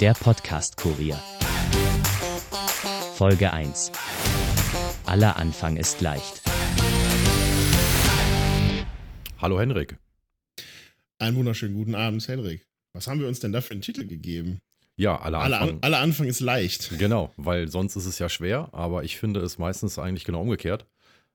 Der Podcast-Kurier. Folge 1. Aller Anfang ist leicht. Hallo Henrik. Einen wunderschönen guten Abend, Henrik. Was haben wir uns denn da für einen Titel gegeben? Ja, aller Alle, Anfang. An alle Anfang ist leicht. Genau, weil sonst ist es ja schwer, aber ich finde es meistens eigentlich genau umgekehrt.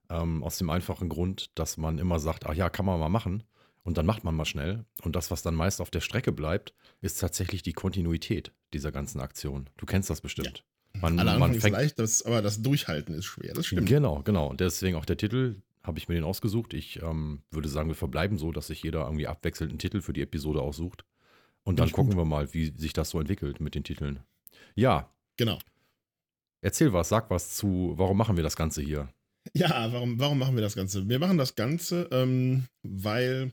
Ähm, aus dem einfachen Grund, dass man immer sagt, ach ja, kann man mal machen. Und dann macht man mal schnell. Und das, was dann meist auf der Strecke bleibt, ist tatsächlich die Kontinuität dieser ganzen Aktion. Du kennst das bestimmt. Man, Alle man fängt, leicht, das, aber das Durchhalten ist schwer. Das stimmt. Genau, genau. Und deswegen auch der Titel, habe ich mir den ausgesucht. Ich ähm, würde sagen, wir verbleiben so, dass sich jeder irgendwie abwechselnd einen Titel für die Episode aussucht. Und dann gucken gut. wir mal, wie sich das so entwickelt mit den Titeln. Ja, Genau. erzähl was, sag was zu, warum machen wir das Ganze hier? Ja, warum, warum machen wir das Ganze? Wir machen das Ganze, ähm, weil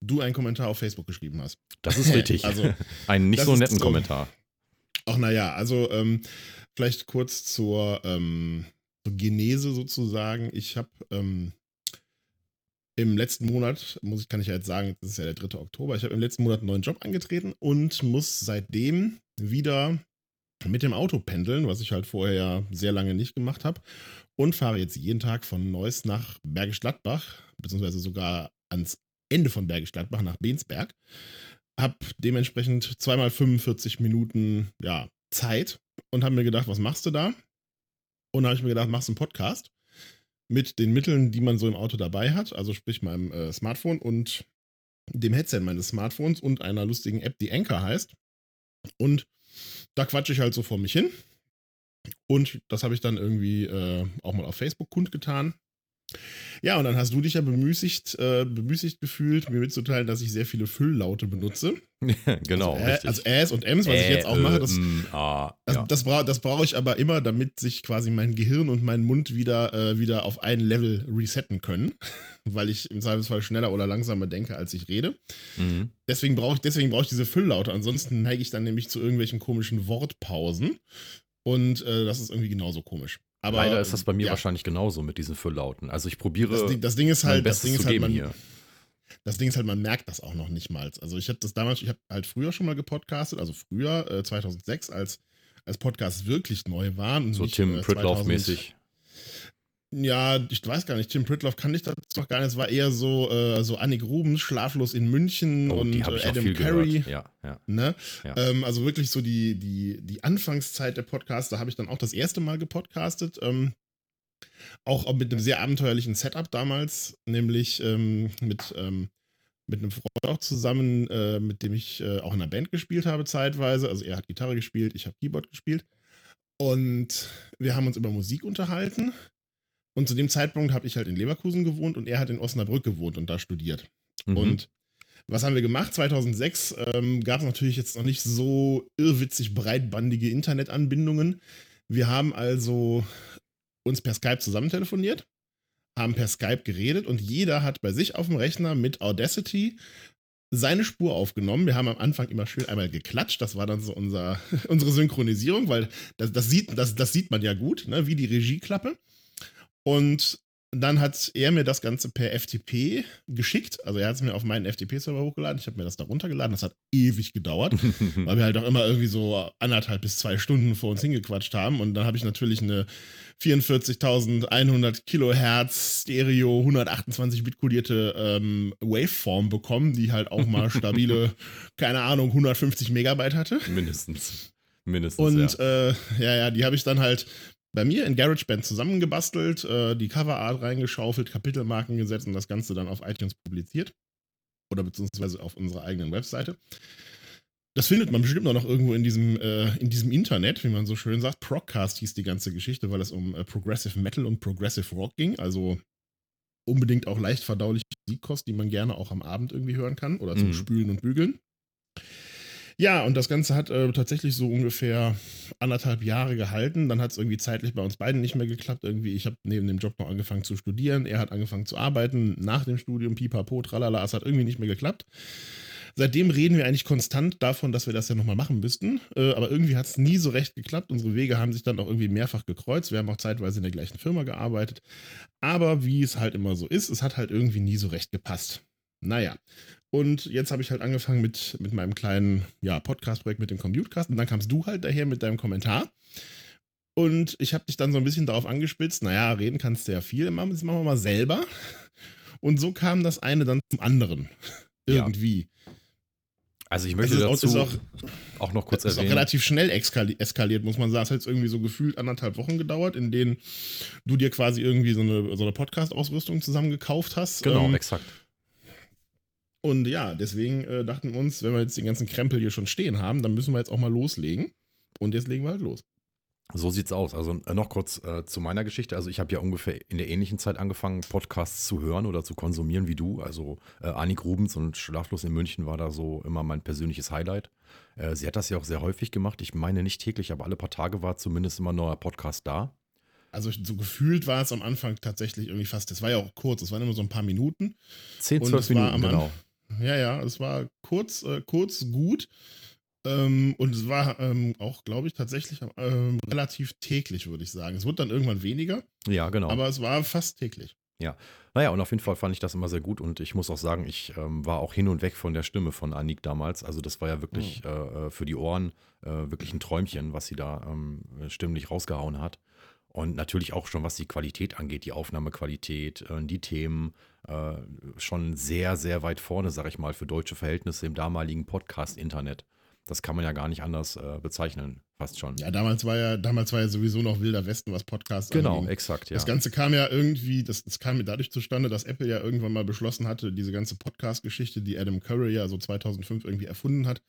du einen Kommentar auf Facebook geschrieben hast. Das ist richtig. Also, Einen nicht so ist netten so- Kommentar. Ach naja, also ähm, vielleicht kurz zur, ähm, zur Genese sozusagen. Ich habe ähm, im letzten Monat, muss ich, kann ich ja jetzt sagen, das ist ja der 3. Oktober, ich habe im letzten Monat einen neuen Job angetreten und muss seitdem wieder mit dem Auto pendeln, was ich halt vorher ja sehr lange nicht gemacht habe. Und fahre jetzt jeden Tag von Neuss nach Bergisch Gladbach, beziehungsweise sogar ans Ende von Bergisch Gladbach nach Bensberg. Hab dementsprechend zweimal 45 Minuten ja, Zeit und habe mir gedacht, was machst du da? Und habe ich mir gedacht, machst du einen Podcast mit den Mitteln, die man so im Auto dabei hat, also sprich meinem äh, Smartphone und dem Headset meines Smartphones und einer lustigen App, die Anchor heißt. Und da quatsche ich halt so vor mich hin. Und das habe ich dann irgendwie äh, auch mal auf Facebook kundgetan. Ja, und dann hast du dich ja bemüßigt, äh, bemüßigt gefühlt, mir mitzuteilen, dass ich sehr viele Fülllaute benutze. genau, also, äh, richtig. also Äs und Ms, was ich jetzt auch mache, das, ähm, ah, das, ja. das, bra das brauche ich aber immer, damit sich quasi mein Gehirn und mein Mund wieder, äh, wieder auf ein Level resetten können, weil ich im Zweifelsfall schneller oder langsamer denke, als ich rede. Mhm. Deswegen brauche ich, deswegen brauche ich diese Fülllaute. Ansonsten neige ich dann nämlich zu irgendwelchen komischen Wortpausen. Und äh, das ist irgendwie genauso komisch. Aber, Leider ist das bei mir ja, wahrscheinlich genauso mit diesen Fülllauten. Also ich probiere Das Ding, das Ding ist halt, das Ding ist halt, man, hier. das Ding ist halt, man merkt das auch noch nicht mal. Also ich habe das damals, ich habe halt früher schon mal gepodcastet, also früher, äh, 2006, als, als Podcasts wirklich neu waren. Und So nicht, Tim äh, Pritloff-mäßig. Ja, ich weiß gar nicht, Tim Pritloff kann ich das doch gar nicht. Es war eher so, äh, so Annik Rubens, Schlaflos in München Oh, und äh, Adam gehört. Ja, ja. Ne? Ja. Ähm, also wirklich so die, die, die Anfangszeit der Podcasts, da habe ich dann auch das erste Mal gepodcastet. Ähm, auch mit einem sehr abenteuerlichen Setup damals, nämlich ähm, mit, ähm, mit einem Freund auch zusammen, äh, mit dem ich äh, auch in einer Band gespielt habe zeitweise. Also er hat Gitarre gespielt, ich habe Keyboard gespielt. Und wir haben uns über Musik unterhalten. Und zu dem Zeitpunkt habe ich halt in Leverkusen gewohnt und er hat in Osnabrück gewohnt und da studiert. Mhm. Und was haben wir gemacht? 2006 ähm, gab es natürlich jetzt noch nicht so irrwitzig breitbandige Internetanbindungen. Wir haben also uns per Skype zusammen telefoniert, haben per Skype geredet und jeder hat bei sich auf dem Rechner mit Audacity seine Spur aufgenommen. Wir haben am Anfang immer schön einmal geklatscht. Das war dann so unser, unsere Synchronisierung, weil das, das, sieht, das, das sieht man ja gut, ne? wie die Regieklappe. Und dann hat er mir das Ganze per FTP geschickt. Also er hat es mir auf meinen FTP-Server hochgeladen. Ich habe mir das da runtergeladen. Das hat ewig gedauert, weil wir halt auch immer irgendwie so anderthalb bis zwei Stunden vor uns hingequatscht haben. Und dann habe ich natürlich eine 44.100 Kilohertz Stereo 128 Bit kodierte ähm, Waveform bekommen, die halt auch mal stabile, keine Ahnung, 150 Megabyte hatte. Mindestens. Mindestens. Und ja. äh, ja, ja, die habe ich dann halt bei mir in GarageBand zusammengebastelt, äh, die Coverart reingeschaufelt, Kapitelmarken gesetzt und das Ganze dann auf iTunes publiziert. Oder beziehungsweise auf unserer eigenen Webseite. Das findet man bestimmt auch noch irgendwo in diesem, äh, in diesem Internet, wie man so schön sagt. Procast hieß die ganze Geschichte, weil es um äh, Progressive Metal und Progressive Rock ging. Also unbedingt auch leicht verdauliche Musikkost, die man gerne auch am Abend irgendwie hören kann oder zum Mhm. Spülen und Bügeln. Ja, und das Ganze hat äh, tatsächlich so ungefähr anderthalb Jahre gehalten. Dann hat es irgendwie zeitlich bei uns beiden nicht mehr geklappt. Irgendwie, ich habe neben dem Job noch angefangen zu studieren. Er hat angefangen zu arbeiten nach dem Studium. Pipapo, tralala. Es hat irgendwie nicht mehr geklappt. Seitdem reden wir eigentlich konstant davon, dass wir das ja nochmal machen müssten. Äh, aber irgendwie hat es nie so recht geklappt. Unsere Wege haben sich dann auch irgendwie mehrfach gekreuzt. Wir haben auch zeitweise in der gleichen Firma gearbeitet. Aber wie es halt immer so ist, es hat halt irgendwie nie so recht gepasst. Naja. Und jetzt habe ich halt angefangen mit, mit meinem kleinen ja, Podcast-Projekt mit dem Computecast. Und dann kamst du halt daher mit deinem Kommentar. Und ich habe dich dann so ein bisschen darauf angespitzt, naja, reden kannst du ja viel, das machen wir mal selber. Und so kam das eine dann zum anderen. Irgendwie. Ja. Also ich möchte dazu auch, auch, noch kurz erwähnen. Es ist auch relativ schnell eskaliert, muss man sagen. Es hat jetzt irgendwie so gefühlt anderthalb Wochen gedauert, in denen du dir quasi irgendwie so eine, so eine Podcast-Ausrüstung zusammengekauft hast. Genau, ähm, exakt. Und ja, deswegen äh, dachten wir uns, wenn wir jetzt den ganzen Krempel hier schon stehen haben, dann müssen wir jetzt auch mal loslegen. Und jetzt legen wir halt los. So sieht's aus. Also äh, noch kurz äh, zu meiner Geschichte. Also ich habe ja ungefähr in der ähnlichen Zeit angefangen, Podcasts zu hören oder zu konsumieren wie du. Also äh, Annik Rubens und Schlaflos in München war da so immer mein persönliches Highlight. Äh, sie hat das ja auch sehr häufig gemacht. Ich meine nicht täglich, aber alle paar Tage war zumindest immer ein neuer Podcast da. Also so gefühlt war es am Anfang tatsächlich irgendwie fast, das war ja auch kurz, es waren immer so ein paar Minuten. 10, 12 Minuten, genau. Ja, ja, es war kurz, äh, kurz gut. Ähm, und es war ähm, auch, glaube ich, tatsächlich ähm, relativ täglich, würde ich sagen. Es wurde dann irgendwann weniger. Ja, genau. Aber es war fast täglich. Ja, naja, und auf jeden Fall fand ich das immer sehr gut und ich muss auch sagen, ich ähm, war auch hin und weg von der Stimme von Anik damals. Also das war ja wirklich mhm. äh, für die Ohren äh, wirklich ein Träumchen, was sie da ähm, stimmlich rausgehauen hat. Und natürlich auch schon, was die Qualität angeht, die Aufnahmequalität, äh, die Themen, äh, schon sehr, sehr weit vorne, sag ich mal, für deutsche Verhältnisse im damaligen Podcast-Internet. Das kann man ja gar nicht anders äh, bezeichnen, fast schon. Ja, damals war ja, damals war ja sowieso noch Wilder Westen, was Podcasts Genau, anging. exakt, ja. Das Ganze kam ja irgendwie, das, das kam dadurch zustande, dass Apple ja irgendwann mal beschlossen hatte, diese ganze Podcast-Geschichte, die Adam Curry ja so 2005 irgendwie erfunden hat,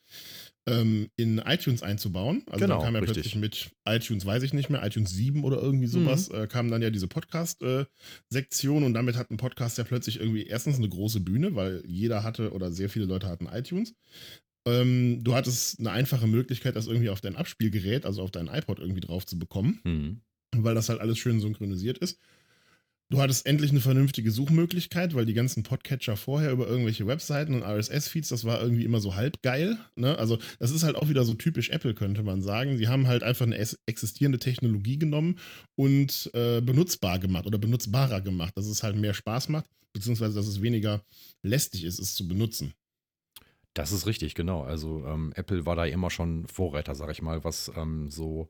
ähm, in iTunes einzubauen. Also genau, dann kam ja richtig. plötzlich mit iTunes, weiß ich nicht mehr, iTunes 7 oder irgendwie sowas, mhm. äh, kam dann ja diese Podcast-Sektion äh, und damit hat ein Podcast ja plötzlich irgendwie erstens eine große Bühne, weil jeder hatte oder sehr viele Leute hatten iTunes. Ähm, du hattest eine einfache Möglichkeit, das irgendwie auf dein Abspielgerät, also auf dein iPod irgendwie drauf zu bekommen, mhm. weil das halt alles schön synchronisiert ist. Du hattest endlich eine vernünftige Suchmöglichkeit, weil die ganzen Podcatcher vorher über irgendwelche Webseiten und RSS-Feeds, das war irgendwie immer so halb geil. Ne? Also, das ist halt auch wieder so typisch Apple, könnte man sagen. Sie haben halt einfach eine existierende Technologie genommen und äh, benutzbar gemacht oder benutzbarer gemacht, dass es halt mehr Spaß macht, beziehungsweise dass es weniger lästig ist, es zu benutzen. Das ist richtig, genau. Also ähm, Apple war da immer schon Vorreiter, sag ich mal, was ähm, so,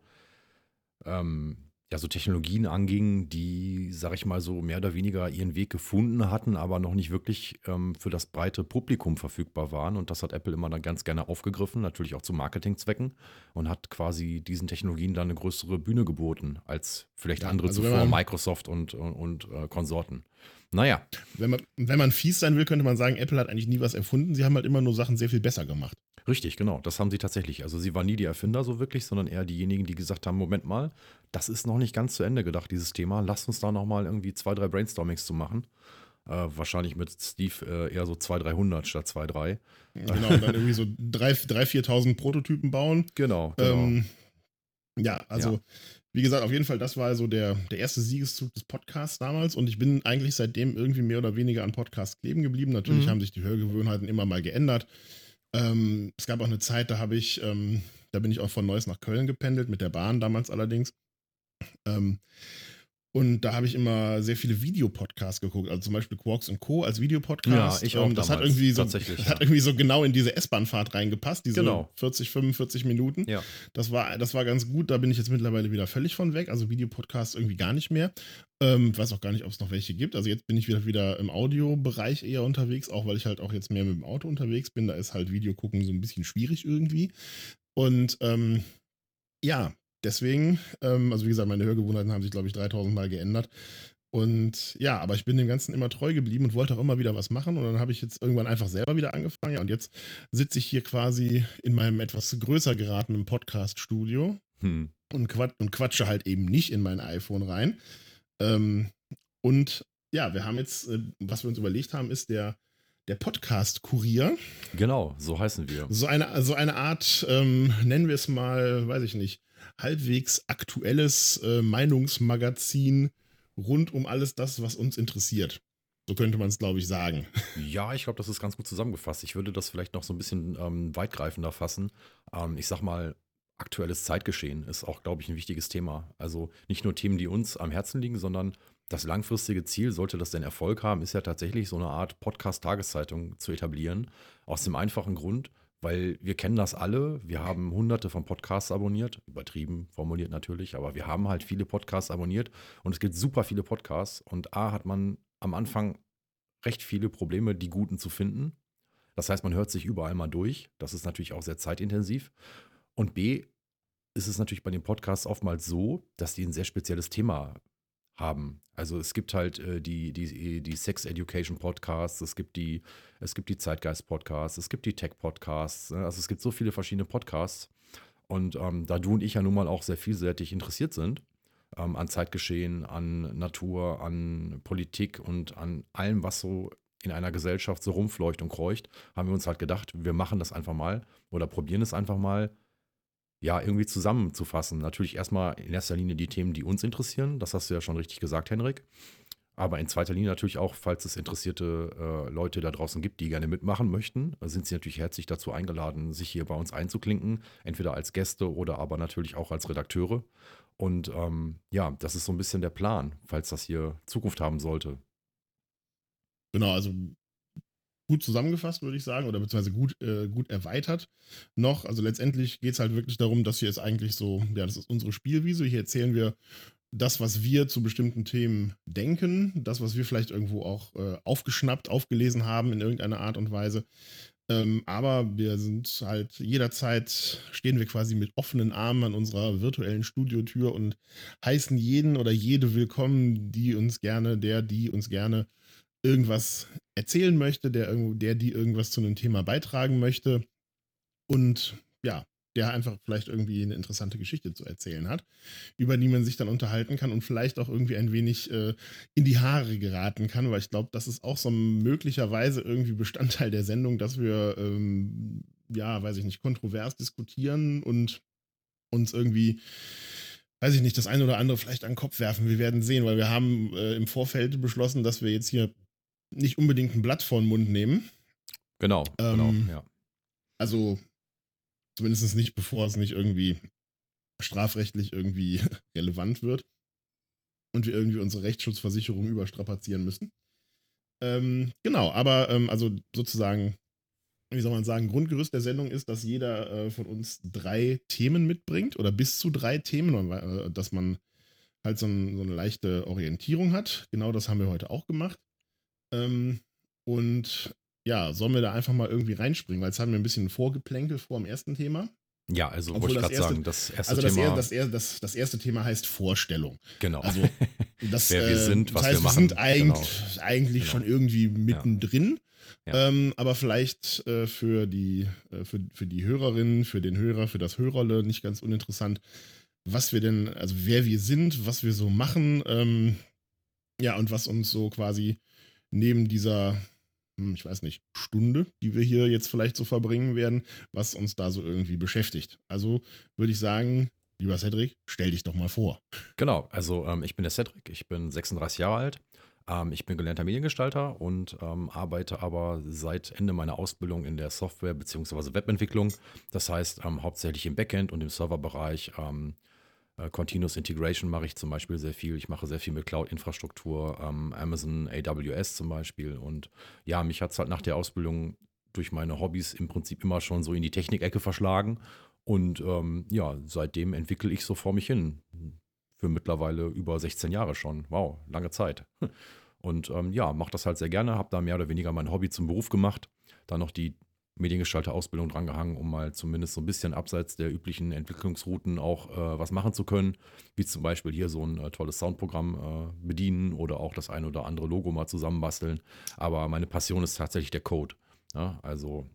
ähm, ja, so Technologien anging, die, sag ich mal, so mehr oder weniger ihren Weg gefunden hatten, aber noch nicht wirklich ähm, für das breite Publikum verfügbar waren. Und das hat Apple immer dann ganz gerne aufgegriffen, natürlich auch zu Marketingzwecken und hat quasi diesen Technologien dann eine größere Bühne geboten als vielleicht andere also zuvor, Microsoft und, und, und äh, Konsorten. Naja. Wenn man, wenn man fies sein will, könnte man sagen, Apple hat eigentlich nie was erfunden. Sie haben halt immer nur Sachen sehr viel besser gemacht. Richtig, genau. Das haben sie tatsächlich. Also sie waren nie die Erfinder so wirklich, sondern eher diejenigen, die gesagt haben, Moment mal, das ist noch nicht ganz zu Ende gedacht, dieses Thema. Lasst uns da nochmal irgendwie zwei, drei Brainstormings zu machen. Äh, wahrscheinlich mit Steve äh, eher so 200, 300 statt 2, 3. Genau, dann irgendwie so 3.000, 4.000 Prototypen bauen. Genau, genau. Ähm, ja, also ja wie gesagt, auf jeden Fall, das war so der, der erste Siegeszug des Podcasts damals und ich bin eigentlich seitdem irgendwie mehr oder weniger an Podcasts kleben geblieben. Natürlich mhm. haben sich die Hörgewohnheiten immer mal geändert. Ähm, es gab auch eine Zeit, da habe ich, ähm, da bin ich auch von Neuss nach Köln gependelt, mit der Bahn damals allerdings. Ähm, und da habe ich immer sehr viele Videopodcasts geguckt, also zum Beispiel Quarks und Co. als Videopodcast. Ja, ich auch ähm, das hat irgendwie so, ja. hat irgendwie so genau in diese S-Bahn-Fahrt reingepasst, diese genau. 40, 45 Minuten. Ja. Das war, das war ganz gut. Da bin ich jetzt mittlerweile wieder völlig von weg. Also Videopodcasts irgendwie gar nicht mehr. Ähm, weiß auch gar nicht, ob es noch welche gibt. Also jetzt bin ich wieder wieder im Audiobereich eher unterwegs, auch weil ich halt auch jetzt mehr mit dem Auto unterwegs bin. Da ist halt Video gucken so ein bisschen schwierig irgendwie. Und ähm, ja, deswegen, ähm, also wie gesagt, meine Hörgewohnheiten haben sich, glaube ich, 3000 Mal geändert. Und ja, aber ich bin dem Ganzen immer treu geblieben und wollte auch immer wieder was machen. Und dann habe ich jetzt irgendwann einfach selber wieder angefangen. Ja, und jetzt sitze ich hier quasi in meinem etwas größer geratenen Podcast-Studio hm. und, quat und, quatsche halt eben nicht in mein iPhone rein. Ähm, und ja, wir haben jetzt, äh, was wir uns überlegt haben, ist der, der Podcast-Kurier. Genau, so heißen wir. So eine, so eine Art, ähm, nennen wir es mal, weiß ich nicht, halbwegs aktuelles äh, Meinungsmagazin rund um alles das, was uns interessiert. So könnte man es, glaube ich, sagen. Ja, ich glaube, das ist ganz gut zusammengefasst. Ich würde das vielleicht noch so ein bisschen ähm, weitgreifender fassen. Ähm, ich sag mal, aktuelles Zeitgeschehen ist auch, glaube ich, ein wichtiges Thema. Also nicht nur Themen, die uns am Herzen liegen, sondern das langfristige Ziel, sollte das denn Erfolg haben, ist ja tatsächlich so eine Art Podcast-Tageszeitung zu etablieren. Aus dem einfachen Grund, weil wir kennen das alle. Wir haben hunderte von Podcasts abonniert, übertrieben formuliert natürlich, aber wir haben halt viele Podcasts abonniert und es gibt super viele Podcasts und A hat man am Anfang recht viele Probleme, die guten zu finden. Das heißt, man hört sich überall mal durch. Das ist natürlich auch sehr zeitintensiv. Und B ist es natürlich bei den Podcasts oftmals so, dass die ein sehr spezielles Thema haben. Also es gibt halt äh, die, die, die Sex Education Podcasts, es gibt die, es gibt die Zeitgeist Podcasts, es gibt die Tech Podcasts. Ne? Also es gibt so viele verschiedene Podcasts. Und ähm, da du und ich ja nun mal auch sehr vielseitig interessiert sind ähm, an Zeitgeschehen, an Natur, an Politik und an allem, was so in einer Gesellschaft so rumfleucht und kreucht, haben wir uns halt gedacht, wir machen das einfach mal oder probieren es einfach mal ja, irgendwie zusammenzufassen. Natürlich erstmal in erster Linie die Themen, die uns interessieren. Das hast du ja schon richtig gesagt, Henrik. Aber in zweiter Linie natürlich auch, falls es interessierte äh, Leute da draußen gibt, die gerne mitmachen möchten, sind sie natürlich herzlich dazu eingeladen, sich hier bei uns einzuklinken. Entweder als Gäste oder aber natürlich auch als Redakteure. Und ähm, ja, das ist so ein bisschen der Plan, falls das hier Zukunft haben sollte. Genau, also gut zusammengefasst, würde ich sagen, oder beziehungsweise gut, äh, gut erweitert noch. Also letztendlich geht es halt wirklich darum, dass hier ist eigentlich so, ja, das ist unsere Spielwiese. Hier erzählen wir das, was wir zu bestimmten Themen denken, das, was wir vielleicht irgendwo auch äh, aufgeschnappt, aufgelesen haben in irgendeiner Art und Weise. Ähm, aber wir sind halt jederzeit, stehen wir quasi mit offenen Armen an unserer virtuellen Studiotür und heißen jeden oder jede willkommen, die uns gerne, der, die uns gerne irgendwas erzählen möchte, der, der die irgendwas zu einem Thema beitragen möchte und ja, der einfach vielleicht irgendwie eine interessante Geschichte zu erzählen hat, über die man sich dann unterhalten kann und vielleicht auch irgendwie ein wenig äh, in die Haare geraten kann, weil ich glaube, das ist auch so möglicherweise irgendwie Bestandteil der Sendung, dass wir, ähm, ja, weiß ich nicht, kontrovers diskutieren und uns irgendwie weiß ich nicht, das eine oder andere vielleicht an den Kopf werfen. Wir werden sehen, weil wir haben äh, im Vorfeld beschlossen, dass wir jetzt hier nicht unbedingt ein Blatt vor den Mund nehmen. Genau, genau ähm, genau, ja. Also zumindest nicht, bevor es nicht irgendwie strafrechtlich irgendwie relevant wird und wir irgendwie unsere Rechtsschutzversicherung überstrapazieren müssen. Ähm, genau, aber ähm, also sozusagen, wie soll man sagen, Grundgerüst der Sendung ist, dass jeder äh, von uns drei Themen mitbringt oder bis zu drei Themen, äh, dass man halt so, ein, so eine leichte Orientierung hat. Genau das haben wir heute auch gemacht. Ähm, und ja, sollen wir da einfach mal irgendwie reinspringen, weil es haben wir ein bisschen Vorgeplänkel vor dem ersten Thema. Ja, also wollte ich gerade sagen, das erste also das Thema. das, das, das, erste Thema heißt Vorstellung. Genau. Also das, Wer wir sind, was das heißt, wir machen. Wir sind eigentlich, genau. eigentlich genau. schon irgendwie mittendrin. Ja. Ähm, aber vielleicht äh, für, die, äh, für, für die Hörerinnen, für den Hörer, für das Hörerle nicht ganz uninteressant, was wir denn, also wer wir sind, was wir so machen, ähm, ja, und was uns so quasi neben dieser, hm, ich weiß nicht, Stunde, die wir hier jetzt vielleicht so verbringen werden, was uns da so irgendwie beschäftigt. Also würde ich sagen, lieber Cedric, stell dich doch mal vor. Genau, also ähm, ich bin der Cedric, ich bin 36 Jahre alt. Ähm, ich bin gelernter Mediengestalter und ähm, arbeite aber seit Ende meiner Ausbildung in der Software- bzw. Webentwicklung. Das heißt ähm, hauptsächlich im Backend und im Serverbereich. Äh, Continuous Integration mache ich zum Beispiel sehr viel. Ich mache sehr viel mit Cloud-Infrastruktur, ähm, Amazon AWS zum Beispiel. Und ja, mich hat es halt nach der Ausbildung durch meine Hobbys im Prinzip immer schon so in die Technikecke verschlagen. Und ähm, ja, seitdem entwickle ich so vor mich hin. Für mittlerweile über 16 Jahre schon. Wow, lange Zeit. Und ähm, ja, mache das halt sehr gerne, habe da mehr oder weniger mein Hobby zum Beruf gemacht. Dann noch die Mediengestalter-Ausbildung drangehangen, um mal zumindest so ein bisschen abseits der üblichen Entwicklungsrouten auch äh, was machen zu können, wie zum Beispiel hier so ein äh, tolles Soundprogramm äh, bedienen oder auch das ein oder andere Logo mal zusammenbasteln. Aber meine Passion ist tatsächlich der Code. Ja, also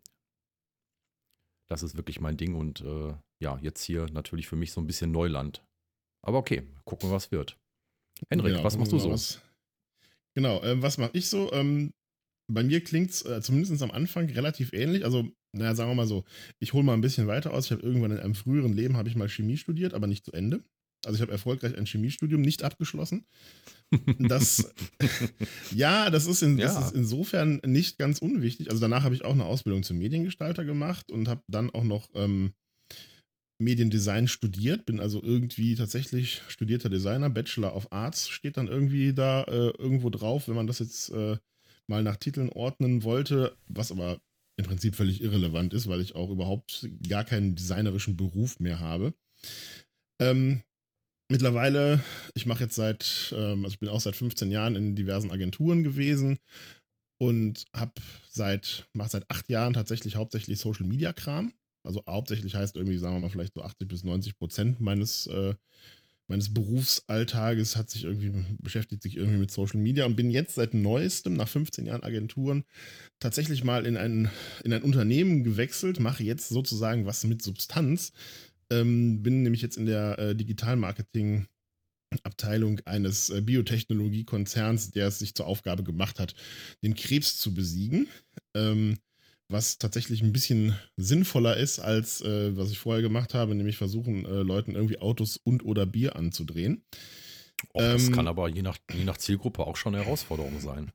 das ist wirklich mein Ding und äh, ja, jetzt hier natürlich für mich so ein bisschen Neuland. Aber okay, gucken wir, was wird. Henrik, ja, was machst du so? Was, genau, ähm, was mache ich so? Ähm, bei mir klingt es äh, zumindest am Anfang relativ ähnlich. Also, naja, sagen wir mal so, ich hole mal ein bisschen weiter aus. Ich habe irgendwann in einem früheren Leben habe ich mal Chemie studiert, aber nicht zu Ende. Also ich habe erfolgreich ein Chemiestudium nicht abgeschlossen. Das, ja, das ist, in, ja. das ist insofern nicht ganz unwichtig. Also danach habe ich auch eine Ausbildung zum Mediengestalter gemacht und habe dann auch noch ähm, Mediendesign studiert, bin also irgendwie tatsächlich studierter Designer, Bachelor of Arts steht dann irgendwie da äh, irgendwo drauf, wenn man das jetzt äh, mal nach Titeln ordnen wollte, was aber im Prinzip völlig irrelevant ist, weil ich auch überhaupt gar keinen designerischen Beruf mehr habe. Ähm, mittlerweile, ich mache jetzt seit, ähm, also ich bin auch seit 15 Jahren in diversen Agenturen gewesen und habe seit, mache seit acht Jahren tatsächlich hauptsächlich Social Media Kram. Also hauptsächlich heißt irgendwie, sagen wir mal, vielleicht so 80 bis 90 Prozent meines, äh, meines Berufsalltages hat sich irgendwie, beschäftigt sich irgendwie mit Social Media und bin jetzt seit neuestem, nach 15 Jahren Agenturen, tatsächlich mal in ein, in ein Unternehmen gewechselt, mache jetzt sozusagen was mit Substanz. Ähm, bin nämlich jetzt in der äh, Digitalmarketing- Abteilung eines äh, Biotechnologiekonzerns, der es sich zur Aufgabe gemacht hat, den Krebs zu besiegen. Ähm, was tatsächlich ein bisschen sinnvoller ist, als äh, was ich vorher gemacht habe, nämlich versuchen, äh, Leuten irgendwie Autos und oder Bier anzudrehen. Das ähm, kann aber je nach, je nach Zielgruppe auch schon eine Herausforderung sein.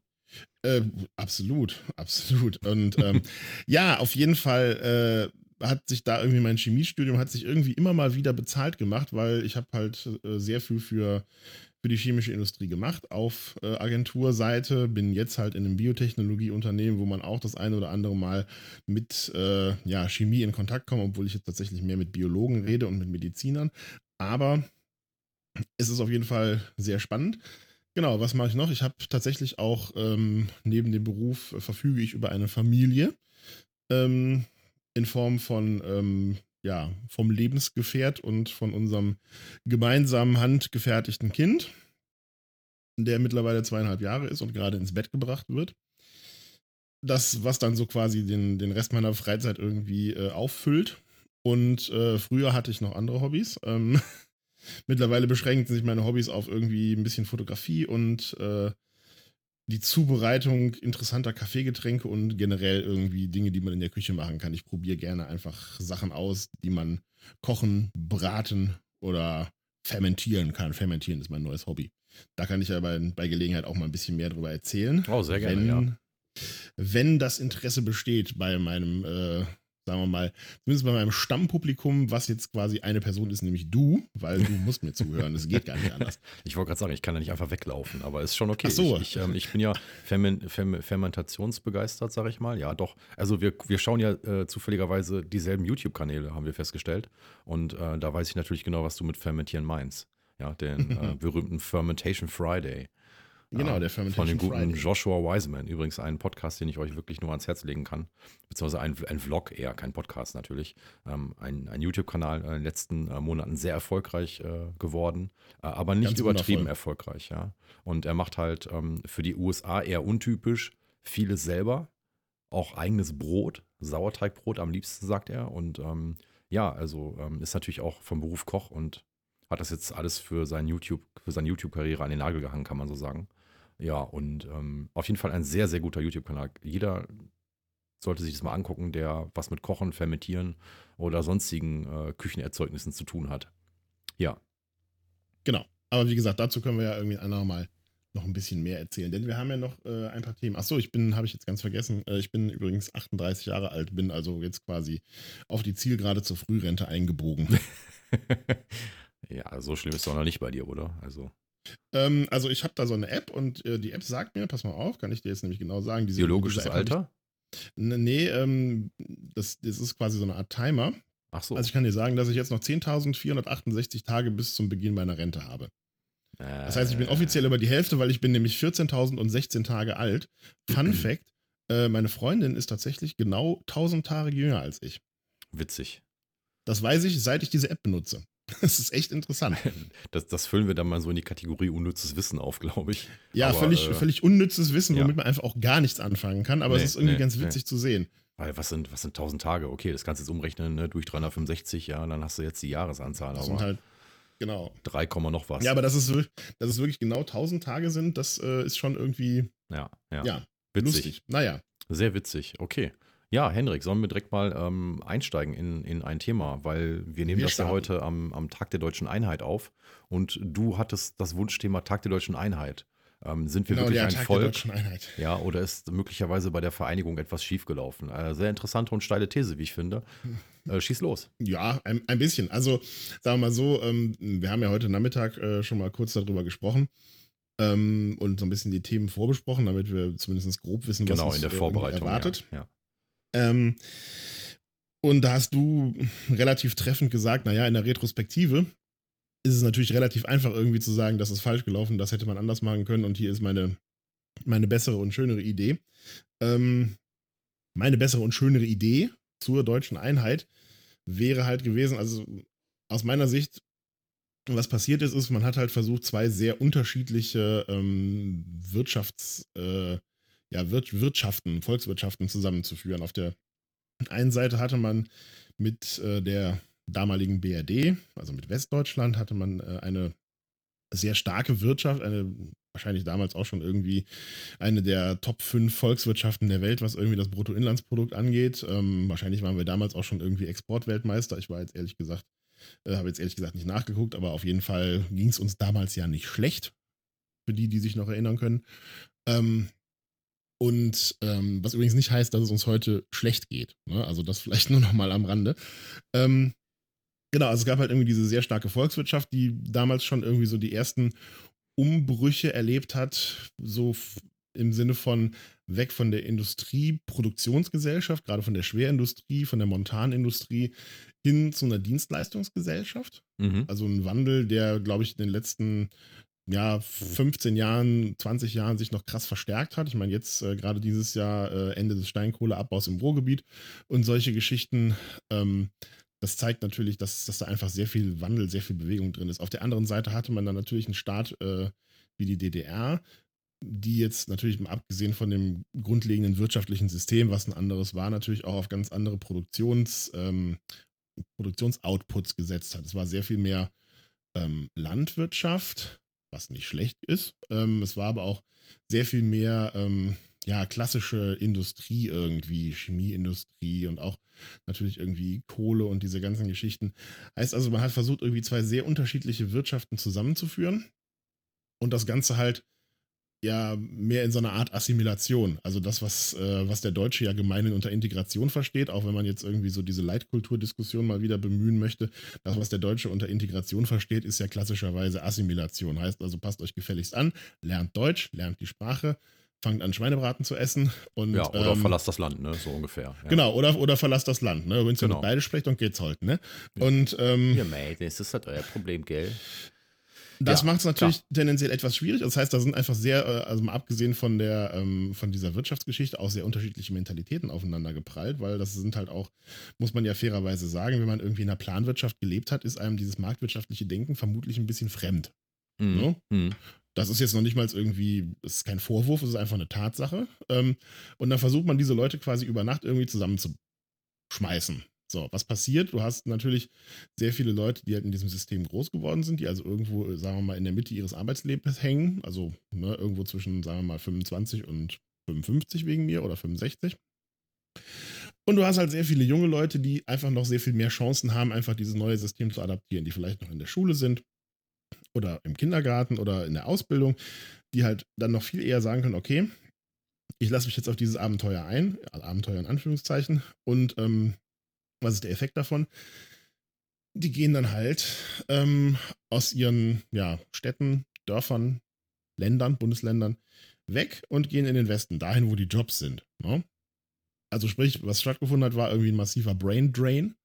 Äh, absolut, absolut. Und ähm, ja, auf jeden Fall äh, hat sich da irgendwie mein Chemiestudium hat sich irgendwie immer mal wieder bezahlt gemacht, weil ich habe halt äh, sehr viel für für die chemische Industrie gemacht auf äh, Agenturseite. Bin jetzt halt in einem Biotechnologieunternehmen, wo man auch das eine oder andere Mal mit äh, ja, Chemie in Kontakt kommt, obwohl ich jetzt tatsächlich mehr mit Biologen rede und mit Medizinern. Aber es ist auf jeden Fall sehr spannend. Genau, was mache ich noch? Ich habe tatsächlich auch ähm, neben dem Beruf äh, verfüge ich über eine Familie ähm, in Form von ähm, ja, vom Lebensgefährt und von unserem gemeinsamen handgefertigten Kind, der mittlerweile zweieinhalb Jahre ist und gerade ins Bett gebracht wird. Das, was dann so quasi den, den Rest meiner Freizeit irgendwie äh, auffüllt. Und äh, früher hatte ich noch andere Hobbys. Ähm, mittlerweile beschränken sich meine Hobbys auf irgendwie ein bisschen Fotografie und äh, die Zubereitung interessanter Kaffeegetränke und generell irgendwie Dinge, die man in der Küche machen kann. Ich probiere gerne einfach Sachen aus, die man kochen, braten oder fermentieren kann. Fermentieren ist mein neues Hobby. Da kann ich ja bei, bei Gelegenheit auch mal ein bisschen mehr darüber erzählen. Oh, sehr gerne, wenn, ja. Wenn das Interesse besteht bei meinem äh, sagen wir mal, zumindest bei meinem Stammpublikum, was jetzt quasi eine Person ist, nämlich du, weil du musst mir zuhören. Das geht gar nicht anders. Ich wollte gerade sagen, ich kann da nicht einfach weglaufen, aber ist schon okay. Ach so. Ich, ich, ähm, ich bin ja Ferment, Ferment, fermentationsbegeistert, sag ich mal. Ja, doch. Also wir, wir schauen ja äh, zufälligerweise dieselben YouTube-Kanäle, haben wir festgestellt. Und äh, da weiß ich natürlich genau, was du mit Fermentieren meinst. Ja, den äh, berühmten Fermentation Friday. Genau, der Fermentation Von dem guten Friday. Joshua Wiseman. Übrigens ein Podcast, den ich euch wirklich nur ans Herz legen kann. Beziehungsweise ein, ein Vlog eher, kein Podcast natürlich. Ähm, ein ein YouTube-Kanal in den letzten äh, Monaten sehr erfolgreich äh, geworden, äh, aber nicht Ganz übertrieben wundervoll. erfolgreich. Ja. Und er macht halt ähm, für die USA eher untypisch vieles selber. Auch eigenes Brot, Sauerteigbrot am liebsten, sagt er. Und ähm, ja, also ähm, ist natürlich auch vom Beruf Koch und hat das jetzt alles für, sein YouTube, für seine YouTube-Karriere an den Nagel gehangen, kann man so sagen. Ja, und ähm, auf jeden Fall ein sehr, sehr guter YouTube-Kanal. Jeder sollte sich das mal angucken, der was mit Kochen, Fermentieren oder sonstigen äh, Küchenerzeugnissen zu tun hat. Ja. Genau. Aber wie gesagt, dazu können wir ja irgendwie einmal noch ein bisschen mehr erzählen, denn wir haben ja noch äh, ein paar Themen. Achso, ich bin, habe ich jetzt ganz vergessen, äh, ich bin übrigens 38 Jahre alt, bin also jetzt quasi auf die Zielgerade zur Frührente eingebogen. ja, so schlimm ist es doch noch nicht bei dir, oder? Also. Ähm, also ich habe da so eine App und äh, die App sagt mir, pass mal auf, kann ich dir jetzt nämlich genau sagen. Diese, Biologisches diese Alter? Ich, nee, ähm, das, das ist quasi so eine Art Timer. Ach so. Also ich kann dir sagen, dass ich jetzt noch 10.468 Tage bis zum Beginn meiner Rente habe. Äh, das heißt, ich bin offiziell über die Hälfte, weil ich bin nämlich 14.016 Tage alt. Fun Fact, äh, meine Freundin ist tatsächlich genau 1000 Tage jünger als ich. Witzig. Das weiß ich, seit ich diese App benutze. Das ist echt interessant. Das, das, füllen wir dann mal so in die Kategorie unnützes Wissen auf, glaube ich. Ja, aber, völlig, äh, völlig unnützes Wissen, womit ja. man einfach auch gar nichts anfangen kann, aber nee, es ist irgendwie nee, ganz witzig nee. zu sehen. Weil was sind, was sind 1000 Tage? Okay, das kannst du jetzt umrechnen ne, durch 365, ja, dann hast du jetzt die Jahresanzahl. Das sind halt, genau. 3, noch was. Ja, aber dass es, dass es wirklich genau 1000 Tage sind, das äh, ist schon irgendwie. Ja, ja. ja witzig. Lustig. Naja. Sehr witzig, okay. Ja, Hendrik, sollen wir direkt mal ähm, einsteigen in, in ein Thema, weil wir nehmen wir das starten. ja heute am, am Tag der deutschen Einheit auf und du hattest das Wunschthema Tag der deutschen Einheit. Ähm, sind wir Genau, wirklich der ein Tag der Volk? deutschen Einheit. Ja, oder ist möglicherweise bei der Vereinigung etwas schiefgelaufen? Äh, sehr interessante und steile These, wie ich finde. Äh, schieß los. Ja, ein, ein bisschen. Also, sagen wir mal so, ähm, wir haben ja heute Nachmittag äh, schon mal kurz darüber gesprochen ähm, und so ein bisschen die Themen vorbesprochen, damit wir zumindest grob wissen, was Genau, uns in der äh, Vorbereitung. erwartet. Ja. Ja. Ähm, und da hast du relativ treffend gesagt, naja, in der Retrospektive ist es natürlich relativ einfach irgendwie zu sagen, das ist falsch gelaufen, das hätte man anders machen können und hier ist meine, meine bessere und schönere Idee. Ähm, meine bessere und schönere Idee zur deutschen Einheit wäre halt gewesen, also aus meiner Sicht, was passiert ist, ist, man hat halt versucht, zwei sehr unterschiedliche ähm, Wirtschafts, äh, ja, Wir Wirtschaften, Volkswirtschaften zusammenzuführen. Auf der einen Seite hatte man mit äh, der damaligen BRD, also mit Westdeutschland, hatte man äh, eine sehr starke Wirtschaft, eine wahrscheinlich damals auch schon irgendwie eine der Top 5 Volkswirtschaften der Welt, was irgendwie das Bruttoinlandsprodukt angeht. Ähm, wahrscheinlich waren wir damals auch schon irgendwie Exportweltmeister. Ich war jetzt ehrlich gesagt, äh, habe jetzt ehrlich gesagt nicht nachgeguckt, aber auf jeden Fall ging es uns damals ja nicht schlecht. Für die, die sich noch erinnern können. Ähm, und ähm, was übrigens nicht heißt, dass es uns heute schlecht geht. Ne? Also das vielleicht nur noch mal am Rande. Ähm, genau, also es gab halt irgendwie diese sehr starke Volkswirtschaft, die damals schon irgendwie so die ersten Umbrüche erlebt hat, so im Sinne von weg von der Industrieproduktionsgesellschaft, gerade von der Schwerindustrie, von der Montanindustrie hin zu einer Dienstleistungsgesellschaft. Mhm. Also ein Wandel, der, glaube ich, in den letzten ja, 15 Jahren, 20 Jahren sich noch krass verstärkt hat. Ich meine, jetzt äh, gerade dieses Jahr äh, Ende des Steinkohleabbaus im Ruhrgebiet und solche Geschichten. Ähm, das zeigt natürlich, dass, dass da einfach sehr viel Wandel, sehr viel Bewegung drin ist. Auf der anderen Seite hatte man dann natürlich einen Staat äh, wie die DDR, die jetzt natürlich mal abgesehen von dem grundlegenden wirtschaftlichen System, was ein anderes war, natürlich auch auf ganz andere Produktions, ähm, Produktionsoutputs gesetzt hat. Es war sehr viel mehr ähm, Landwirtschaft, was nicht schlecht ist. Ähm, es war aber auch sehr viel mehr ähm, ja, klassische Industrie irgendwie, Chemieindustrie und auch natürlich irgendwie Kohle und diese ganzen Geschichten. Heißt also, man hat versucht, irgendwie zwei sehr unterschiedliche Wirtschaften zusammenzuführen und das Ganze halt ja mehr in so einer Art Assimilation. Also das, was, äh, was der Deutsche ja gemeinhin unter Integration versteht, auch wenn man jetzt irgendwie so diese Leitkulturdiskussion mal wieder bemühen möchte. Das, was der Deutsche unter Integration versteht, ist ja klassischerweise Assimilation. Heißt also, passt euch gefälligst an, lernt Deutsch, lernt die Sprache, fangt an, Schweinebraten zu essen und. ja, oder ähm, verlasst das Land, ne? So ungefähr. Ja. Genau, oder, oder verlasst das Land, ne? Wenn ihr Genau. mit beide sprecht, dann geht's halt, ne? Und ähm, Ja, mate, das ist halt euer Problem, gell? Das Ja, macht es natürlich tendenziell etwas schwierig. Das heißt, da sind einfach sehr, äh, also mal abgesehen von der, ähm, von dieser Wirtschaftsgeschichte, auch sehr unterschiedliche Mentalitäten aufeinander geprallt, weil das sind halt auch, muss man ja fairerweise sagen, wenn man irgendwie in einer Planwirtschaft gelebt hat, ist einem dieses marktwirtschaftliche Denken vermutlich ein bisschen fremd. Mhm. Ne? Mhm. Das ist jetzt noch nicht mal irgendwie, das ist kein Vorwurf, es ist einfach eine Tatsache. Ähm, und dann versucht man diese Leute quasi über Nacht irgendwie zusammenzuschmeißen. So, was passiert? Du hast natürlich sehr viele Leute, die halt in diesem System groß geworden sind, die also irgendwo, äh, sagen wir mal, in der Mitte ihres Arbeitslebens hängen, also ne, irgendwo zwischen, sagen wir mal, 25 und 55 wegen mir oder 65. Und du hast halt sehr viele junge Leute, die einfach noch sehr viel mehr Chancen haben, einfach dieses neue System zu adaptieren, die vielleicht noch in der Schule sind oder im Kindergarten oder in der Ausbildung, die halt dann noch viel eher sagen können, okay, ich lasse mich jetzt auf dieses Abenteuer ein, Abenteuer in Anführungszeichen, und ähm, was ist der Effekt davon? Die gehen dann halt ähm, aus ihren ja, Städten, Dörfern, Ländern, Bundesländern weg und gehen in den Westen, dahin, wo die Jobs sind. Ne? Also sprich, was stattgefunden hat, war irgendwie ein massiver Brain Drain,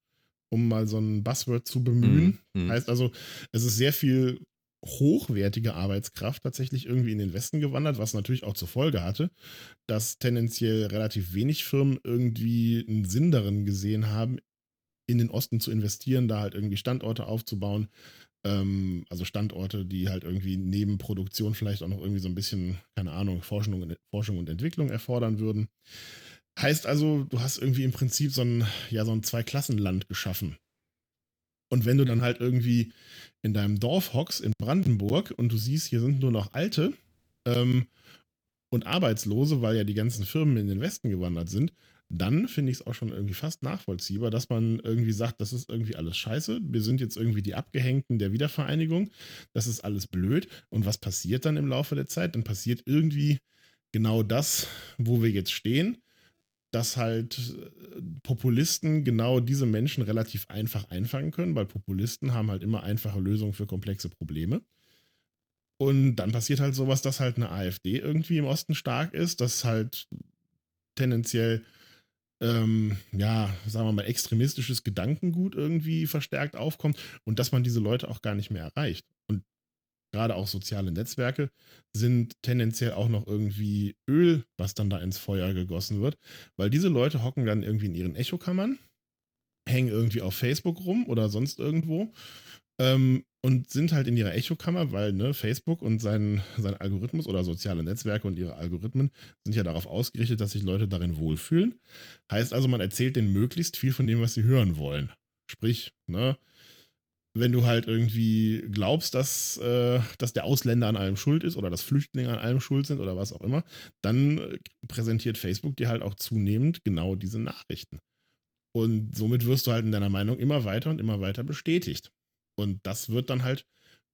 um mal so ein Buzzword zu bemühen. Mhm. Mhm. Heißt also, es ist sehr viel hochwertige Arbeitskraft tatsächlich irgendwie in den Westen gewandert, was natürlich auch zur Folge hatte, dass tendenziell relativ wenig Firmen irgendwie einen Sinn darin gesehen haben, in den Osten zu investieren, da halt irgendwie Standorte aufzubauen. Ähm, also Standorte, die halt irgendwie neben Produktion vielleicht auch noch irgendwie so ein bisschen, keine Ahnung, Forschung und, Forschung und Entwicklung erfordern würden. Heißt also, du hast irgendwie im Prinzip so ein, ja, so ein Zweiklassenland geschaffen. Und wenn du dann halt irgendwie in deinem Dorf hockst in Brandenburg und du siehst, hier sind nur noch Alte ähm, und Arbeitslose, weil ja die ganzen Firmen in den Westen gewandert sind, dann finde ich es auch schon irgendwie fast nachvollziehbar, dass man irgendwie sagt, das ist irgendwie alles scheiße. Wir sind jetzt irgendwie die Abgehängten der Wiedervereinigung. Das ist alles blöd. Und was passiert dann im Laufe der Zeit? Dann passiert irgendwie genau das, wo wir jetzt stehen, dass halt äh, Populisten genau diese Menschen relativ einfach einfangen können, weil Populisten haben halt immer einfache Lösungen für komplexe Probleme. Und dann passiert halt sowas, dass halt eine AfD irgendwie im Osten stark ist, dass halt tendenziell, ähm, ja, sagen wir mal, extremistisches Gedankengut irgendwie verstärkt aufkommt und dass man diese Leute auch gar nicht mehr erreicht. Und gerade auch soziale Netzwerke sind tendenziell auch noch irgendwie Öl, was dann da ins Feuer gegossen wird, weil diese Leute hocken dann irgendwie in ihren Echokammern, hängen irgendwie auf Facebook rum oder sonst irgendwo ähm, und sind halt in ihrer Echokammer, weil ne, Facebook und sein, sein Algorithmus oder soziale Netzwerke und ihre Algorithmen sind ja darauf ausgerichtet, dass sich Leute darin wohlfühlen. Heißt also, man erzählt denen möglichst viel von dem, was sie hören wollen. Sprich, ne, wenn du halt irgendwie glaubst, dass, äh, dass der Ausländer an allem schuld ist oder dass Flüchtlinge an allem schuld sind oder was auch immer, dann präsentiert Facebook dir halt auch zunehmend genau diese Nachrichten. Und somit wirst du halt in deiner Meinung immer weiter und immer weiter bestätigt. Und das wird dann halt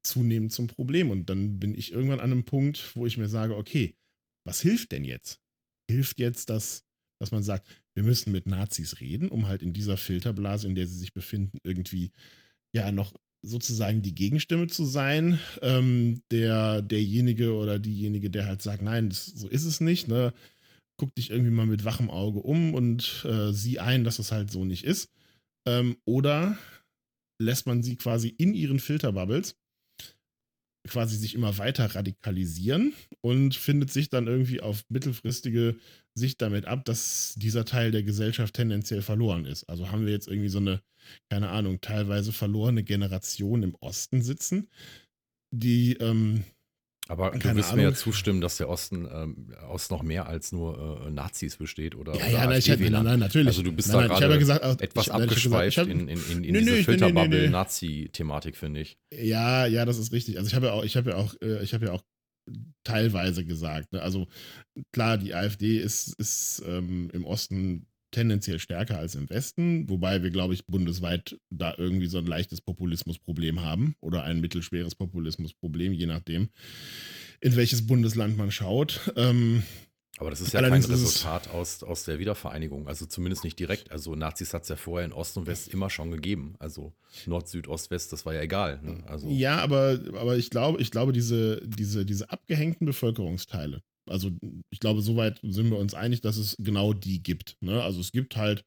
zunehmend zum Problem. Und dann bin ich irgendwann an einem Punkt, wo ich mir sage, okay, was hilft denn jetzt? Hilft jetzt das, dass man sagt, wir müssen mit Nazis reden, um halt in dieser Filterblase, in der sie sich befinden, irgendwie ja noch sozusagen die Gegenstimme zu sein, ähm, der, derjenige oder diejenige, der halt sagt, nein, das, so ist es nicht, ne? Guck dich irgendwie mal mit wachem Auge um und äh, sieh ein, dass es halt so nicht ist. Ähm, oder lässt man sie quasi in ihren Filterbubbles quasi sich immer weiter radikalisieren und findet sich dann irgendwie auf mittelfristige Sicht damit ab, dass dieser Teil der Gesellschaft tendenziell verloren ist. Also haben wir jetzt irgendwie so eine, keine Ahnung, teilweise verlorene Generation im Osten sitzen, die ähm, aber du wirst mir Ahnung. ja zustimmen, dass der Osten ähm, aus noch mehr als nur äh, Nazis besteht oder, Ja, oder ja, nein, ich, nein, AfD-Wählern. nein, natürlich. Also du bist nein, da nein, gerade ja gesagt, auch- etwas ich, nein, gesagt, abgeschweift ich habe- in, in, in, in Nö, diese. Filterbubble-Nazi-Thematik, finde ich. Ja, ja, das ist richtig. Also ich habe ja auch, ich habe ja auch, äh, ich habe ja auch teilweise gesagt. Ne? Also klar, die AfD ist, ist ähm, im Osten tendenziell stärker als im Westen, wobei wir, glaube ich, bundesweit da irgendwie so ein leichtes Populismusproblem haben oder ein mittelschweres Populismusproblem, je nachdem, in welches Bundesland man schaut. Ähm, Aber das ist ja Allerdings kein Resultat aus, aus der Wiedervereinigung. Also zumindest nicht direkt. Also Nazis hat es ja vorher in Ost und West immer schon gegeben. Also Nord, Süd, Ost, West, das war ja egal. Ne? Also Ja, aber, aber ich glaube, ich glaube, diese, diese, diese abgehängten Bevölkerungsteile, also ich glaube, soweit sind wir uns einig, dass es genau die gibt. Ne? Also es gibt halt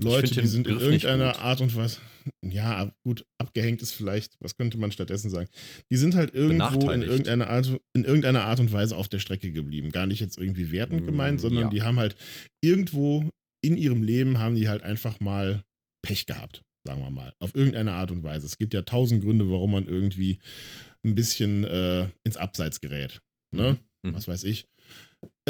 Leute, die sind in Begriff nicht irgendeiner. Art und Weise, ja, gut, abgehängt ist vielleicht, was könnte man stattdessen sagen? Die sind halt irgendwo in irgendeiner, Art, in irgendeiner Art und Weise auf der Strecke geblieben. Gar nicht jetzt irgendwie wertend Mm, gemeint, sondern ja. die haben halt irgendwo in ihrem Leben haben die halt einfach mal Pech gehabt, sagen wir mal. Auf irgendeine Art und Weise. Es gibt ja tausend Gründe, warum man irgendwie ein bisschen äh, ins Abseits gerät. Ne? Mhm. Was weiß ich.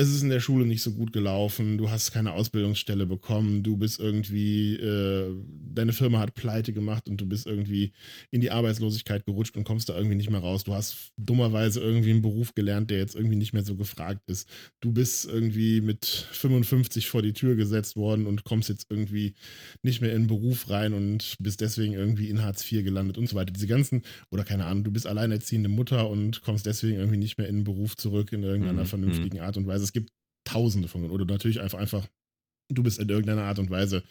Es ist in der Schule nicht so gut gelaufen, du hast keine Ausbildungsstelle bekommen, du bist irgendwie, äh, deine Firma hat pleite gemacht und du bist irgendwie in die Arbeitslosigkeit gerutscht und kommst da irgendwie nicht mehr raus. Du hast dummerweise irgendwie einen Beruf gelernt, der jetzt irgendwie nicht mehr so gefragt ist. Du bist irgendwie mit 55 vor die Tür gesetzt worden und kommst jetzt irgendwie nicht mehr in den Beruf rein und bist deswegen irgendwie in Hartz IV gelandet und so weiter. Diese ganzen, oder keine Ahnung, du bist alleinerziehende Mutter und kommst deswegen irgendwie nicht mehr in den Beruf zurück in irgendeiner Mhm, vernünftigen Art und Weise. Es gibt tausende von, oder natürlich einfach, einfach, du bist in irgendeiner Art und Weise,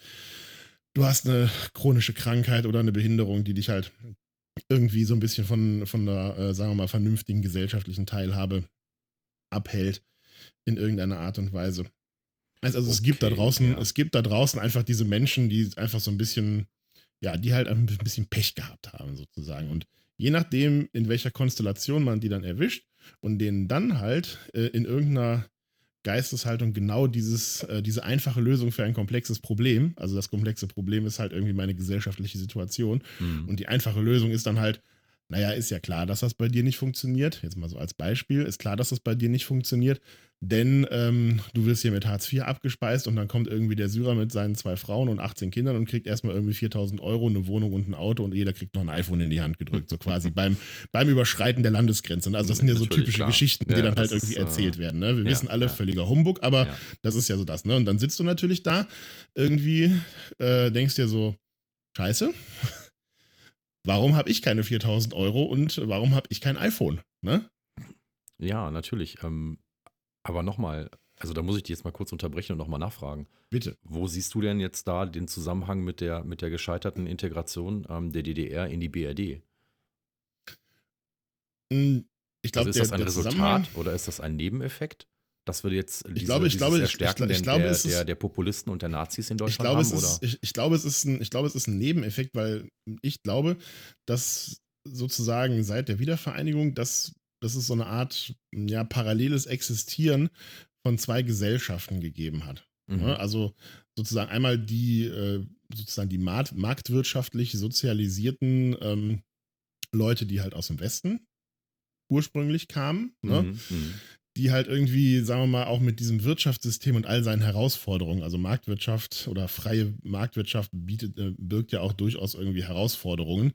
du hast eine chronische Krankheit oder eine Behinderung, die dich halt irgendwie so ein bisschen von, von der, äh, sagen wir mal, vernünftigen gesellschaftlichen Teilhabe abhält in irgendeiner Art und Weise. Also, also es gibt da Okay, draußen, ja. es gibt da draußen einfach diese Menschen, die einfach so ein bisschen, ja, die halt ein bisschen Pech gehabt haben, sozusagen. Und je nachdem, in welcher Konstellation man die dann erwischt und denen dann halt äh, in irgendeiner Geisteshaltung genau dieses, äh, diese einfache Lösung für ein komplexes Problem, also das komplexe Problem ist halt irgendwie meine gesellschaftliche Situation, Mhm. und die einfache Lösung ist dann halt, naja, ist ja klar, dass das bei dir nicht funktioniert. Jetzt mal so als Beispiel, ist klar, dass das bei dir nicht funktioniert, denn ähm, du wirst hier mit Hartz IV abgespeist und dann kommt irgendwie der Syrer mit seinen zwei Frauen und 18 Kindern und kriegt erstmal irgendwie 4000 Euro, eine Wohnung und ein Auto und jeder kriegt noch ein iPhone in die Hand gedrückt, so quasi beim, beim Überschreiten der Landesgrenze. Also das sind ja so Natürlich, typische klar. Geschichten, Ja, die dann halt irgendwie ist, äh, erzählt werden. Ne? Wir ja, wissen alle, ja. völliger Humbug, aber Ja. das ist ja so das. Ne? Und dann sitzt du natürlich da irgendwie, äh, denkst dir so, scheiße, warum habe ich keine 4000 Euro und warum habe ich kein iPhone? Ne? Ja, natürlich. Ähm, aber nochmal, also da muss ich dich jetzt mal kurz unterbrechen und nochmal nachfragen. Bitte. Wo siehst du denn jetzt da den Zusammenhang mit der, mit der gescheiterten Integration ähm, der DDR in die BRD? Hm, Ich glaube, Also ist der, das ein Resultat oder ist das ein Nebeneffekt? Dass wir jetzt diese, glaube- ich glaube- ich- Erstärken ich- ich der, glaube, der, der, der Populisten und der Nazis in Ich Deutschland glaube, haben? es ist, oder? ich, ich, glaube, es ist ein, ich glaube, es ist ein Nebeneffekt, weil ich glaube, dass sozusagen seit der Wiedervereinigung, dass, dass es so eine Art ja, paralleles Existieren von zwei Gesellschaften gegeben hat. Mhm. Ne? Also sozusagen einmal die, äh, sozusagen die markt, marktwirtschaftlich sozialisierten ähm, Leute, die halt aus dem Westen ursprünglich kamen, ne? Mhm. Mhm. Die halt irgendwie, sagen wir mal, auch mit diesem Wirtschaftssystem und all seinen Herausforderungen, also Marktwirtschaft oder freie Marktwirtschaft bietet, äh, birgt ja auch durchaus irgendwie Herausforderungen,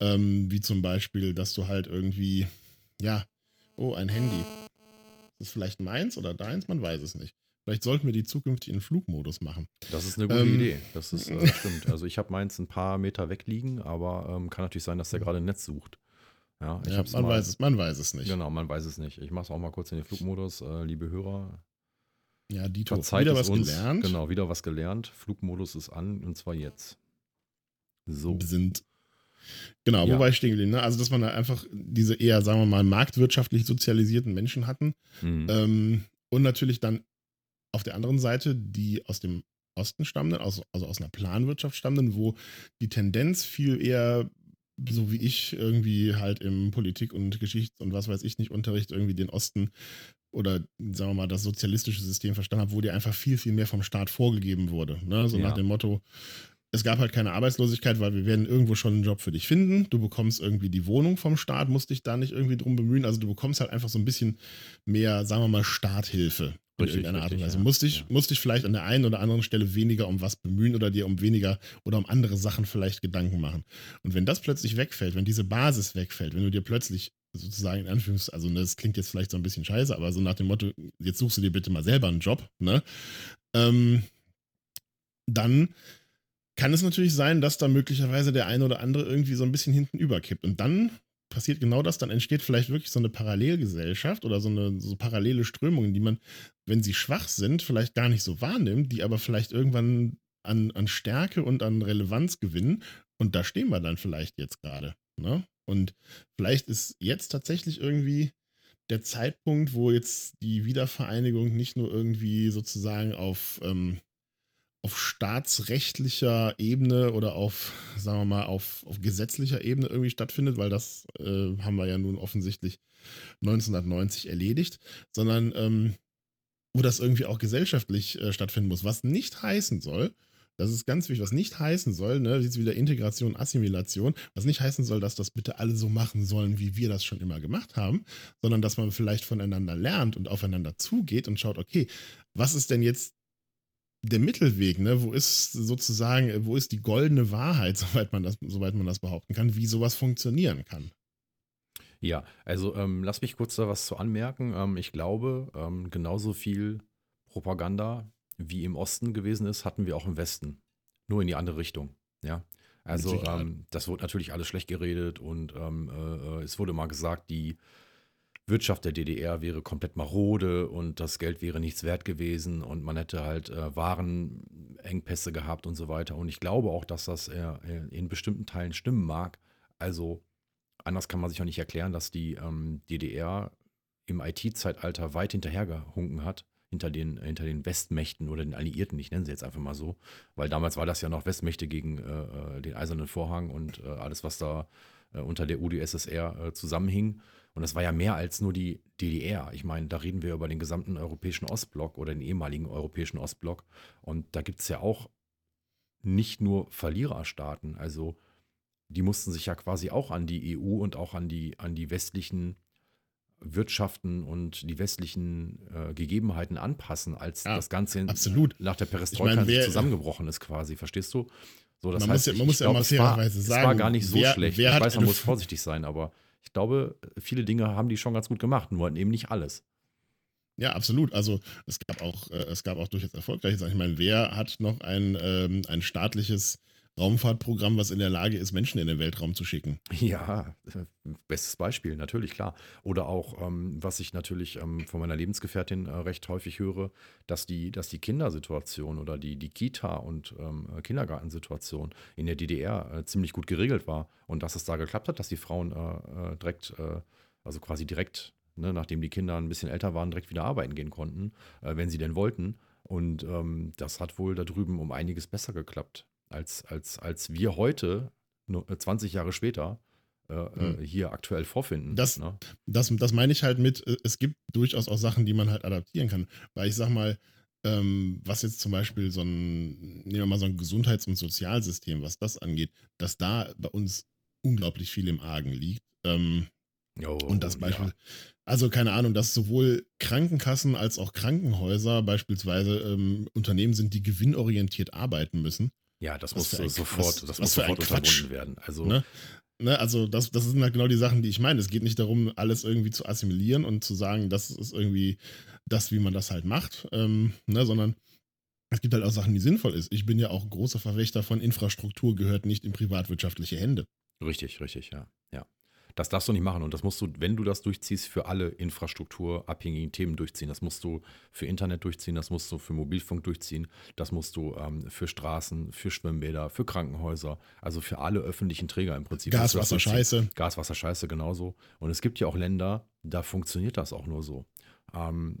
ähm, wie zum Beispiel, dass du halt irgendwie, ja, oh, ein Handy. Ist das vielleicht meins oder deins? Man weiß es nicht. Vielleicht sollten wir die zukünftig in Flugmodus machen. Das ist eine gute Ähm, Idee. Das ist äh, stimmt. Also ich habe meins ein paar Meter weg liegen, aber ähm, kann natürlich sein, dass der gerade ein Netz sucht. Ja, ich Ja, man, mal, weiß es, man weiß es nicht. Genau, man weiß es nicht. Ich mache es auch mal kurz in den Flugmodus. Äh, liebe Hörer, Ja, Dito, verzeiht wieder was uns. gelernt. Genau, wieder was gelernt. Flugmodus ist an und zwar jetzt. So. sind. Genau, Ja. wo war ich stehen geblieben? Ne? Also, dass man da einfach diese eher, sagen wir mal, marktwirtschaftlich sozialisierten Menschen hatten. Mhm. Ähm, und natürlich dann auf der anderen Seite die aus dem Osten stammenden, also, also aus einer Planwirtschaft stammenden, wo die Tendenz viel eher, so wie ich irgendwie halt im Politik- und Geschichts- und was weiß ich nicht Unterricht irgendwie den Osten oder sagen wir mal das sozialistische System verstanden habe, wo dir einfach viel, viel mehr vom Staat vorgegeben wurde. Ne? So Ja. nach dem Motto, es gab halt keine Arbeitslosigkeit, weil wir werden irgendwo schon einen Job für dich finden. Du bekommst irgendwie die Wohnung vom Staat, musst dich da nicht irgendwie drum bemühen. Also du bekommst halt einfach so ein bisschen mehr, sagen wir mal, Starthilfe. In Richtig, irgendeiner Art und Weise. ja. Musst dich, Ja. musst dich vielleicht an der einen oder anderen Stelle weniger um was bemühen oder dir um weniger oder um andere Sachen vielleicht Gedanken machen. Und wenn das plötzlich wegfällt, wenn diese Basis wegfällt, wenn du dir plötzlich sozusagen in Anführungszeichen, also ne, das klingt jetzt vielleicht so ein bisschen scheiße, aber so nach dem Motto, jetzt suchst du dir bitte mal selber einen Job, ne? Ähm, dann kann es natürlich sein, dass da möglicherweise der eine oder andere irgendwie so ein bisschen hinten überkippt. Und dann passiert genau das, dann entsteht vielleicht wirklich so eine Parallelgesellschaft oder so eine so parallele Strömungen, die man, wenn sie schwach sind, vielleicht gar nicht so wahrnimmt, die aber vielleicht irgendwann an, an Stärke und an Relevanz gewinnen. Und da stehen wir dann vielleicht jetzt gerade. Ne? Und vielleicht ist jetzt tatsächlich irgendwie der Zeitpunkt, wo jetzt die Wiedervereinigung nicht nur irgendwie sozusagen auf, ähm, auf staatsrechtlicher Ebene oder auf, sagen wir mal, auf, auf gesetzlicher Ebene irgendwie stattfindet, weil das äh, haben wir ja nun offensichtlich 1990 erledigt, sondern ähm, wo das irgendwie auch gesellschaftlich äh, stattfinden muss. Was nicht heißen soll, das ist ganz wichtig, was nicht heißen soll, ne, jetzt wieder Integration, Assimilation, was nicht heißen soll, dass das bitte alle so machen sollen, wie wir das schon immer gemacht haben, sondern dass man vielleicht voneinander lernt und aufeinander zugeht und schaut, okay, was ist denn jetzt der Mittelweg, ne? Wo ist sozusagen, wo ist die goldene Wahrheit, soweit man das, soweit man das behaupten kann, wie sowas funktionieren kann? Ja, also ähm, lass mich kurz da was zu anmerken. Ähm, ich glaube, ähm, genauso viel Propaganda wie im Osten gewesen ist, hatten wir auch im Westen. Nur in die andere Richtung. Ja. Also ähm, das wurde natürlich alles schlecht geredet und ähm, äh, äh, es wurde mal gesagt, die Wirtschaft der DDR wäre komplett marode und das Geld wäre nichts wert gewesen und man hätte halt äh, Warenengpässe gehabt und so weiter. Und ich glaube auch, dass das äh, in bestimmten Teilen stimmen mag. Also anders kann man sich auch nicht erklären, dass die ähm, DDR im IT-Zeitalter weit hinterhergehunken hat, hinter den, hinter den Westmächten oder den Alliierten, ich nenne sie jetzt einfach mal so, weil damals war das ja noch Westmächte gegen äh, äh, den Eisernen Vorhang und äh, alles, was da äh, unter der UdSSR äh, zusammenhing. Und das war ja mehr als nur die DDR. Ich meine, da reden wir über den gesamten europäischen Ostblock oder den ehemaligen europäischen Ostblock. Und da gibt es ja auch nicht nur Verliererstaaten. Also die mussten sich ja quasi auch an die EU und auch an die, an die westlichen Wirtschaften und die westlichen äh, Gegebenheiten anpassen, als Ja, das Ganze in, nach der Perestroika Ich meine, wer- zusammengebrochen ist, quasi. Verstehst du? So, das Man muss heißt, ja- man ich, muss ich ja mal fairerweise es war sagen, gar nicht so wer- schlecht. wer ich weiß, man muss vorsichtig sein, aber ich glaube, viele Dinge haben die schon ganz gut gemacht, nur eben nicht alles. Ja, absolut. Also es gab auch, äh, es gab auch durchaus erfolgreiche Sachen. Ich meine, wer hat noch ein, ähm, ein staatliches Raumfahrtprogramm, was in der Lage ist, Menschen in den Weltraum zu schicken? Ja, äh, bestes Beispiel, natürlich, klar. Oder auch, ähm, was ich natürlich ähm, von meiner Lebensgefährtin äh, recht häufig höre, dass die, dass die Kindersituation oder die, die Kita- und ähm, äh, Kindergartensituation in der DDR äh, ziemlich gut geregelt war und dass es da geklappt hat, dass die Frauen äh, äh, direkt, äh, also quasi direkt, ne, nachdem die Kinder ein bisschen älter waren, direkt wieder arbeiten gehen konnten, wenn sie denn wollten. Und ähm, das hat wohl da drüben um einiges besser geklappt, als, als, als wir heute, nur, äh, 20 Jahre später, äh, äh, hier aktuell vorfinden. Das- ne? Das, das meine ich halt mit, äh, es gibt durchaus auch Sachen, die man halt adaptieren kann. Weil ich sag mal, ähm, was jetzt zum Beispiel so ein, nehmen wir mal so ein Gesundheits- und Sozialsystem, was das angeht, dass da bei uns unglaublich viel im Argen liegt. Ähm, Oh, Und das ja. Beispiel, also keine Ahnung, dass sowohl Krankenkassen als auch Krankenhäuser beispielsweise ähm, Unternehmen sind, die gewinnorientiert arbeiten müssen. Ja, das Was muss sofort, was- das muss sofort Quatsch. unterbunden werden. Also, Ne? Ne, also das, das sind halt genau die Sachen, die ich meine. Es geht nicht darum, alles irgendwie zu assimilieren und zu sagen, das ist irgendwie das, wie man das halt macht, ähm, ne, sondern es gibt halt auch Sachen, die sinnvoll ist. Ich bin ja auch großer Verfechter von Infrastruktur, gehört nicht in privatwirtschaftliche Hände. Richtig, richtig, ja. ja. Das darfst du nicht machen und das musst du, wenn du das durchziehst, für alle infrastrukturabhängigen Themen durchziehen. Das musst du für Internet durchziehen, das musst du für Mobilfunk durchziehen, das musst du ähm, für Straßen, für Schwimmbäder, für Krankenhäuser, also für alle öffentlichen Träger im Prinzip. Gas, Wasser. Scheiße. Gas, Wasser, Scheiße genauso. Und es gibt ja auch Länder, da funktioniert das auch nur so. Ähm,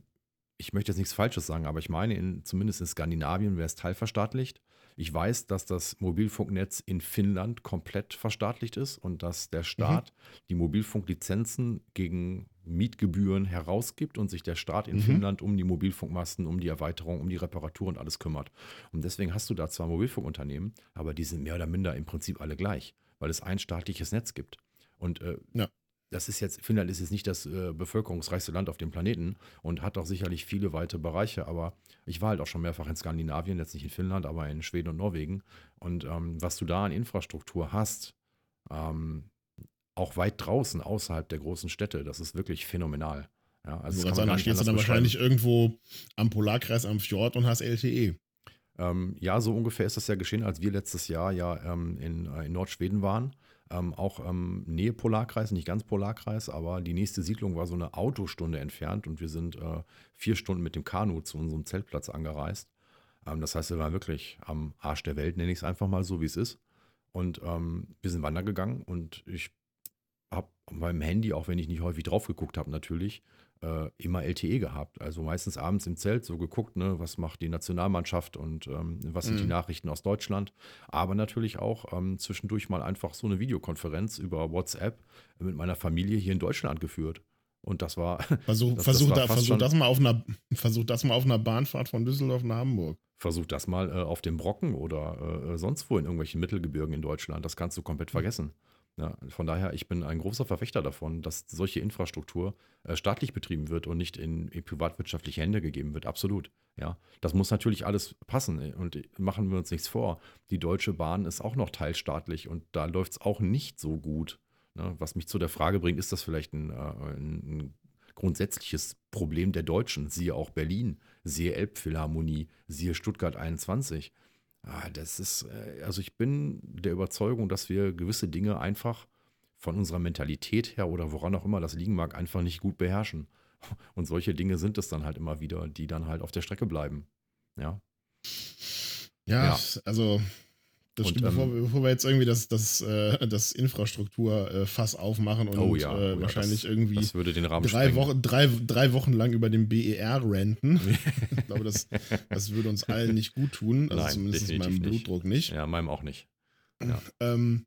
ich möchte jetzt nichts Falsches sagen, aber ich meine, in, zumindest in Skandinavien wäre es teilverstaatlicht. Ich weiß, dass das Mobilfunknetz in Finnland komplett verstaatlicht ist und dass der Staat die Mobilfunklizenzen gegen Mietgebühren herausgibt und sich der Staat in Mhm. Finnland um die Mobilfunkmasten, um die Erweiterung, um die Reparatur und alles kümmert. Und deswegen hast du da zwar Mobilfunkunternehmen, aber die sind mehr oder minder im Prinzip alle gleich, weil es ein staatliches Netz gibt. Und äh, Ja. Das ist jetzt, Finnland ist jetzt nicht das äh, bevölkerungsreichste Land auf dem Planeten und hat auch sicherlich viele weite Bereiche, aber ich war halt auch schon mehrfach in Skandinavien, jetzt nicht in Finnland, aber in Schweden und Norwegen. Und ähm, was du da an Infrastruktur hast, ähm, auch weit draußen, außerhalb der großen Städte, das ist wirklich phänomenal. Ja, Also, kann man da stehst du dann wahrscheinlich irgendwo am Polarkreis am Fjord und hast. LTE. Ähm, ja, so ungefähr ist das ja geschehen, als wir letztes Jahr ja ähm, in, äh, in Nordschweden waren. Ähm, auch ähm, Nähe Polarkreis, nicht ganz Polarkreis, aber die nächste Siedlung war so eine Autostunde entfernt und wir sind äh, vier Stunden mit dem Kanu zu unserem Zeltplatz angereist. Ähm, das heißt, wir waren wirklich am Arsch der Welt, nenne ich es einfach mal so, wie es ist. Und ähm, wir sind wandern gegangen und ich habe beim Handy, auch wenn ich nicht häufig drauf geguckt habe, natürlich, äh, immer LTE gehabt. Also meistens abends im Zelt so geguckt, ne, was macht die Nationalmannschaft und ähm, was sind die Mhm. Nachrichten aus Deutschland. Aber natürlich auch ähm, zwischendurch mal einfach so eine Videokonferenz über WhatsApp mit meiner Familie hier in Deutschland geführt. Und das war, Versuch, Das- das versuch, war da, versuch, das mal auf einer, versuch das mal auf einer Bahnfahrt von Düsseldorf nach Hamburg. versuch das mal äh, auf dem Brocken oder äh, sonst wo in irgendwelchen Mittelgebirgen in Deutschland. Das kannst du komplett vergessen. Ja, von daher, ich bin ein großer Verfechter davon, dass solche Infrastruktur äh, staatlich betrieben wird und nicht in, in privatwirtschaftliche Hände gegeben wird. Absolut. Ja, das muss natürlich alles passen. Und machen wir uns nichts vor. Die Deutsche Bahn ist auch noch teilstaatlich und da läuft es auch nicht so gut. Ne? Was mich zu der Frage bringt, ist das vielleicht ein, äh, ein grundsätzliches Problem der Deutschen? Siehe auch Berlin, siehe Elbphilharmonie, siehe Stuttgart 21. Ah, das ist, äh, also ich bin der Überzeugung, dass wir gewisse Dinge einfach von unserer Mentalität her oder woran auch immer das liegen mag, einfach nicht gut beherrschen. Und solche Dinge sind es dann halt immer wieder, die dann halt auf der Strecke bleiben. Ja. Ja, Ja. also das Und, stimmt, bevor, ähm, wir- bevor wir jetzt irgendwie das, das, äh, das Infrastrukturfass aufmachen und oh ja. äh, oh ja wahrscheinlich das, irgendwie Das würde den Rahmen drei. Wochen, drei, drei Wochen lang über den BER ranten. ich glaube, das, das würde uns allen nicht gut tun. Also Nein, zumindest meinem nicht. Blutdruck nicht. Ja, meinem auch nicht. Ähm,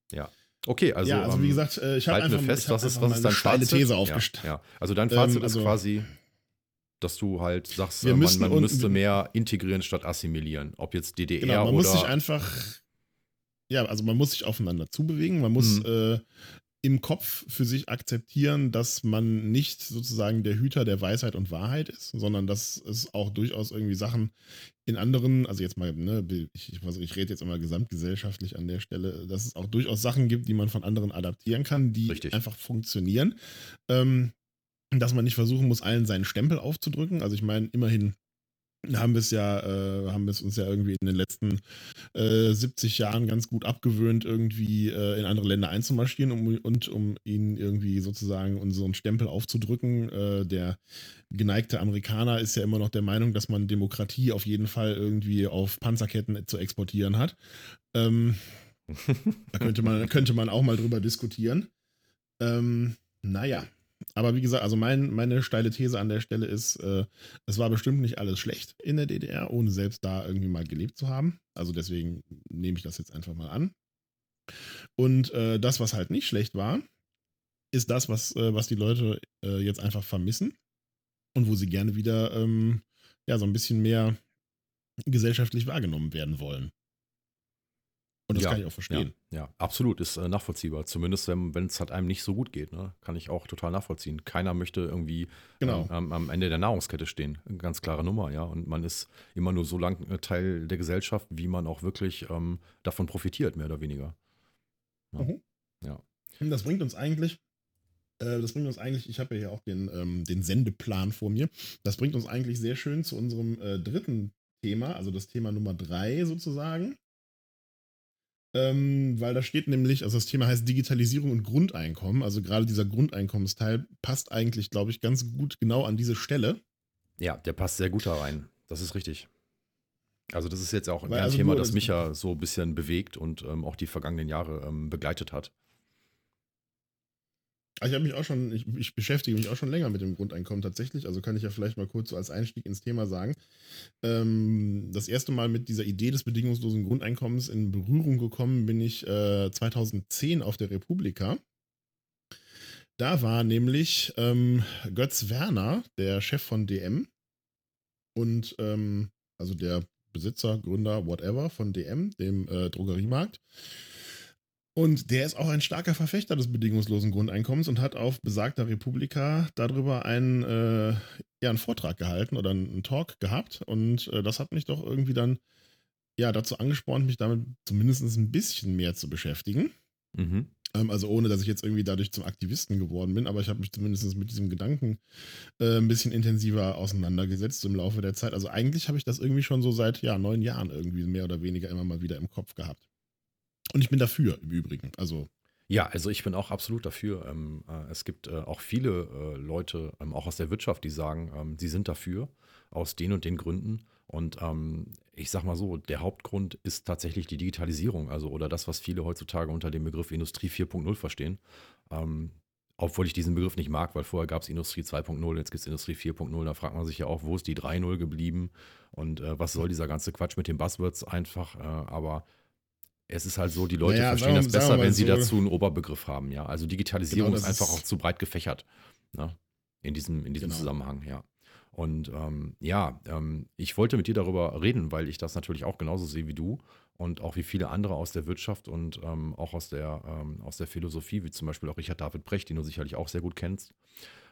Okay, also, ja, also ähm, wie gesagt, äh, ich habe einfach, fest, ich hab was ist, was ist eine dein Fazit? These Ja, aufgestellt. Ja, Also dein Fazit Ähm, also- ist quasi, dass du halt sagst, äh, man, man müsste mehr integrieren statt assimilieren. Ob jetzt DDR Genau, man oder muss sich einfach ja, also man muss sich aufeinander zubewegen, man muss Mhm. äh, im Kopf für sich akzeptieren, dass man nicht sozusagen der Hüter der Weisheit und Wahrheit ist, sondern dass es auch durchaus irgendwie Sachen in anderen, also jetzt mal, ne, ich, ich, ich rede jetzt immer gesamtgesellschaftlich an der Stelle, dass es auch durchaus Sachen gibt, die man von anderen adaptieren kann, die Richtig. einfach funktionieren. Ähm, dass man nicht versuchen muss, allen seinen Stempel aufzudrücken. Also ich meine, immerhin haben wir es ja, äh, haben wir es uns ja irgendwie in den letzten äh, 70 Jahren ganz gut abgewöhnt, irgendwie äh, in andere Länder einzumarschieren um, und um ihnen irgendwie sozusagen unseren Stempel aufzudrücken. Äh, der geneigte Amerikaner ist ja immer noch der Meinung, dass man Demokratie auf jeden Fall irgendwie auf Panzerketten zu exportieren hat. Ähm, da könnte man, könnte man auch mal drüber diskutieren. Ähm, naja, aber wie gesagt, also mein, meine steile These an der Stelle ist, äh, es war bestimmt nicht alles schlecht in der DDR, ohne selbst da irgendwie mal gelebt zu haben. Also deswegen nehme ich das jetzt einfach mal an. Und äh, das, was halt nicht schlecht war, ist das, was, äh, was die Leute äh, jetzt einfach vermissen und wo sie gerne wieder ähm, ja, so ein bisschen mehr gesellschaftlich wahrgenommen werden wollen. Und das Ja, kann ich auch verstehen. Ja, ja absolut, ist äh, nachvollziehbar. Zumindest wenn es halt einem nicht so gut geht, ne? kann ich auch total nachvollziehen. Keiner möchte irgendwie Genau. ähm, am, Ende der Nahrungskette stehen. Ganz klare Nummer, ja. Und man ist immer nur so lang äh, Teil der Gesellschaft, wie man auch wirklich ähm, davon profitiert, mehr oder weniger. Ja. Mhm. Ja. Das bringt uns eigentlich, äh, das bringt uns eigentlich, ich habe ja hier auch den, ähm, den Sendeplan vor mir. Das bringt uns eigentlich sehr schön zu unserem äh, dritten Thema, also das Thema Nummer drei sozusagen. Ähm, weil da steht nämlich, also das Thema heißt Digitalisierung und Grundeinkommen. Also gerade dieser Grundeinkommensteil passt eigentlich, glaube ich, ganz gut genau an diese Stelle. Ja, der passt sehr gut da rein. Das ist richtig. Also das ist jetzt auch Weil ein also Thema, nur- das mich ja so ein bisschen bewegt und ähm, auch die vergangenen Jahre ähm, begleitet hat. Ah, Ich habe mich auch schon, ich, ich beschäftige mich auch schon länger mit dem Grundeinkommen tatsächlich. Also kann ich ja vielleicht mal kurz so als Einstieg ins Thema sagen. Ähm, das erste Mal mit dieser Idee des bedingungslosen Grundeinkommens in Berührung gekommen bin ich äh, 2010 auf der Republika. Da war nämlich ähm, Götz Werner, der Chef von DM und ähm, also der Besitzer, Gründer, whatever von DM, dem äh, Drogeriemarkt. Und der ist auch ein starker Verfechter des bedingungslosen Grundeinkommens und hat auf besagter Republika darüber einen, äh, ja, einen Vortrag gehalten oder einen, Talk gehabt. Und äh, das hat mich doch irgendwie dann ja, dazu angespornt, mich damit zumindest ein bisschen mehr zu beschäftigen. Mhm. Ähm, also ohne, dass ich jetzt irgendwie dadurch zum Aktivisten geworden bin, aber ich habe mich zumindest mit diesem Gedanken äh, ein bisschen intensiver auseinandergesetzt im Laufe der Zeit. Also eigentlich habe ich das irgendwie schon so seit ja, neun Jahren irgendwie mehr oder weniger immer mal wieder im Kopf gehabt. Und ich bin dafür im Übrigen. Also Ja, also ich bin auch absolut dafür. Ähm, äh, es gibt äh, auch viele äh, Leute, ähm, auch aus der Wirtschaft, die sagen, ähm, sie sind dafür, aus den und den Gründen. Und ähm, ich sag mal so, der Hauptgrund ist tatsächlich die Digitalisierung, also oder das, was viele heutzutage unter dem Begriff Industrie 4.0 verstehen. Ähm, obwohl ich diesen Begriff nicht mag, weil vorher gab es Industrie 2.0, jetzt gibt es Industrie 4.0. Da fragt man sich ja auch, wo ist die 3.0 geblieben und äh, was soll dieser ganze Quatsch mit den Buzzwords einfach. Äh, aber es ist halt so, die Leute Naja, verstehen sagen- das besser, wenn sie so- dazu einen Oberbegriff haben, ja. Also Digitalisierung Genau, ist einfach auch zu breit gefächert, ne? In diesem, in diesem Genau. Zusammenhang, ja. Und ähm, ja, ähm, ich wollte mit dir darüber reden, weil ich das natürlich auch genauso sehe wie du und auch wie viele andere aus der Wirtschaft und ähm, auch aus der, ähm, aus der Philosophie, wie zum Beispiel auch Richard David Brecht, den du sicherlich auch sehr gut kennst.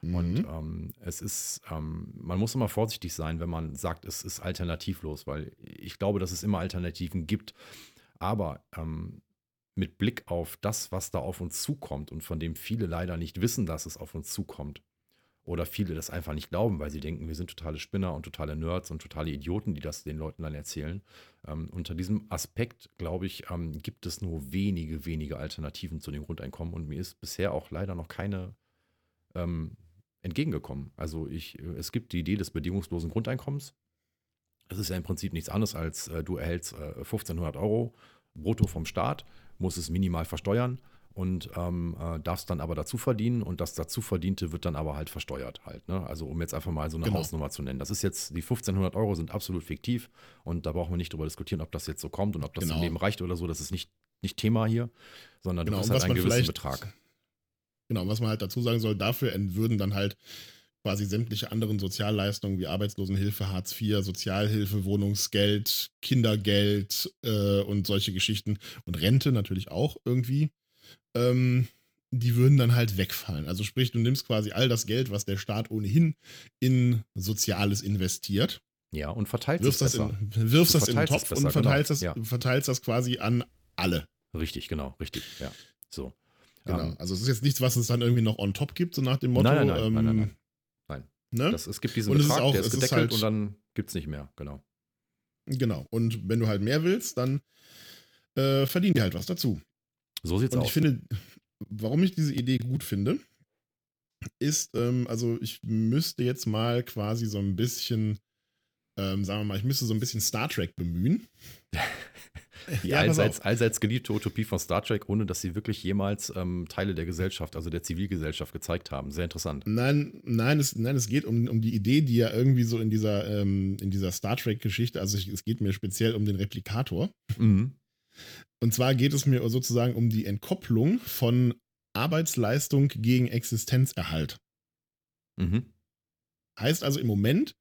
Und mhm. ähm, es ist, ähm, man muss immer vorsichtig sein, wenn man sagt, es ist alternativlos, weil ich glaube, dass es immer Alternativen gibt. Aber ähm, mit Blick auf das, was da auf uns zukommt und von dem viele leider nicht wissen, dass es auf uns zukommt, oder viele das einfach nicht glauben, weil sie denken, wir sind totale Spinner und totale Nerds und totale Idioten, die das den Leuten dann erzählen. Ähm, unter diesem Aspekt, glaube ich, ähm, gibt es nur wenige, wenige Alternativen zu dem Grundeinkommen und mir ist bisher auch leider noch keine ähm, entgegengekommen. Also ich, äh, es gibt die Idee des bedingungslosen Grundeinkommens. Das ist ja im Prinzip nichts anderes als äh, du erhältst äh, 1500 Euro brutto vom Staat, musst es minimal versteuern und ähm, äh, darfst dann aber dazu verdienen und das dazu verdiente wird dann aber halt versteuert halt. Ne? Also um jetzt einfach mal so eine Genau. Hausnummer zu nennen. Das ist jetzt, die 1500 Euro sind absolut fiktiv und da brauchen wir nicht drüber diskutieren, ob das jetzt so kommt und ob das Genau. im Leben reicht oder so. Das ist nicht, nicht Thema hier, sondern Genau, du hast halt einen gewissen Betrag. Genau, was man halt dazu sagen soll, dafür würden dann halt quasi sämtliche anderen Sozialleistungen wie Arbeitslosenhilfe, Hartz IV, Sozialhilfe, Wohnungsgeld, Kindergeld äh, und solche Geschichten und Rente natürlich auch irgendwie, ähm, die würden dann halt wegfallen. Also sprich, du nimmst quasi all das Geld, was der Staat ohnehin in Soziales investiert. Ja, und verteilst wirfst es das besser. in, wirfst das in den Topf besser, und verteilst, genau. das, verteilst das quasi an alle. Richtig, genau, richtig. Ja, so. Genau. Ähm, also es ist jetzt nichts, was es dann irgendwie noch on top gibt, so nach dem Motto. Nein, nein, nein, ähm, nein, nein, nein. Nein. Ne? das, es gibt diesen Und es ist Betrag, auch- der ist es ist gedeckelt halt- und dann gibt es nicht mehr, genau. Genau. Und wenn du halt mehr willst, dann äh, verdienen die halt was dazu. So sieht's Und aus. ich finde, warum ich diese Idee gut finde, ist, ähm, also ich müsste jetzt mal quasi so ein bisschen, ähm, sagen wir mal, ich müsste so ein bisschen Star Trek bemühen. Die Ja, allseits, allseits geliebte Utopie von Star Trek, ohne dass sie wirklich jemals ähm, Teile der Gesellschaft, also der Zivilgesellschaft gezeigt haben. Sehr interessant. Nein, nein, es, nein, es geht um, um die Idee, die ja irgendwie so in dieser, ähm, in dieser Star Trek-Geschichte, also ich, es geht mir speziell um den Replikator. Mhm. Und zwar geht es mir sozusagen um die Entkopplung von Arbeitsleistung gegen Existenzerhalt. Mhm. Heißt also im Moment,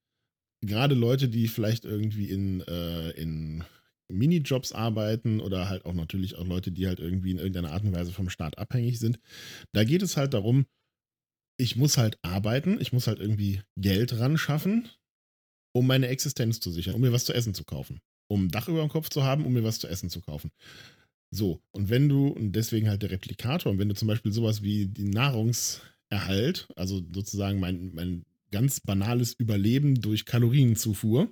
gerade Leute, die vielleicht irgendwie in, äh, in Minijobs arbeiten oder halt auch natürlich auch Leute, die halt irgendwie in irgendeiner Art und Weise vom Staat abhängig sind, da geht es halt darum, ich muss halt arbeiten, ich muss halt irgendwie Geld ran schaffen, um meine Existenz zu sichern, um mir was zu essen zu kaufen, um ein Dach über dem Kopf zu haben, um mir was zu essen zu kaufen. So, und wenn du, und deswegen halt der Replikator, und wenn du zum Beispiel sowas wie die Nahrungserhalt, also sozusagen mein, mein ganz banales Überleben durch Kalorienzufuhr,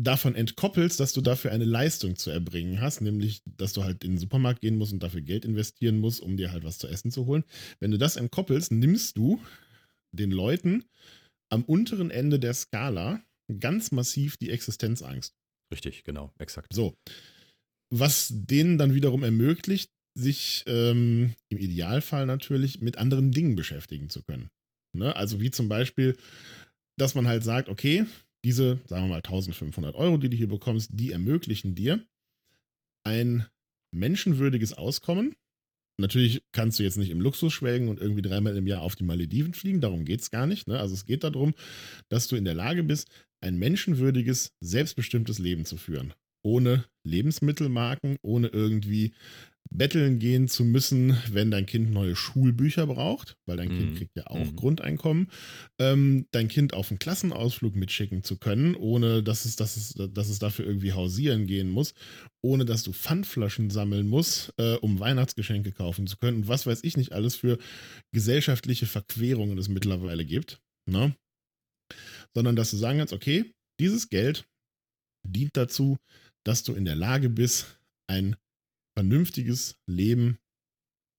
davon entkoppelst, dass du dafür eine Leistung zu erbringen hast, nämlich, dass du halt in den Supermarkt gehen musst und dafür Geld investieren musst, um dir halt was zu essen zu holen. Wenn du das entkoppelst, nimmst du den Leuten am unteren Ende der Skala ganz massiv die Existenzangst. Richtig, genau, exakt. So. Was denen dann wiederum ermöglicht, sich ähm, im Idealfall natürlich mit anderen Dingen beschäftigen zu können. Ne? Also wie zum Beispiel, dass man halt sagt, okay, diese, sagen wir mal, 1500 Euro, die du hier bekommst, die ermöglichen dir ein menschenwürdiges Auskommen. Natürlich kannst du jetzt nicht im Luxus schwelgen und irgendwie dreimal im Jahr auf die Malediven fliegen, darum geht es gar nicht. Ne? Also es geht darum, dass du in der Lage bist, ein menschenwürdiges, selbstbestimmtes Leben zu führen. Ohne Lebensmittelmarken, ohne irgendwie betteln gehen zu müssen, wenn dein Kind neue Schulbücher braucht, weil dein Kind Mhm. kriegt ja auch Mhm. Grundeinkommen, ähm, dein Kind auf einen Klassenausflug mitschicken zu können, ohne dass es, dass es, dass es dafür irgendwie hausieren gehen muss, ohne dass du Pfandflaschen sammeln musst, äh, um Weihnachtsgeschenke kaufen zu können und was weiß ich nicht alles für gesellschaftliche Verquerungen es mittlerweile gibt. Ne? Sondern dass du sagen kannst, okay, dieses Geld dient dazu, dass du in der Lage bist, ein vernünftiges Leben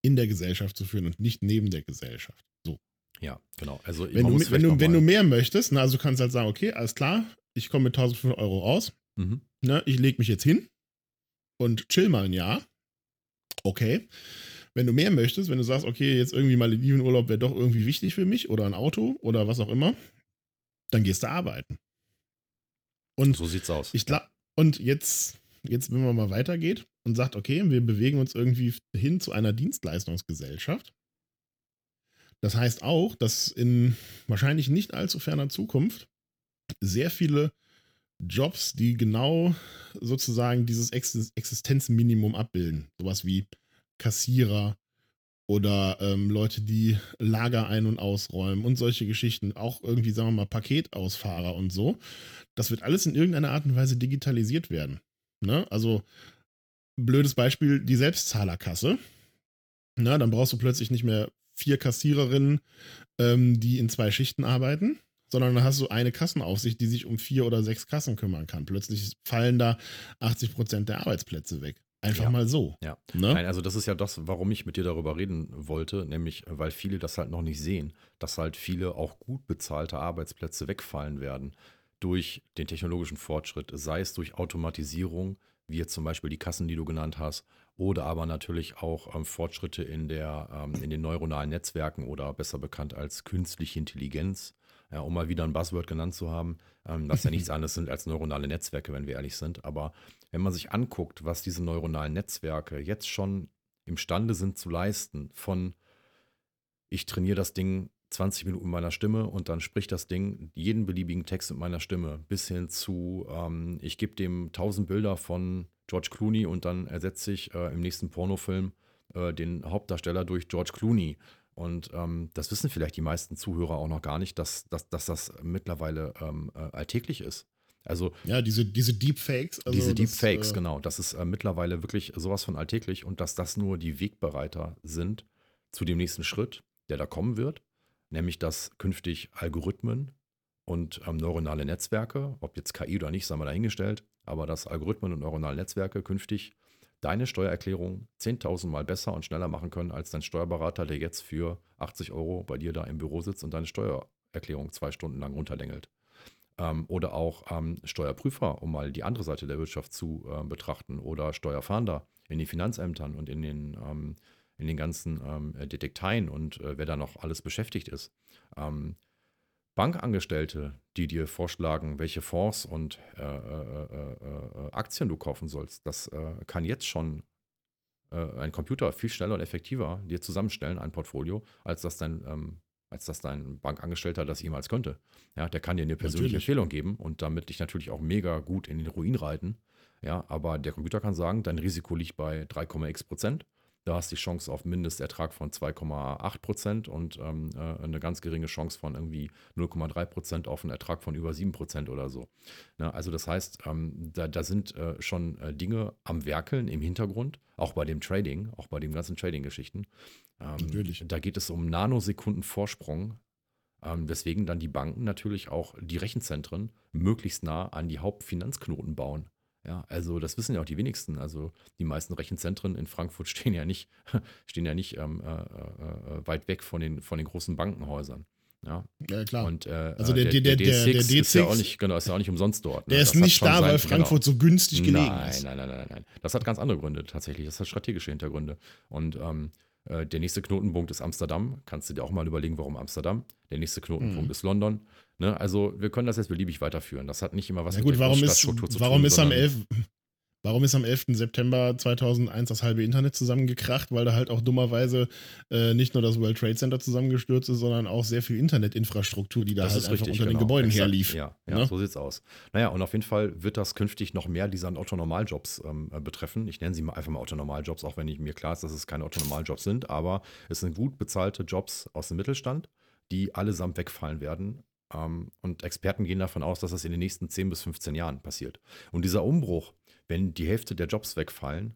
in der Gesellschaft zu führen und nicht neben der Gesellschaft. So. Ja, genau. Also Wenn, du, wenn, du, wenn du mehr möchtest, na, also du kannst halt sagen, okay, alles klar, ich komme mit 1500 Euro aus, Mhm. ne, ich lege mich jetzt hin und chill mal ein Jahr. Okay. Wenn du mehr möchtest, wenn du sagst, okay, jetzt irgendwie Maledivenurlaub wäre doch irgendwie wichtig für mich oder ein Auto oder was auch immer, dann gehst du arbeiten. Und So sieht's aus. ich glaube, und jetzt, jetzt, wenn man mal weitergeht und sagt, okay, wir bewegen uns irgendwie hin zu einer Dienstleistungsgesellschaft. Das heißt auch, dass in wahrscheinlich nicht allzu ferner Zukunft sehr viele Jobs, die genau sozusagen dieses Exis- Existenzminimum abbilden, sowas wie Kassierer oder ähm, Leute, die Lager ein- und ausräumen und solche Geschichten, auch irgendwie, sagen wir mal, Paketausfahrer und so, das wird alles in irgendeiner Art und Weise digitalisiert werden. Ne? Also, blödes Beispiel, die Selbstzahlerkasse. Na, dann brauchst du plötzlich nicht mehr vier Kassiererinnen, ähm, die in zwei Schichten arbeiten, sondern dann hast du eine Kassenaufsicht, die sich um vier oder sechs Kassen kümmern kann. Plötzlich fallen da 80 Prozent der Arbeitsplätze weg. Einfach Ja. mal so. Ja. Ne? Nein, also das ist ja das, warum ich mit dir darüber reden wollte, nämlich weil viele das halt noch nicht sehen, dass halt viele auch gut bezahlte Arbeitsplätze wegfallen werden durch den technologischen Fortschritt, sei es durch Automatisierung, wie jetzt zum Beispiel die Kassen, die du genannt hast, oder aber natürlich auch ähm, Fortschritte in, der, ähm, in den neuronalen Netzwerken oder besser bekannt als künstliche Intelligenz, ja, um mal wieder ein Buzzword genannt zu haben, ähm, das ja nichts anderes sind als neuronale Netzwerke, wenn wir ehrlich sind. Aber wenn man sich anguckt, was diese neuronalen Netzwerke jetzt schon imstande sind zu leisten, von ich trainiere das Ding 20 Minuten mit meiner Stimme und dann spricht das Ding jeden beliebigen Text mit meiner Stimme bis hin zu, ähm, ich gebe dem 1000 Bilder von George Clooney und dann ersetze ich äh, im nächsten Pornofilm äh, den Hauptdarsteller durch George Clooney. Und ähm, das wissen vielleicht die meisten Zuhörer auch noch gar nicht, dass, dass, dass das mittlerweile ähm, äh, alltäglich ist. Also ja, diese, diese Deepfakes. Also diese Deepfakes, das, äh, genau. Das ist äh, mittlerweile wirklich sowas von alltäglich und dass das nur die Wegbereiter sind zu dem nächsten Schritt, der da kommen wird nämlich dass künftig Algorithmen und ähm, neuronale Netzwerke, ob jetzt KI oder nicht, sei mal dahingestellt, aber dass Algorithmen und neuronale Netzwerke künftig deine Steuererklärung 10.000 Mal besser und schneller machen können als dein Steuerberater, der jetzt für 80 Euro bei dir da im Büro sitzt und deine Steuererklärung zwei Stunden lang runterlängelt. Ähm, oder auch ähm, Steuerprüfer, um mal die andere Seite der Wirtschaft zu äh, betrachten, oder Steuerfahnder in den Finanzämtern und in den ähm, in den ganzen ähm, äh, Detekteien und äh, wer da noch alles beschäftigt ist. Ähm, Bankangestellte, die dir vorschlagen, welche Fonds und äh, äh, äh, äh Aktien du kaufen sollst, das kann jetzt schon ein Computer viel schneller und effektiver dir zusammenstellen, ein Portfolio, als das dein, ähm, als das dein Bankangestellter das jemals könnte. Ja, der kann dir eine persönliche natürlich. Empfehlung geben und damit dich natürlich auch mega gut in den Ruin reiten. Ja, aber der Computer kann sagen, dein Risiko liegt bei 3,x Prozent da hast du die Chance auf Mindestertrag von 2,8 Prozent und ähm, äh, eine ganz geringe Chance von irgendwie 0,3 Prozent auf einen Ertrag von über 7 Prozent oder so. Ne? Also das heißt, ähm, da, da, sind äh, schon äh, Dinge am Werkeln im Hintergrund, auch bei dem Trading, auch bei den ganzen Trading-Geschichten. Ähm, natürlich. Da geht es um Nanosekunden Vorsprung, ähm, weswegen dann die Banken natürlich auch die Rechenzentren möglichst nah an die Hauptfinanzknoten bauen. Ja, also das wissen ja auch die wenigsten. Also die meisten Rechenzentren in Frankfurt stehen ja nicht, stehen ja nicht ähm, äh, äh, äh, weit weg von den, von den großen Bankenhäusern. Ja, ja klar. Und äh, also der, der, der, der, D6 der D6 ist ja auch nicht, genau, ist ja auch nicht umsonst dort. Ne? Der ist das nicht da, weil Frankfurt genau. so günstig gelegen nein, ist. Nein, nein, nein, nein. Das hat ganz andere Gründe tatsächlich. Das hat strategische Hintergründe. Und ähm, äh, der nächste Knotenpunkt ist Amsterdam. Kannst du dir auch mal überlegen, warum Amsterdam. Der nächste Knotenpunkt mhm. ist London. Ne? Also wir können das jetzt beliebig weiterführen. Das hat nicht immer was Na gut, mit der warum ist, zu warum tun. Ist am 11, Warum ist am 11. September 2001 das halbe Internet zusammengekracht? Weil da halt auch dummerweise äh, nicht nur das World Trade Center zusammengestürzt ist, sondern auch sehr viel Internetinfrastruktur, die da das halt einfach richtig, unter genau. den Gebäuden Exakt. herlief. Ja, ja ne? so sieht's aus. Naja, und auf jeden Fall wird das künftig noch mehr dieser Autonormaljobs ähm, äh, betreffen. Ich nenne sie mal einfach mal Autonormaljobs, auch wenn ich, mir klar ist, dass es keine Autonormaljobs sind, aber es sind gut bezahlte Jobs aus dem Mittelstand, die allesamt wegfallen werden und Experten gehen davon aus, dass das in den nächsten 10 bis 15 Jahren passiert. Und dieser Umbruch wenn die Hälfte der Jobs wegfallen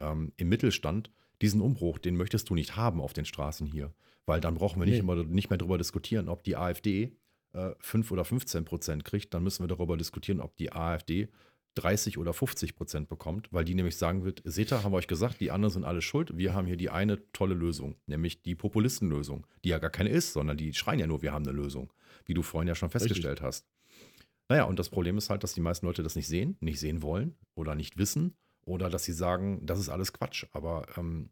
ähm, im Mittelstand, diesen Umbruch, den möchtest du nicht haben auf den Straßen hier. Weil dann brauchen wir nee. nicht, immer, nicht mehr darüber diskutieren, ob die AfD äh, 5 oder 15 Prozent kriegt. Dann müssen wir darüber diskutieren, ob die AfD 30 oder 50 Prozent bekommt, weil die nämlich sagen wird, seht ihr, haben wir euch gesagt, die anderen sind alle schuld. Wir haben hier die eine tolle Lösung, nämlich die Populistenlösung, die ja gar keine ist, sondern die schreien ja nur, wir haben eine Lösung, wie du vorhin ja schon festgestellt Richtig. hast. Naja, und das Problem ist halt, dass die meisten Leute das nicht sehen, nicht sehen wollen oder nicht wissen oder dass sie sagen, das ist alles Quatsch. Aber ähm,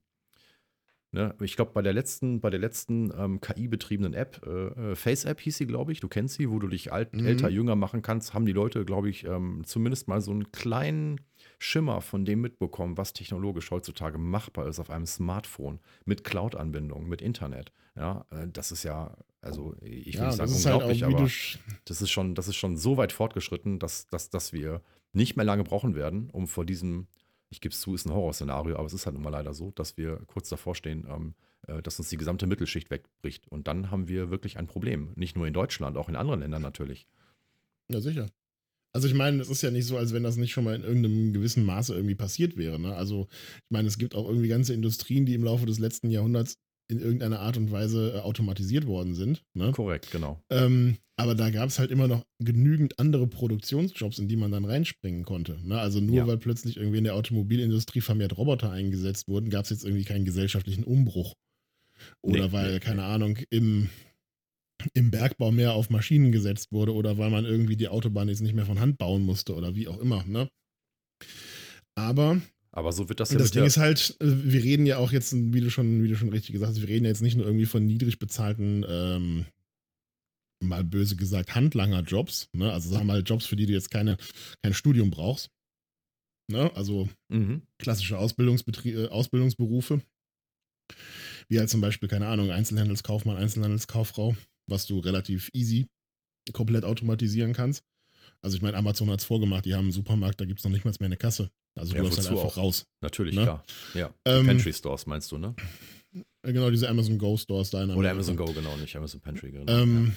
ne, ich glaube, bei der letzten, bei der letzten ähm, KI-betriebenen App, äh, äh, Face-App hieß sie, glaube ich, du kennst sie, wo du dich alt, mhm. älter, jünger machen kannst, haben die Leute, glaube ich, ähm, zumindest mal so einen kleinen Schimmer von dem mitbekommen, was technologisch heutzutage machbar ist auf einem Smartphone mit Cloud-Anbindung, mit Internet. Ja, äh, das ist ja also ich will ja, nicht sagen halt unglaublich, halt aber das ist schon, das ist schon so weit fortgeschritten, dass, dass, dass wir nicht mehr lange brauchen werden, um vor diesem, ich gebe es zu, ist ein Horrorszenario, aber es ist halt nun mal leider so, dass wir kurz davor stehen, ähm, äh, dass uns die gesamte Mittelschicht wegbricht. Und dann haben wir wirklich ein Problem. Nicht nur in Deutschland, auch in anderen Ländern natürlich. Ja, sicher. Also ich meine, es ist ja nicht so, als wenn das nicht schon mal in irgendeinem gewissen Maße irgendwie passiert wäre. Ne? Also ich meine, es gibt auch irgendwie ganze Industrien, die im Laufe des letzten Jahrhunderts in irgendeiner Art und Weise äh, automatisiert worden sind. Ne? Korrekt, genau. Ähm, aber da gab es halt immer noch genügend andere Produktionsjobs, in die man dann reinspringen konnte. Ne? Also nur ja. weil plötzlich irgendwie in der Automobilindustrie vermehrt Roboter eingesetzt wurden, gab es jetzt irgendwie keinen gesellschaftlichen Umbruch. Oder nee, weil, nee, keine nee. Ahnung, im, im Bergbau mehr auf Maschinen gesetzt wurde oder weil man irgendwie die Autobahn jetzt nicht mehr von Hand bauen musste oder wie auch immer. Ne? Aber aber so wird das ja. Das Ding ist halt, äh, wir reden ja auch jetzt, wie du schon, wie du schon richtig gesagt hast, wir reden ja jetzt nicht nur irgendwie von niedrig bezahlten, ähm, mal böse gesagt, Handlanger-Jobs. Ne? Also sagen wir mal Jobs, für die du jetzt keine, kein Studium brauchst. Ne? Also mhm. klassische äh, Ausbildungsberufe. wie halt zum Beispiel, keine Ahnung, Einzelhandelskaufmann, Einzelhandelskauffrau, was du relativ easy komplett automatisieren kannst. Also ich meine, Amazon hat es vorgemacht, die haben einen Supermarkt, da gibt es noch nicht mal mehr eine Kasse. Also Ja, du läufst halt einfach auch? raus. Natürlich, Ne? klar. Ja. Ähm, Pantry Stores meinst du, ne? Äh, Genau, diese Amazon Go Stores da in Oder Amerika. Amazon Go, genau, nicht Amazon Pantry. Genau. Ähm,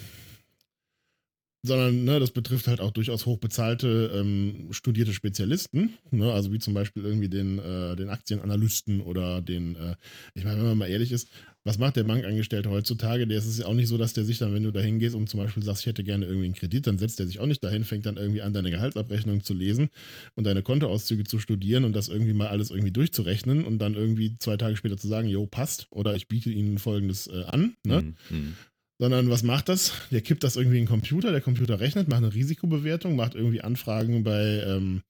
Sondern, ne, das betrifft halt auch durchaus hochbezahlte, ähm, studierte Spezialisten, ne, also wie zum Beispiel irgendwie den, äh, den Aktienanalysten oder den, äh, ich meine, wenn man mal ehrlich ist, was macht der Bankangestellte heutzutage? Der ist es ja auch nicht so, dass der sich dann, wenn du da hingehst und zum Beispiel sagst, ich hätte gerne irgendwie einen Kredit, dann setzt der sich auch nicht dahin, fängt dann irgendwie an, deine Gehaltsabrechnung zu lesen und deine Kontoauszüge zu studieren und das irgendwie mal alles irgendwie durchzurechnen und dann irgendwie zwei Tage später zu sagen, jo, passt, oder ich biete Ihnen folgendes äh, an, ne? Mhm, mhm. Sondern was macht das? Der kippt das irgendwie in den Computer, der Computer rechnet, macht eine Risikobewertung, macht irgendwie Anfragen bei, ähm,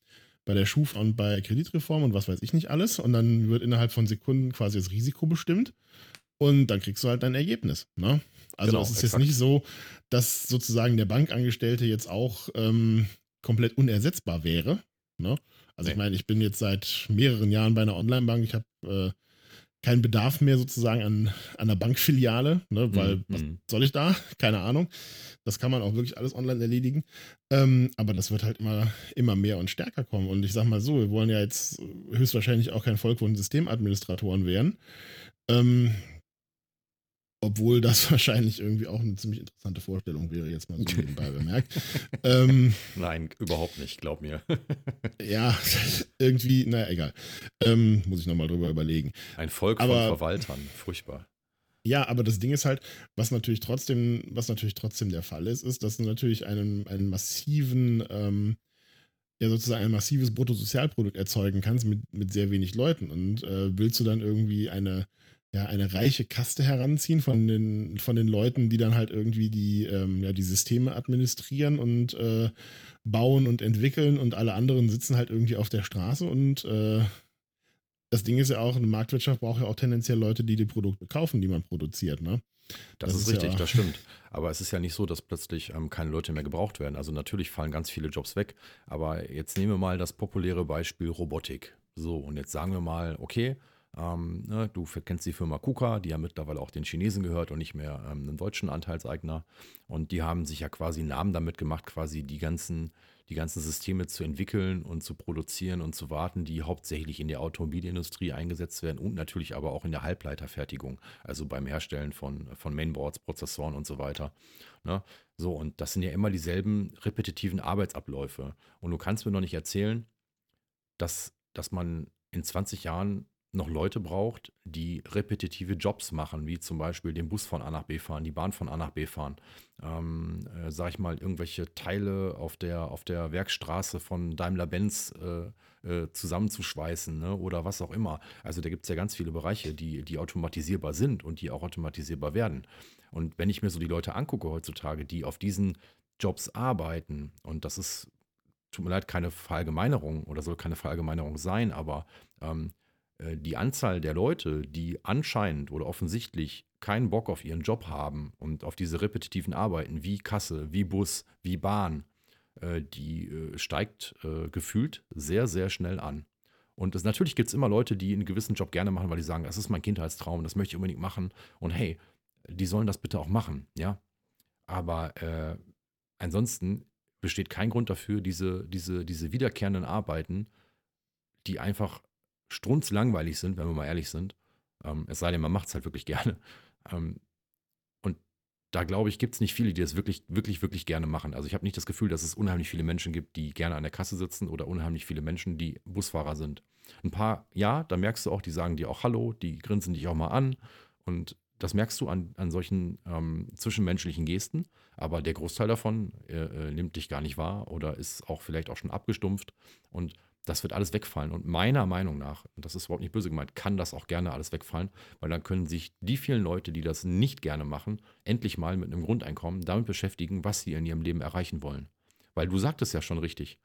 bei der Schuf und bei Kreditreform und was weiß ich nicht alles und dann wird innerhalb von Sekunden quasi das Risiko bestimmt und dann kriegst du halt dein Ergebnis. Ne? Also Genau, es ist exakt. jetzt nicht so, dass sozusagen der Bankangestellte jetzt auch ähm, komplett unersetzbar wäre. Ne? Also Nee. ich meine, ich bin jetzt seit mehreren Jahren bei einer Online-Bank, ich habe äh, keinen Bedarf mehr sozusagen an, an einer Bankfiliale, ne? weil Mhm, was soll ich da? Keine Ahnung. Das kann man auch wirklich alles online erledigen. Ähm, aber das wird halt immer, immer mehr und stärker kommen. Und ich sag mal so, wir wollen ja jetzt höchstwahrscheinlich auch kein Volk von Systemadministratoren werden. Ähm, obwohl das wahrscheinlich irgendwie auch eine ziemlich interessante Vorstellung wäre, jetzt mal so nebenbei bemerkt. ähm, Nein, überhaupt nicht, glaub mir. ja, irgendwie, naja, egal. Ähm, muss ich nochmal drüber überlegen. Ein Volk Aber- von Verwaltern, furchtbar. Ja, aber das Ding ist halt, was natürlich trotzdem, was natürlich trotzdem der Fall ist, ist, dass du natürlich einen, einen massiven, ähm, ja sozusagen ein massives Bruttosozialprodukt erzeugen kannst mit, mit sehr wenig Leuten. Und äh, willst du dann irgendwie eine, ja, eine reiche Kaste heranziehen von den, von den Leuten, die dann halt irgendwie die, ähm, ja, die Systeme administrieren und äh, bauen und entwickeln und alle anderen sitzen halt irgendwie auf der Straße und äh, das Ding ist ja auch, eine Marktwirtschaft braucht ja auch tendenziell Leute, die die Produkte kaufen, die man produziert, ne? Das, Das ist richtig, ja- das stimmt. Aber es ist ja nicht so, dass plötzlich ähm, keine Leute mehr gebraucht werden. Also natürlich fallen ganz viele Jobs weg. Aber jetzt nehmen wir mal das populäre Beispiel Robotik. So, und jetzt sagen wir mal, okay, ähm, ne, du kennst die Firma KUKA, die ja mittlerweile auch den Chinesen gehört und nicht mehr ähm, einen deutschen Anteilseigner. Und die haben sich ja quasi Namen damit gemacht, quasi die ganzen, die ganzen Systeme zu entwickeln und zu produzieren und zu warten, die hauptsächlich in der Automobilindustrie eingesetzt werden und natürlich aber auch in der Halbleiterfertigung, also beim Herstellen von, von Mainboards, Prozessoren und so weiter. Ne? So, und das sind ja immer dieselben repetitiven Arbeitsabläufe. Und du kannst mir noch nicht erzählen, dass, dass man in 20 Jahren noch Leute braucht, die repetitive Jobs machen, wie zum Beispiel den Bus von A nach B fahren, die Bahn von A nach B fahren, ähm, äh, sag ich mal, irgendwelche Teile auf der, auf der Werkstraße von Daimler-Benz äh, äh, zusammenzuschweißen ne? oder was auch immer. Also da gibt es ja ganz viele Bereiche, die, die automatisierbar sind und die auch automatisierbar werden. Und wenn ich mir so die Leute angucke heutzutage, die auf diesen Jobs arbeiten, und das ist, tut mir leid, keine Verallgemeinerung oder soll keine Verallgemeinerung sein, aber ähm, äh, die Anzahl der Leute, die anscheinend oder offensichtlich keinen Bock auf ihren Job haben und auf diese repetitiven Arbeiten wie Kasse, wie Bus, wie Bahn, äh, die äh, steigt äh, gefühlt sehr, sehr schnell an. Und es, natürlich gibt es immer Leute, die einen gewissen Job gerne machen, weil die sagen, das ist mein Kindheitstraum, das möchte ich unbedingt machen. Und hey, die sollen das bitte auch machen, ja. Aber äh, ansonsten besteht kein Grund dafür, diese, diese, diese wiederkehrenden Arbeiten, die einfach strunzlangweilig sind, wenn wir mal ehrlich sind. Ähm, es sei denn, man macht es halt wirklich gerne. Ähm, und da glaube ich, gibt es nicht viele, die das wirklich, wirklich, wirklich gerne machen. Also ich habe nicht das Gefühl, dass es unheimlich viele Menschen gibt, die gerne an der Kasse sitzen oder unheimlich viele Menschen, die Busfahrer sind. Ein paar, ja, da merkst du auch, die sagen dir auch Hallo, die grinsen dich auch mal an. Und das merkst du an, an solchen ähm, zwischenmenschlichen Gesten. Aber der Großteil davon äh, äh, nimmt dich gar nicht wahr oder ist auch vielleicht auch schon abgestumpft. Und das wird alles wegfallen. Und meiner Meinung nach, und das ist überhaupt nicht böse gemeint, kann das auch gerne alles wegfallen, weil dann können sich die vielen Leute, die das nicht gerne machen, endlich mal mit einem Grundeinkommen damit beschäftigen, was sie in ihrem Leben erreichen wollen. Weil du sagtest ja schon richtig,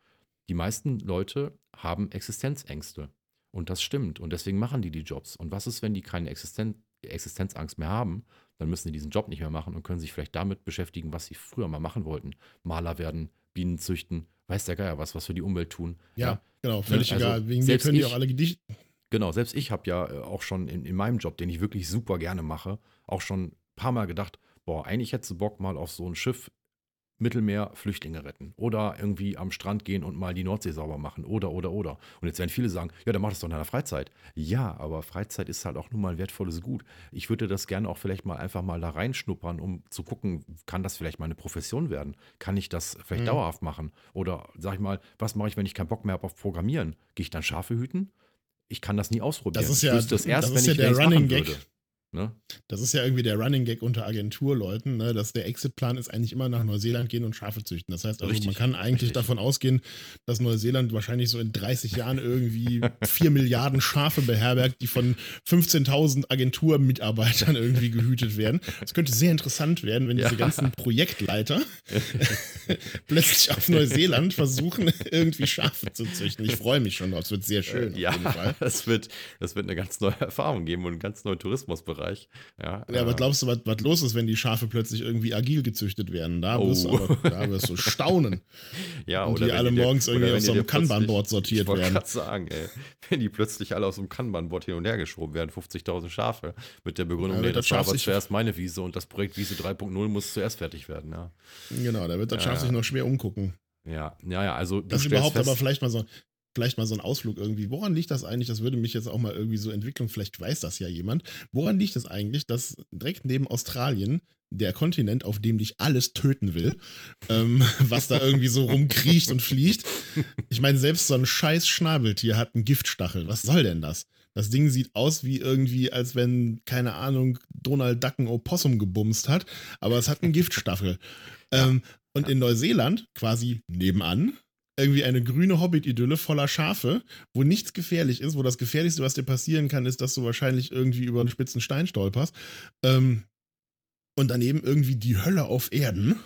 die meisten Leute haben Existenzängste. Und das stimmt. Und deswegen machen die die Jobs. Und was ist, wenn die keine Existen Existenzangst mehr haben? Dann müssen die diesen Job nicht mehr machen und können sich vielleicht damit beschäftigen, was sie früher mal machen wollten. Maler werden, Bienen züchten, weiß der Geier was, was für die Umwelt tun. Ja, genau, völlig also egal. Wegen mir selbst können die ich- auch alle Gedichte. Genau, selbst ich habe ja äh, auch schon in, in meinem Job, den ich wirklich super gerne mache, auch schon ein paar Mal gedacht, boah, eigentlich hättest du Bock mal auf so ein Schiff Mittelmeer Flüchtlinge retten oder irgendwie am Strand gehen und mal die Nordsee sauber machen oder oder oder. Und jetzt werden viele sagen, ja, dann mach das doch in deiner Freizeit. Ja, aber Freizeit ist halt auch nun mal ein wertvolles Gut. Ich würde das gerne auch vielleicht mal einfach mal da reinschnuppern, um zu gucken, kann das vielleicht mal eine Profession werden? Kann ich das vielleicht Mhm. dauerhaft machen? Oder sag ich mal, was mache ich, wenn ich keinen Bock mehr habe auf Programmieren? Gehe ich dann Schafe hüten? Ich kann das nie ausprobieren. Das ist ich ja- es erst, das ist wenn ja ich der Running Gag. würde. Ne? Das ist ja irgendwie der Running Gag unter Agenturleuten, ne, dass der Exitplan ist eigentlich immer nach Neuseeland gehen und Schafe züchten. Das heißt also, Richtig, man kann eigentlich richtig. davon ausgehen, dass Neuseeland wahrscheinlich so in 30 Jahren irgendwie 4 Milliarden Schafe beherbergt, die von 15.000 Agenturmitarbeitern irgendwie gehütet werden. Das könnte sehr interessant werden, wenn Ja. diese ganzen Projektleiter plötzlich auf Neuseeland versuchen, irgendwie Schafe zu züchten. Ich freue mich schon drauf. Es wird sehr schön. Äh, ja, Auf jeden Fall. das wird, das wird eine ganz neue Erfahrung geben und einen ganz neuen Tourismusbereich. Ja, Ja, aber äh, glaubst du, was, was los ist, wenn die Schafe plötzlich irgendwie agil gezüchtet werden? Da, Oh. wirst, du aber, da wirst du staunen. ja, und die alle dir- morgens irgendwie die so einem Kanban-Board sortiert ich wollte werden. gerade sagen, ey, wenn die plötzlich alle aus dem Kanban-Board hin und her geschoben werden, 50.000 Schafe, mit der Begründung, Ja, nee, das war Schaf sich- zuerst meine Wiese und das Projekt Wiese 3.0 muss zuerst fertig werden. Ja, Genau, da wird das Ja, Schaf sich noch schwer umgucken. ja, ja, ja also Das überhaupt fest, aber vielleicht mal so. Vielleicht mal so ein Ausflug irgendwie. Woran liegt das eigentlich? Das würde mich jetzt auch mal irgendwie so entwickeln. Vielleicht weiß das ja jemand. Woran liegt es eigentlich, dass direkt neben Australien der Kontinent, auf dem dich alles töten will, ähm, was da irgendwie so rumkriecht und fliegt. Ich meine, selbst so ein scheiß Schnabeltier hat einen Giftstachel. Was soll denn das? Das Ding sieht aus wie irgendwie, als wenn, keine Ahnung, Donald Duck ein Opossum gebumst hat, aber es hat einen Giftstachel. Ähm, und in Neuseeland, quasi nebenan, irgendwie eine grüne Hobbit-Idylle voller Schafe, wo nichts gefährlich ist, wo das Gefährlichste, was dir passieren kann, ist, dass du wahrscheinlich irgendwie über einen spitzen Stein stolperst. Ähm, und daneben irgendwie die Hölle auf Erden.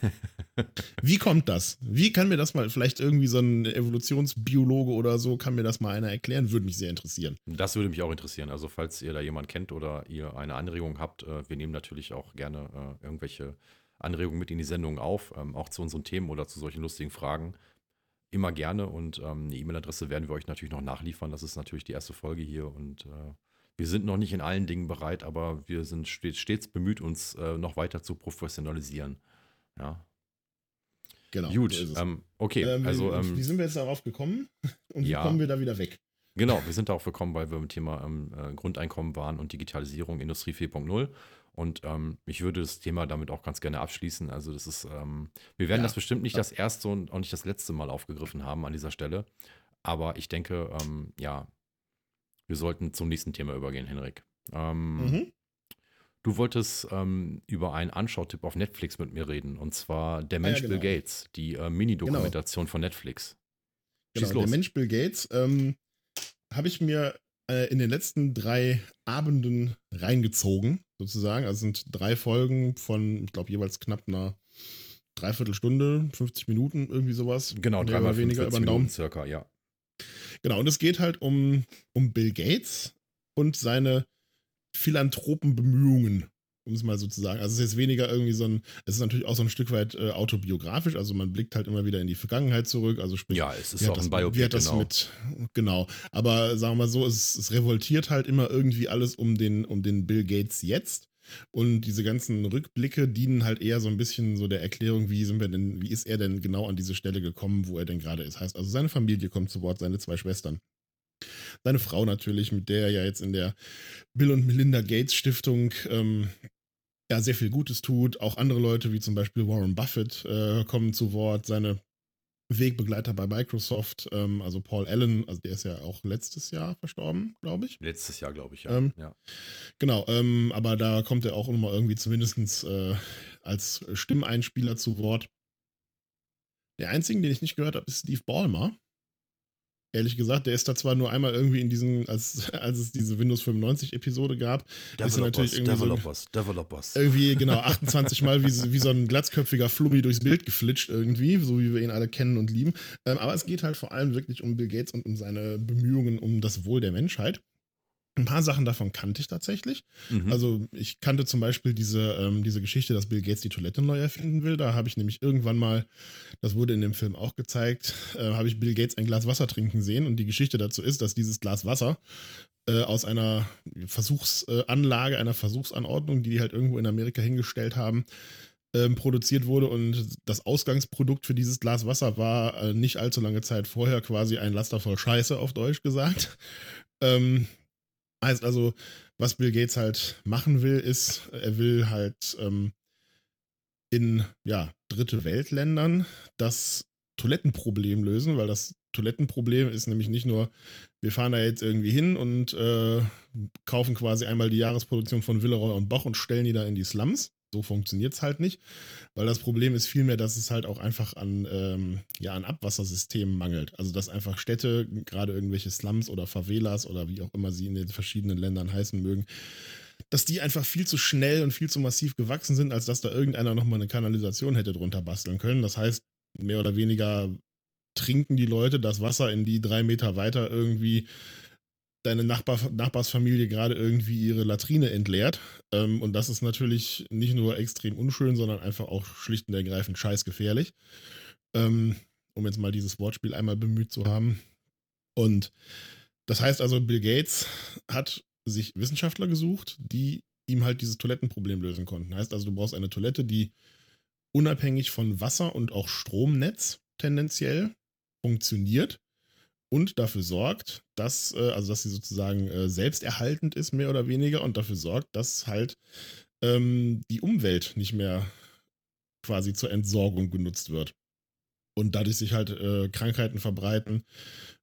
Wie kommt das? Wie kann mir das mal, vielleicht irgendwie so ein Evolutionsbiologe oder so, kann mir das mal einer erklären? Würde mich sehr interessieren. Das würde mich auch interessieren. Also, falls ihr da jemanden kennt oder ihr eine Anregung habt, äh, wir nehmen natürlich auch gerne äh, irgendwelche Anregungen mit in die Sendung auf, ähm, auch zu unseren Themen oder zu solchen lustigen Fragen. Immer gerne und ähm, eine E-Mail-Adresse werden wir euch natürlich noch nachliefern. Das ist natürlich die erste Folge hier und äh, wir sind noch nicht in allen Dingen bereit, aber wir sind stets, stets bemüht, uns äh, noch weiter zu professionalisieren. Ja, Genau. gut. so ähm, okay, Ähm, also wie, ähm, wie sind wir jetzt darauf gekommen? Und wie ja. kommen wir da wieder weg? Genau, wir sind darauf gekommen, weil wir im Thema ähm, äh, Grundeinkommen waren und Digitalisierung, Industrie 4.0. Und ähm, ich würde das Thema damit auch ganz gerne abschließen. Also das ist, ähm, wir werden Ja. das bestimmt nicht das erste und auch nicht das letzte Mal aufgegriffen haben an dieser Stelle. Aber ich denke, ähm, ja, wir sollten zum nächsten Thema übergehen, Henrik. Ähm, Mhm. Du wolltest ähm, über einen Anschautipp auf Netflix mit mir reden. Und zwar Der Ah, ja, Mensch Bill genau. Gates, die äh, Mini-Dokumentation von Netflix. Schieß Genau, der los. Mensch Bill Gates ähm, habe ich mir äh, in den letzten drei Abenden reingezogen, sozusagen. Also sind drei Folgen von, ich glaube, jeweils knapp einer Dreiviertelstunde, 50 Minuten, irgendwie sowas. Genau, dreimal weniger 45 über den Daumen. Minuten circa, ja. Genau, und es geht halt um, um Bill Gates und seine Philanthropenbemühungen, um es mal so zu sagen. Also es ist jetzt weniger irgendwie so ein, es ist natürlich auch so ein Stück weit äh, autobiografisch, also man blickt halt immer wieder in die Vergangenheit zurück, also sprich, Ja, es ist auch das, ein Biopic, wie hat das genau. mit, genau. Aber sagen wir mal so, es, es revoltiert halt immer irgendwie alles um den, um den Bill Gates jetzt. Und diese ganzen Rückblicke dienen halt eher so ein bisschen so der Erklärung, wie sind wir denn, wie ist er denn genau an diese Stelle gekommen, wo er denn gerade ist. Heißt also, seine Familie kommt zu Wort, seine zwei Schwestern. Seine Frau natürlich, mit der er ja jetzt in der Bill und Melinda Gates Stiftung ähm, ja sehr viel Gutes tut. Auch andere Leute, wie zum Beispiel Warren Buffett, äh, kommen zu Wort. Seine Wegbegleiter bei Microsoft, ähm, also Paul Allen, also der ist ja auch letztes Jahr verstorben, glaube ich. Letztes Jahr, glaube ich, ja. Ähm, ja. Genau, ähm, aber da kommt er auch immer irgendwie zumindest äh, als Stimmeinspieler zu Wort. Der einzige, den ich nicht gehört habe, ist Steve Ballmer. Ehrlich gesagt, der ist da zwar nur einmal irgendwie in diesen, als, als es diese Windows 95 Episode gab, ist er natürlich irgendwie so, Developers, Developers. irgendwie, genau, 28 Mal wie, so- wie so ein glatzköpfiger Flummi durchs Bild geflitscht irgendwie, so wie wir ihn alle kennen und lieben. Ähm, aber es geht halt vor allem wirklich um Bill Gates und um seine Bemühungen um das Wohl der Menschheit. Ein paar Sachen davon kannte ich tatsächlich. Mhm. Also ich kannte zum Beispiel diese, ähm, diese Geschichte, dass Bill Gates die Toilette neu erfinden will. Da habe ich nämlich irgendwann mal, das wurde in dem Film auch gezeigt, äh, habe ich Bill Gates ein Glas Wasser trinken sehen. Und die Geschichte dazu ist, dass dieses Glas Wasser äh, aus einer Versuchsanlage, einer Versuchsanordnung, die die halt irgendwo in Amerika hingestellt haben, ähm, produziert wurde und das Ausgangsprodukt für dieses Glas Wasser war äh, nicht allzu lange Zeit vorher quasi ein Laster voll Scheiße auf Deutsch gesagt. Ähm, heißt also, was Bill Gates halt machen will, ist, er will halt ähm, in ja, dritte Weltländern das Toilettenproblem lösen, weil das Toilettenproblem ist nämlich nicht nur, wir fahren da jetzt irgendwie hin und äh, kaufen quasi einmal die Jahresproduktion von Willeroy und Boch und stellen die da in die Slums, so funktioniert es halt nicht, weil das Problem ist vielmehr, dass es halt auch einfach an, ähm, ja, an Abwassersystemen mangelt. Also dass einfach Städte, gerade irgendwelche Slums oder Favelas oder wie auch immer sie in den verschiedenen Ländern heißen mögen, dass die einfach viel zu schnell und viel zu massiv gewachsen sind, als dass da irgendeiner nochmal eine Kanalisation hätte drunter basteln können. Das heißt, mehr oder weniger trinken die Leute das Wasser in die drei Meter weiter irgendwie deine Nachbar, Nachbarsfamilie gerade irgendwie ihre Latrine entleert. Ähm, und das ist natürlich nicht nur extrem unschön, sondern einfach auch schlicht und ergreifend scheißgefährlich. Ähm, um jetzt mal dieses Wortspiel einmal bemüht zu haben. Und das heißt also, Bill Gates hat sich Wissenschaftler gesucht, die ihm halt dieses Toilettenproblem lösen konnten. Heißt also, du brauchst eine Toilette, die unabhängig von Wasser und auch Stromnetz tendenziell funktioniert und dafür sorgt, dass, äh, also dass sie sozusagen äh, selbsterhaltend ist, mehr oder weniger, und dafür sorgt, dass halt ähm, die Umwelt nicht mehr quasi zur Entsorgung genutzt wird. Und dadurch sich halt äh, Krankheiten verbreiten,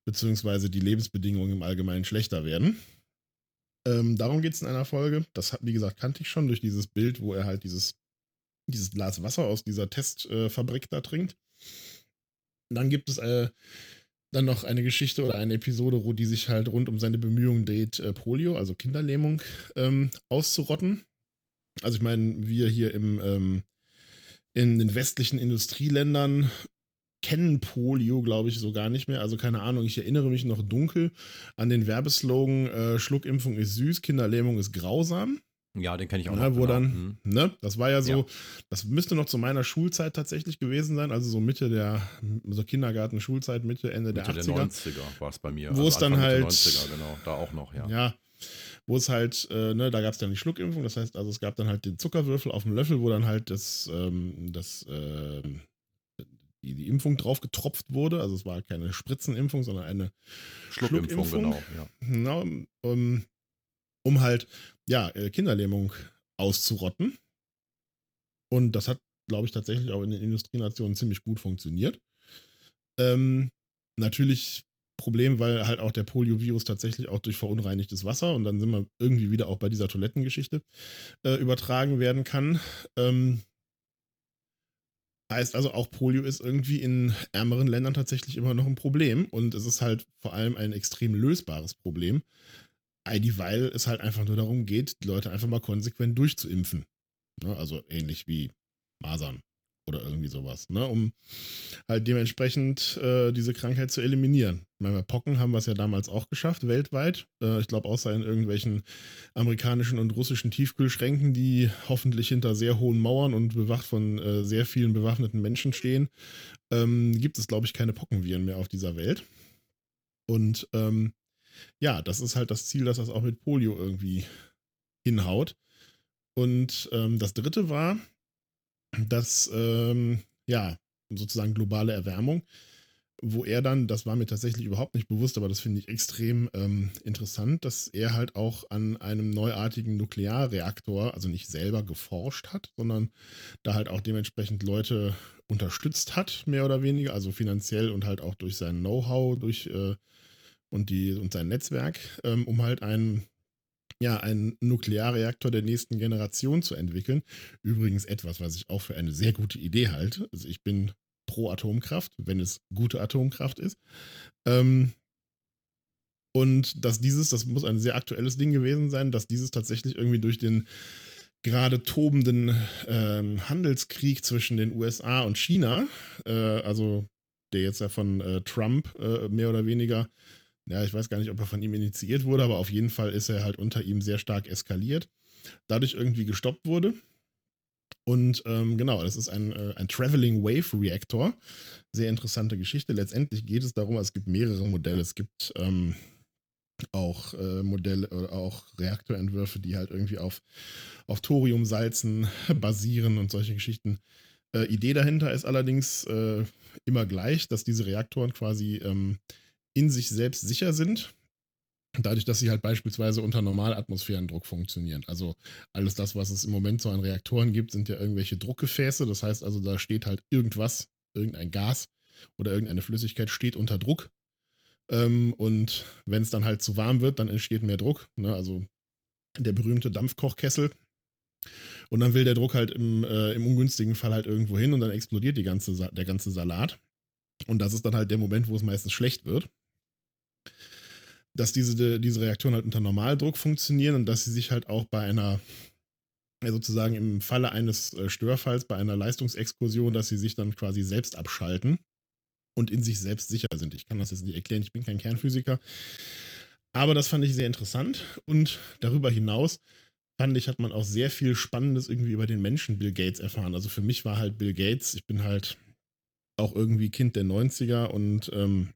beziehungsweise die Lebensbedingungen im Allgemeinen schlechter werden. Ähm, darum geht es in einer Folge. Das, wie gesagt, kannte ich schon durch dieses Bild, wo er halt dieses, dieses Glas Wasser aus dieser Testfabrik da trinkt. Dann gibt es äh, dann noch eine Geschichte oder eine Episode, wo die sich halt rund um seine Bemühungen dreht, äh, Polio, also Kinderlähmung, ähm, auszurotten. Also ich meine, wir hier im, ähm, in den westlichen Industrieländern kennen Polio, glaube ich, so gar nicht mehr. Also keine Ahnung, ich erinnere mich noch dunkel an den Werbeslogan, äh, Schluckimpfung ist süß, Kinderlähmung ist grausam. Ja, den kenne ich auch Na, noch. wo genau. dann, Mhm. ne, das war ja so, Ja. das müsste noch zu meiner Schulzeit tatsächlich gewesen sein, also so Mitte der, so Kindergarten, Schulzeit, Mitte, Ende der Mitte der 80er. 90er war es bei mir. Wo es dann Anfang halt- 90er, genau, da auch noch, ja. Ja. Wo es halt, äh, ne, da gab es dann die Schluckimpfung, das heißt, also es gab dann halt den Zuckerwürfel auf dem Löffel, wo dann halt das, ähm, das, ähm, die, die Impfung drauf getropft wurde. Also es war keine Spritzenimpfung, sondern eine Schluckimpfung, Schluckimpfung. genau. Ja. na, um, um halt, ja, äh, Kinderlähmung auszurotten. Und das hat, glaube ich, tatsächlich auch in den Industrienationen ziemlich gut funktioniert. Ähm, natürlich Problem, weil halt auch der Poliovirus tatsächlich auch durch verunreinigtes Wasser und dann sind wir irgendwie wieder auch bei dieser Toilettengeschichte äh, übertragen werden kann. Ähm, heißt also auch Polio ist irgendwie in ärmeren Ländern tatsächlich immer noch ein Problem und es ist halt vor allem ein extrem lösbares Problem, weil es halt einfach nur darum geht, die Leute einfach mal konsequent durchzuimpfen. Ne? Also ähnlich wie Masern oder irgendwie sowas, ne? um halt dementsprechend äh, diese Krankheit zu eliminieren. Ich meine, bei Pocken haben wir es ja damals auch geschafft, weltweit. Äh, ich glaube, außer in irgendwelchen amerikanischen und russischen Tiefkühlschränken, die hoffentlich hinter sehr hohen Mauern und bewacht von äh, sehr vielen bewaffneten Menschen stehen, ähm, gibt es, glaube ich, keine Pockenviren mehr auf dieser Welt. Und ähm, ja, das ist halt das Ziel, dass das auch mit Polio irgendwie hinhaut. Und ähm, das dritte war, dass, ähm, ja, sozusagen globale Erwärmung, wo er dann, das war mir tatsächlich überhaupt nicht bewusst, aber das finde ich extrem ähm, interessant, dass er halt auch an einem neuartigen Nuklearreaktor, also nicht selber geforscht hat, sondern da halt auch dementsprechend Leute unterstützt hat, mehr oder weniger, also finanziell und halt auch durch sein Know-how, durch äh, und die und sein Netzwerk, ähm, um halt einen ja, einen Nuklearreaktor der nächsten Generation zu entwickeln. Übrigens etwas, was ich auch für eine sehr gute Idee halte. Also ich bin pro Atomkraft, wenn es gute Atomkraft ist. Ähm, und dass dieses, das muss ein sehr aktuelles Ding gewesen sein, dass dieses tatsächlich irgendwie durch den gerade tobenden ähm, Handelskrieg zwischen den USA und China, äh, also der jetzt ja von äh, Trump äh, mehr oder weniger Ja, ich weiß gar nicht, ob er von ihm initiiert wurde, aber auf jeden Fall ist er halt unter ihm sehr stark eskaliert. Dadurch irgendwie gestoppt wurde. Und ähm, genau, das ist ein, äh, ein Traveling Wave Reactor. Sehr interessante Geschichte. Letztendlich geht es darum, es gibt mehrere Modelle. Es gibt ähm, auch äh, Modelle oder auch Reaktorentwürfe, die halt irgendwie auf, auf Thoriumsalzen basieren und solche Geschichten. Äh, Idee dahinter ist allerdings äh, immer gleich, dass diese Reaktoren quasi ähm, in sich selbst sicher sind. Dadurch, dass sie halt beispielsweise unter Normalatmosphärendruck funktionieren. Also alles das, was es im Moment so an Reaktoren gibt, sind ja irgendwelche Druckgefäße. Das heißt also, da steht halt irgendwas, irgendein Gas oder irgendeine Flüssigkeit steht unter Druck. Ähm, und wenn es dann halt zu warm wird, dann entsteht mehr Druck. Ne? Also der berühmte Dampfkochkessel. Und dann will der Druck halt im, äh, im ungünstigen Fall halt irgendwo hin und dann explodiert die ganze, der ganze Salat. Und das ist dann halt der Moment, wo es meistens schlecht wird dass diese, diese Reaktoren halt unter Normaldruck funktionieren und dass sie sich halt auch bei einer, sozusagen im Falle eines äh, Störfalls, bei einer Leistungsexkursion, dass sie sich dann quasi selbst abschalten und in sich selbst sicher sind. Ich kann das jetzt nicht erklären, ich bin kein Kernphysiker. Aber das fand ich sehr interessant und darüber hinaus fand ich, hat man auch sehr viel Spannendes irgendwie über den Menschen Bill Gates erfahren. Also für mich war halt Bill Gates, ich bin halt auch irgendwie Kind der 90er und ähm,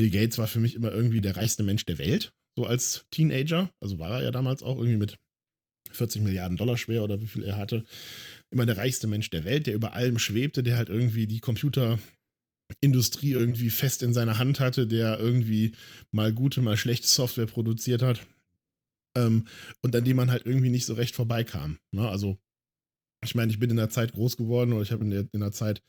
Bill Gates war für mich immer irgendwie der reichste Mensch der Welt, so als Teenager. Also war er ja damals auch irgendwie mit 40 Milliarden Dollar schwer oder wie viel er hatte. Immer der reichste Mensch der Welt, der über allem schwebte, der halt irgendwie die Computerindustrie irgendwie fest in seiner Hand hatte, der irgendwie mal gute, mal schlechte Software produziert hat. Ähm, und an dem man halt irgendwie nicht so recht vorbeikam. Ne? Also ich meine, ich bin in der Zeit groß geworden oder ich habe in der, in der Zeit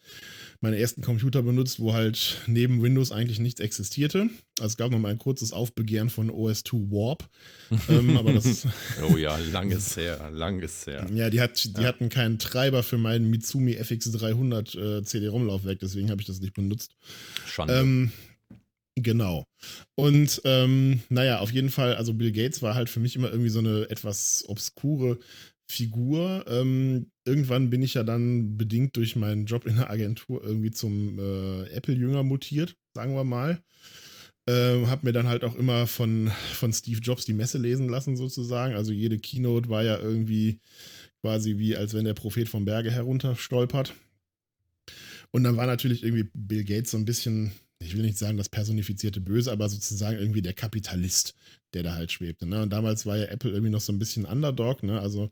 meine ersten Computer benutzt, wo halt neben Windows eigentlich nichts existierte. Also es gab noch mal ein kurzes Aufbegehren von OS2 Warp. ähm, aber das oh ja, lang ist her, lang ist her. Ja, die, hat, die ja. hatten keinen Treiber für meinen Mitsumi FX300 äh, CD-ROM-Laufwerk, deswegen habe ich das nicht benutzt. Schande. Ähm, Genau. Und ähm, naja, auf jeden Fall, also Bill Gates war halt für mich immer irgendwie so eine etwas obskure Figur. Ähm, irgendwann bin ich ja dann bedingt durch meinen Job in der Agentur irgendwie zum äh, Apple-Jünger mutiert, sagen wir mal. Äh, hab mir dann halt auch immer von, von Steve Jobs die Messe lesen lassen, sozusagen. Also jede Keynote war ja irgendwie quasi wie, als wenn der Prophet vom Berge herunterstolpert. Und dann war natürlich irgendwie Bill Gates so ein bisschen ich will nicht sagen das personifizierte Böse, aber sozusagen irgendwie der Kapitalist, der da halt schwebte. Ne? Und damals war ja Apple irgendwie noch so ein bisschen Underdog, ne? Also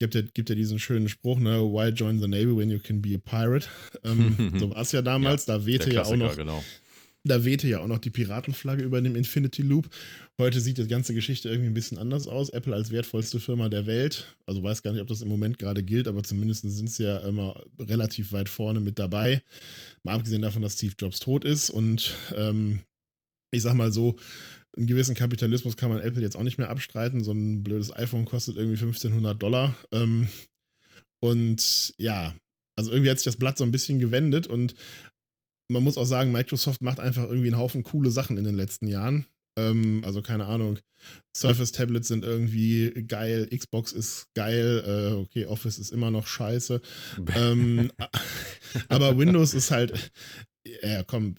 gibt ja, gibt ja diesen schönen Spruch, ne, why join the Navy when you can be a pirate? Ähm, so war es ja damals, ja, da wehte ja auch noch, genau. Da wehte ja auch noch die Piratenflagge über dem Infinity Loop. Heute sieht die ganze Geschichte irgendwie ein bisschen anders aus. Apple als wertvollste Firma der Welt. Also weiß gar nicht, ob das im Moment gerade gilt, aber zumindest sind sie ja immer relativ weit vorne mit dabei. Mal abgesehen davon, dass Steve Jobs tot ist. Und ähm, ich sag mal so, einen gewissen Kapitalismus kann man Apple jetzt auch nicht mehr abstreiten. So ein blödes iPhone kostet irgendwie 1500 Dollar. Ähm, und ja, also irgendwie hat sich das Blatt so ein bisschen gewendet und man muss auch sagen, Microsoft macht einfach irgendwie einen Haufen coole Sachen in den letzten Jahren. Ähm, also keine Ahnung. Surface Tablets sind irgendwie geil, Xbox ist geil, äh, okay, Office ist immer noch scheiße. ähm, aber Windows ist halt, ja, komm,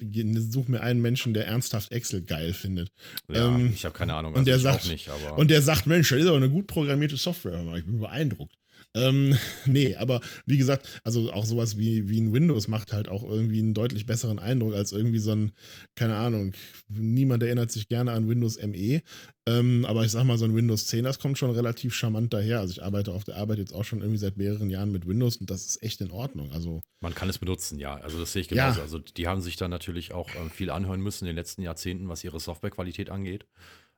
such mir einen Menschen, der ernsthaft Excel geil findet. Ja, ähm, ich habe keine Ahnung, also und der sagt, nicht, Und der sagt, Mensch, das ist aber eine gut programmierte Software. Ich bin beeindruckt. Ähm, nee, aber wie gesagt, also auch sowas wie, wie ein Windows macht halt auch irgendwie einen deutlich besseren Eindruck als irgendwie so ein, keine Ahnung, niemand erinnert sich gerne an Windows ME. Ähm, aber ich sag mal, so ein Windows 10, das kommt schon relativ charmant daher. Also ich arbeite auf der Arbeit jetzt auch schon irgendwie seit mehreren Jahren mit Windows und das ist echt in Ordnung. Also man kann es benutzen, ja. Also das sehe ich genauso. Ja. Also die haben sich da natürlich auch äh, viel anhören müssen in den letzten Jahrzehnten, was ihre Softwarequalität angeht.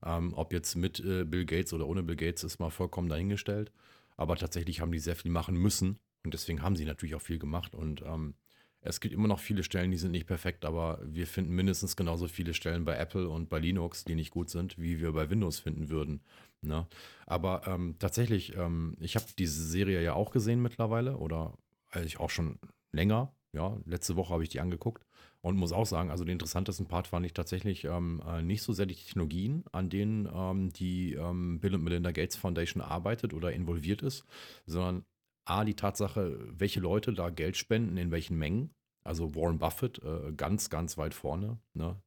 Ähm, ob jetzt mit äh, Bill Gates oder ohne Bill Gates ist mal vollkommen dahingestellt. Aber tatsächlich haben die sehr viel machen müssen und deswegen haben sie natürlich auch viel gemacht. Und ähm, es gibt immer noch viele Stellen, die sind nicht perfekt, aber wir finden mindestens genauso viele Stellen bei Apple und bei Linux, die nicht gut sind, wie wir bei Windows finden würden. Ne? Aber ähm, tatsächlich, ähm, ich habe diese Serie ja auch gesehen mittlerweile oder eigentlich auch schon länger. Ja, letzte Woche habe ich die angeguckt. Und muss auch sagen, also den interessantesten Part fand ich tatsächlich ähm, äh, nicht so sehr die Technologien, an denen ähm, die ähm, Bill und Melinda Gates Foundation arbeitet oder involviert ist, sondern A, die Tatsache, welche Leute da Geld spenden, in welchen Mengen. Also Warren Buffett äh, ganz, ganz weit vorne. Ne?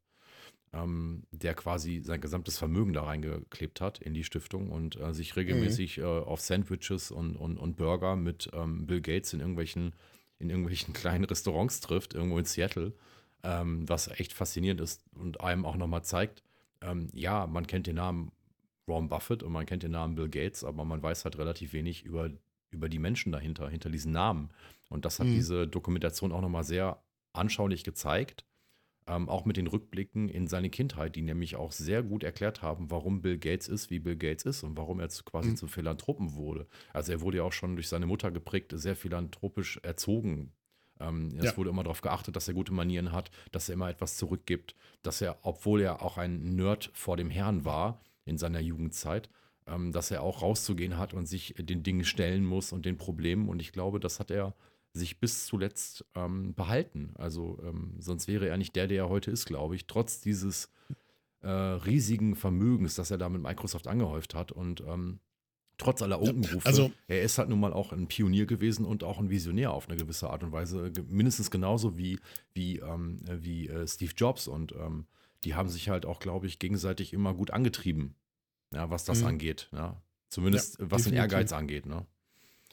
ähm, der quasi sein gesamtes Vermögen da reingeklebt hat in die Stiftung und äh, sich regelmäßig mhm. äh, auf Sandwiches und, und, und Burger mit ähm, Bill Gates in irgendwelchen, in irgendwelchen kleinen Restaurants trifft, irgendwo in Seattle, ähm, was echt faszinierend ist und einem auch nochmal zeigt, ähm, ja, man kennt den Namen Warren Buffett und man kennt den Namen Bill Gates, aber man weiß halt relativ wenig über, über die Menschen dahinter, hinter diesen Namen. Und das hat mhm. diese Dokumentation auch nochmal sehr anschaulich gezeigt ähm, auch mit den Rückblicken in seine Kindheit, die nämlich auch sehr gut erklärt haben, warum Bill Gates ist, wie Bill Gates ist und warum er quasi mhm. zum Philanthropen wurde. Also er wurde ja auch schon durch seine Mutter geprägt, sehr philanthropisch erzogen. Ähm, es ja. wurde immer darauf geachtet, dass er gute Manieren hat, dass er immer etwas zurückgibt, dass er, obwohl er auch ein Nerd vor dem Herrn war in seiner Jugendzeit, ähm, dass er auch rauszugehen hat und sich den Dingen stellen muss und den Problemen. Und ich glaube, das hat er sich bis zuletzt ähm, behalten. Also ähm, sonst wäre er nicht der, der er heute ist, glaube ich, trotz dieses äh, riesigen Vermögens, das er da mit Microsoft angehäuft hat und ähm, trotz aller Unkenrufe. Also, er ist halt nun mal auch ein Pionier gewesen und auch ein Visionär auf eine gewisse Art und Weise, mindestens genauso wie, wie, ähm, wie äh, Steve Jobs und ähm, die haben sich halt auch, glaube ich, gegenseitig immer gut angetrieben, ja, was das mhm. angeht. Ja. Zumindest ja, was den Ehrgeiz angeht. Ne?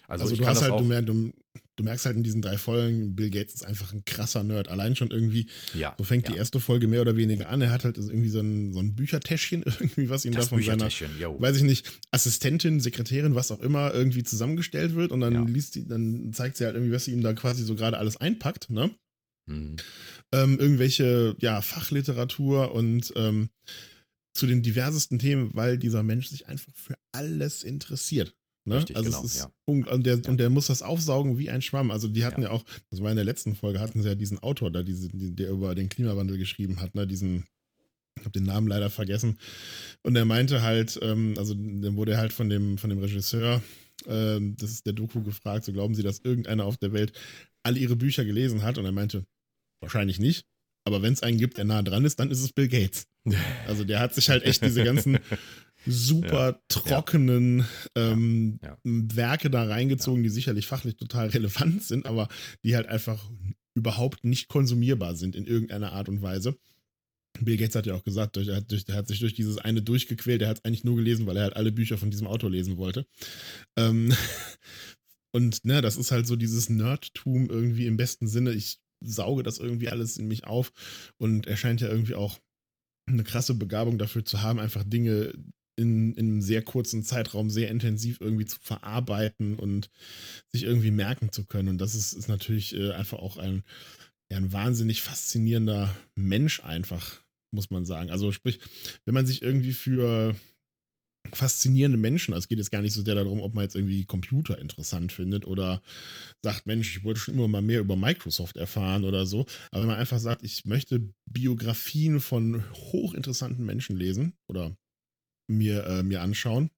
Also, also du hast halt, du, du, merkst halt in diesen drei Folgen, Bill Gates ist einfach ein krasser Nerd. Allein schon irgendwie, ja, so fängt ja. die erste Folge mehr oder weniger an. Er hat halt irgendwie so ein, so ein Büchertäschchen, irgendwie, was ihm das da von seiner, yo. weiß ich nicht, Assistentin, Sekretärin, was auch immer, irgendwie zusammengestellt wird. Und dann ja. liest die, dann zeigt sie halt irgendwie, was sie ihm da quasi so gerade alles einpackt, ne? Hm. Ähm, irgendwelche, ja, Fachliteratur und ähm, zu den diversesten Themen, weil dieser Mensch sich einfach für alles interessiert. Ne? Richtig, also genau, es ist ja. und, der, ja. und der muss das aufsaugen wie ein Schwamm. Also die hatten ja. ja. auch, das war in der letzten Folge, hatten sie ja diesen Autor da, diese, der über den Klimawandel geschrieben hat, ne? diesen, ich habe den Namen leider vergessen. Und er meinte halt, ähm, also dann wurde er halt von dem, von dem Regisseur, äh, das ist der Doku gefragt, so glauben Sie, dass irgendeiner auf der Welt alle ihre Bücher gelesen hat? Und er meinte, wahrscheinlich nicht. Aber wenn es einen gibt, der nah dran ist, dann ist es Bill Gates. Also der hat sich halt echt diese ganzen super ja. trockenen ähm, ja. Werke da reingezogen, die sicherlich fachlich total relevant sind, aber die halt einfach überhaupt nicht konsumierbar sind in irgendeiner Art und Weise. Bill Gates hat ja auch gesagt, er hat, er hat sich durch dieses eine durchgequält. Er hat es eigentlich nur gelesen, weil er halt alle Bücher von diesem Autor lesen wollte. Ähm, und ne, das ist halt so dieses Nerdtum irgendwie im besten Sinne. Ich sauge das irgendwie alles in mich auf und er scheint ja irgendwie auch eine krasse Begabung dafür zu haben, einfach Dinge in, in einem sehr kurzen Zeitraum sehr intensiv irgendwie zu verarbeiten und sich irgendwie merken zu können. Und das ist, ist natürlich äh, einfach auch ein, ein wahnsinnig faszinierender Mensch einfach, muss man sagen. Also sprich, wenn man sich irgendwie für faszinierende Menschen, also es geht jetzt gar nicht so sehr darum, ob man jetzt irgendwie Computer interessant findet oder sagt, Mensch, ich wollte schon immer mal mehr über Microsoft erfahren oder so. Aber wenn man einfach sagt, ich möchte Biografien von hochinteressanten Menschen lesen oder mir, äh, mir anschauen,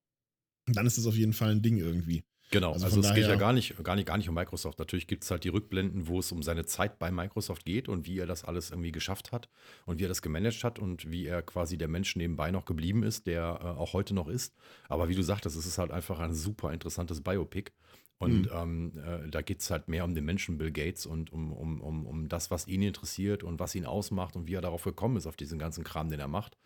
dann ist das auf jeden Fall ein Ding irgendwie. Genau, also, also es geht ja gar nicht, gar, nicht, gar nicht um Microsoft. Natürlich gibt es halt die Rückblenden, wo es um seine Zeit bei Microsoft geht und wie er das alles irgendwie geschafft hat und wie er das gemanagt hat und wie er quasi der Mensch nebenbei noch geblieben ist, der äh, auch heute noch ist. Aber wie du sagtest, es ist halt einfach ein super interessantes Biopic. Und mhm. ähm, äh, da geht es halt mehr um den Menschen Bill Gates und um, um, um, um das, was ihn interessiert und was ihn ausmacht und wie er darauf gekommen ist, auf diesen ganzen Kram, den er macht.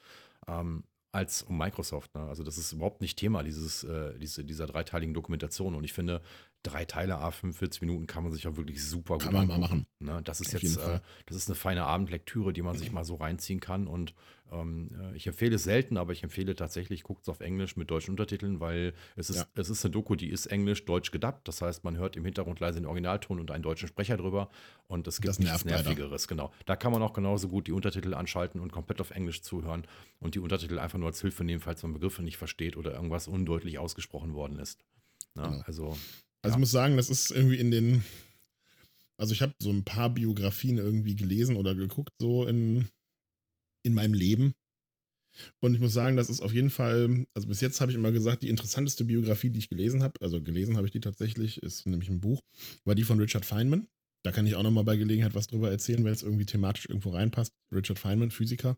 Ähm, als um Microsoft. Ne? Also das ist überhaupt nicht Thema dieses, äh, diese, dieser dreiteiligen Dokumentation. Und ich finde, drei Teile, a 45 Minuten kann man sich auch wirklich super kann gut man mal machen. Ne? Das ist Auf jetzt, äh, das ist eine feine Abendlektüre, die man sich mal so reinziehen kann. Und ähm, äh, ich empfehle es selten, aber ich empfehle tatsächlich, guckt es auf Englisch mit deutschen Untertiteln, weil es ist, ja. es ist eine Doku, die ist Englisch, Deutsch gedubbt. Das heißt, man hört im Hintergrund leise den Originalton und einen deutschen Sprecher drüber. Und es gibt das nichts Nervigeres, genau. Da kann man auch genauso gut die Untertitel anschalten und komplett auf Englisch zuhören und die Untertitel einfach nur als Hilfe nehmen, falls man Begriffe nicht versteht oder irgendwas undeutlich ausgesprochen worden ist. Na, genau. Also also ja. ich muss sagen, das ist irgendwie in den, also ich habe so ein paar Biografien irgendwie gelesen oder geguckt, so in, in meinem Leben. Und ich muss sagen, das ist auf jeden Fall, also bis jetzt habe ich immer gesagt, die interessanteste Biografie, die ich gelesen habe, also gelesen habe ich die tatsächlich, ist nämlich ein Buch, war die von Richard Feynman. Da kann ich auch nochmal bei Gelegenheit was drüber erzählen, wenn es irgendwie thematisch irgendwo reinpasst. Richard Feynman, Physiker.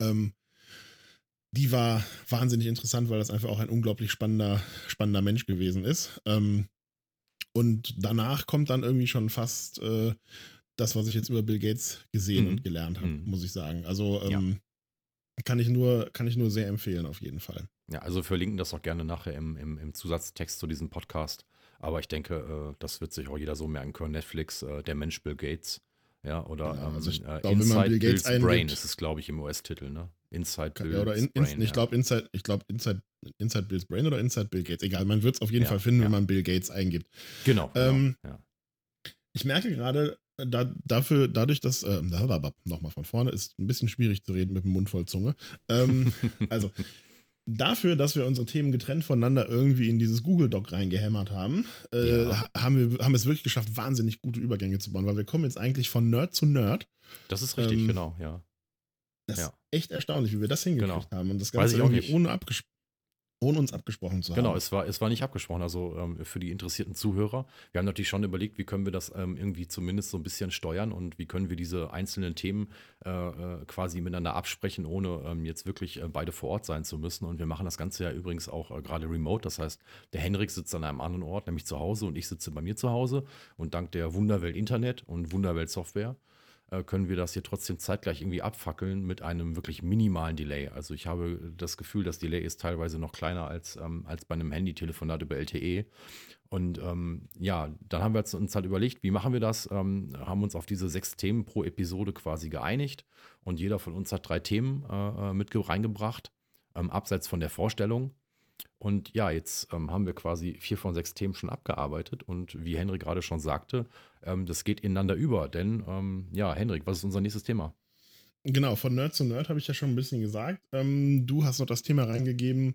Ähm, die war wahnsinnig interessant, weil das einfach auch ein unglaublich spannender, spannender Mensch gewesen ist. Ähm, und danach kommt dann irgendwie schon fast äh, das, was ich jetzt über Bill Gates gesehen mhm. und gelernt habe, mhm. muss ich sagen. Also ähm, kann ich nur, kann ich nur sehr empfehlen, auf jeden Fall. Ja, also verlinken das auch gerne nachher im, im, im Zusatztext zu diesem Podcast. Aber ich denke, äh, das wird sich auch jeder so merken können. Netflix, äh, der Mensch Bill Gates. Ja, oder Genau, ähm, also ich äh, glaub, wenn man Inside Bill Gates Bill's Brain ist es, glaube ich, im US-Titel, ne? Inside Bill's Ja, oder in, in, Brain. ich ja. glaube Inside, ich glaube Inside, Inside Bill's Brain oder Inside Bill Gates. Egal, man wird es auf jeden Ja, Fall finden, ja. wenn man Bill Gates eingibt. Genau. genau Ähm, ja. Ich merke gerade, da, dafür, dadurch, dass, äh, nochmal von vorne, ist ein bisschen schwierig zu reden mit dem Mund voll Zunge. Ähm, also, dafür, dass wir unsere Themen getrennt voneinander irgendwie in dieses Google Doc reingehämmert haben, äh, Ja. haben wir haben es wirklich geschafft, wahnsinnig gute Übergänge zu bauen, weil wir kommen jetzt eigentlich von Nerd zu Nerd. Das ist richtig, ähm, genau, ja. Das Ja. ist echt erstaunlich, wie wir das hingekriegt Genau. haben. Und das Ganze irgendwie nicht. ohne, abges ohne uns abgesprochen zu Genau, haben. es war, es war nicht abgesprochen. Also ähm, für die interessierten Zuhörer. Wir haben natürlich schon überlegt, wie können wir das ähm, irgendwie zumindest so ein bisschen steuern und wie können wir diese einzelnen Themen äh, äh, quasi miteinander absprechen, ohne ähm, jetzt wirklich äh, beide vor Ort sein zu müssen. Und wir machen das Ganze ja übrigens auch äh, gerade remote. Das heißt, der Henrik sitzt an einem anderen Ort, nämlich zu Hause, und ich sitze bei mir zu Hause. Und dank der Wunderwelt Internet und Wunderwelt Software können wir das hier trotzdem zeitgleich irgendwie abfackeln mit einem wirklich minimalen Delay. Also ich habe das Gefühl, das Delay ist teilweise noch kleiner als, ähm, als bei einem Handytelefonat über LTE. Und ähm, ja, dann haben wir uns halt überlegt, wie machen wir das? Ähm, haben uns auf diese sechs Themen pro Episode quasi geeinigt und jeder von uns hat drei Themen äh, äh, mit reingebracht, ähm, abseits von der Vorstellung. Und ja, jetzt ähm, haben wir quasi vier von sechs Themen schon abgearbeitet und wie Henrik gerade schon sagte, ähm, das geht ineinander über. Denn ähm, ja, Henrik, was ist unser nächstes Thema? Genau, von Nerd zu Nerd habe ich ja schon ein bisschen gesagt. Ähm, du hast noch das Thema reingegeben.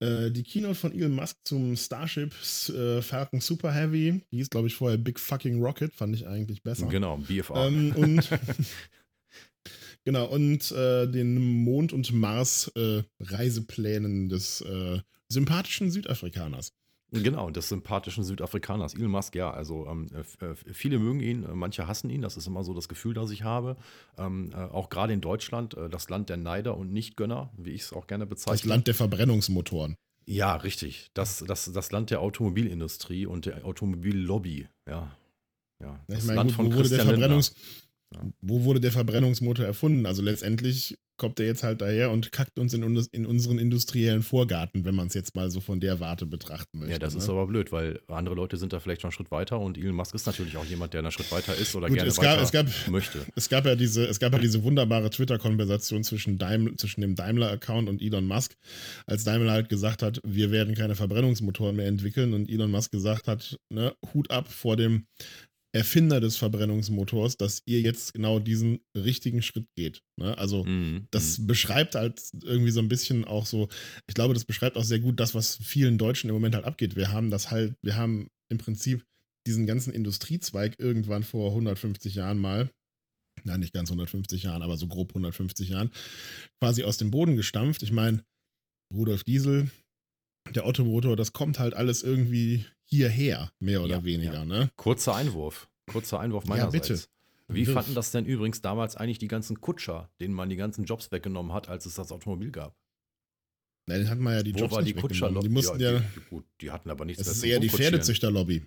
Äh, die Keynote von Elon Musk zum Starship äh, Falcon Super Heavy. Die hieß, glaube ich, vorher Big Fucking Rocket. Fand ich eigentlich besser. Genau, BFA. Ähm, und genau, und äh, den Mond- und Mars-Reiseplänen des äh, sympathischen Südafrikaners. Genau, des sympathischen Südafrikaners. Elon Musk, ja, also ähm, äh, viele mögen ihn, äh, manche hassen ihn, das ist immer so das Gefühl, das ich habe. Ähm, äh, auch gerade in Deutschland, äh, das Land der Neider und Nichtgönner, wie ich es auch gerne bezeichne. Das Land der Verbrennungsmotoren. Ja, richtig. Das, das, das Land der Automobilindustrie und der Automobillobby, ja. ja. Ich Das meine, Land gut, von wo, wurde der Christian Lindner. Wo wurde der Verbrennungsmotor erfunden? Also letztendlich kommt er jetzt halt daher und kackt uns in, in unseren industriellen Vorgarten, wenn man es jetzt mal so von der Warte betrachten möchte. Ja, das ne? ist aber blöd, weil andere Leute sind da vielleicht schon einen Schritt weiter und Elon Musk ist natürlich auch jemand, der einen Schritt weiter ist oder Gut, gerne es gab, weiter es gab, möchte. Es gab ja diese, es gab ja diese wunderbare Twitter-Konversation zwischen, Daim, zwischen dem Daimler-Account und Elon Musk, als Daimler halt gesagt hat, wir werden keine Verbrennungsmotoren mehr entwickeln und Elon Musk gesagt hat, ne, Hut ab vor dem Erfinder des Verbrennungsmotors, dass ihr jetzt genau diesen richtigen Schritt geht. Ne? Also Mhm, das mhm. beschreibt halt irgendwie so ein bisschen auch so, ich glaube, das beschreibt auch sehr gut das, was vielen Deutschen im Moment halt abgeht. Wir haben das halt, wir haben im Prinzip diesen ganzen Industriezweig irgendwann vor 150 Jahren mal, nein, nicht ganz 150 Jahren, aber so grob 150 Jahren, quasi aus dem Boden gestampft. Ich meine, Rudolf Diesel, der Ottomotor, das kommt halt alles irgendwie hierher, mehr oder Ja, weniger, ja. ne? Kurzer Einwurf. Kurzer Einwurf Ja, meinerseits. bitte. Wie Wirf. fanden das denn übrigens damals eigentlich die ganzen Kutscher, denen man die ganzen Jobs weggenommen hat, als es das Automobil gab? Na, den hatten wir ja die Wo Jobs war die Kutscherlobby? weggenommen. Die mussten ja, die, die, gut, die hatten aber nichts mehr ist eher die. Pferdezüchterlobby.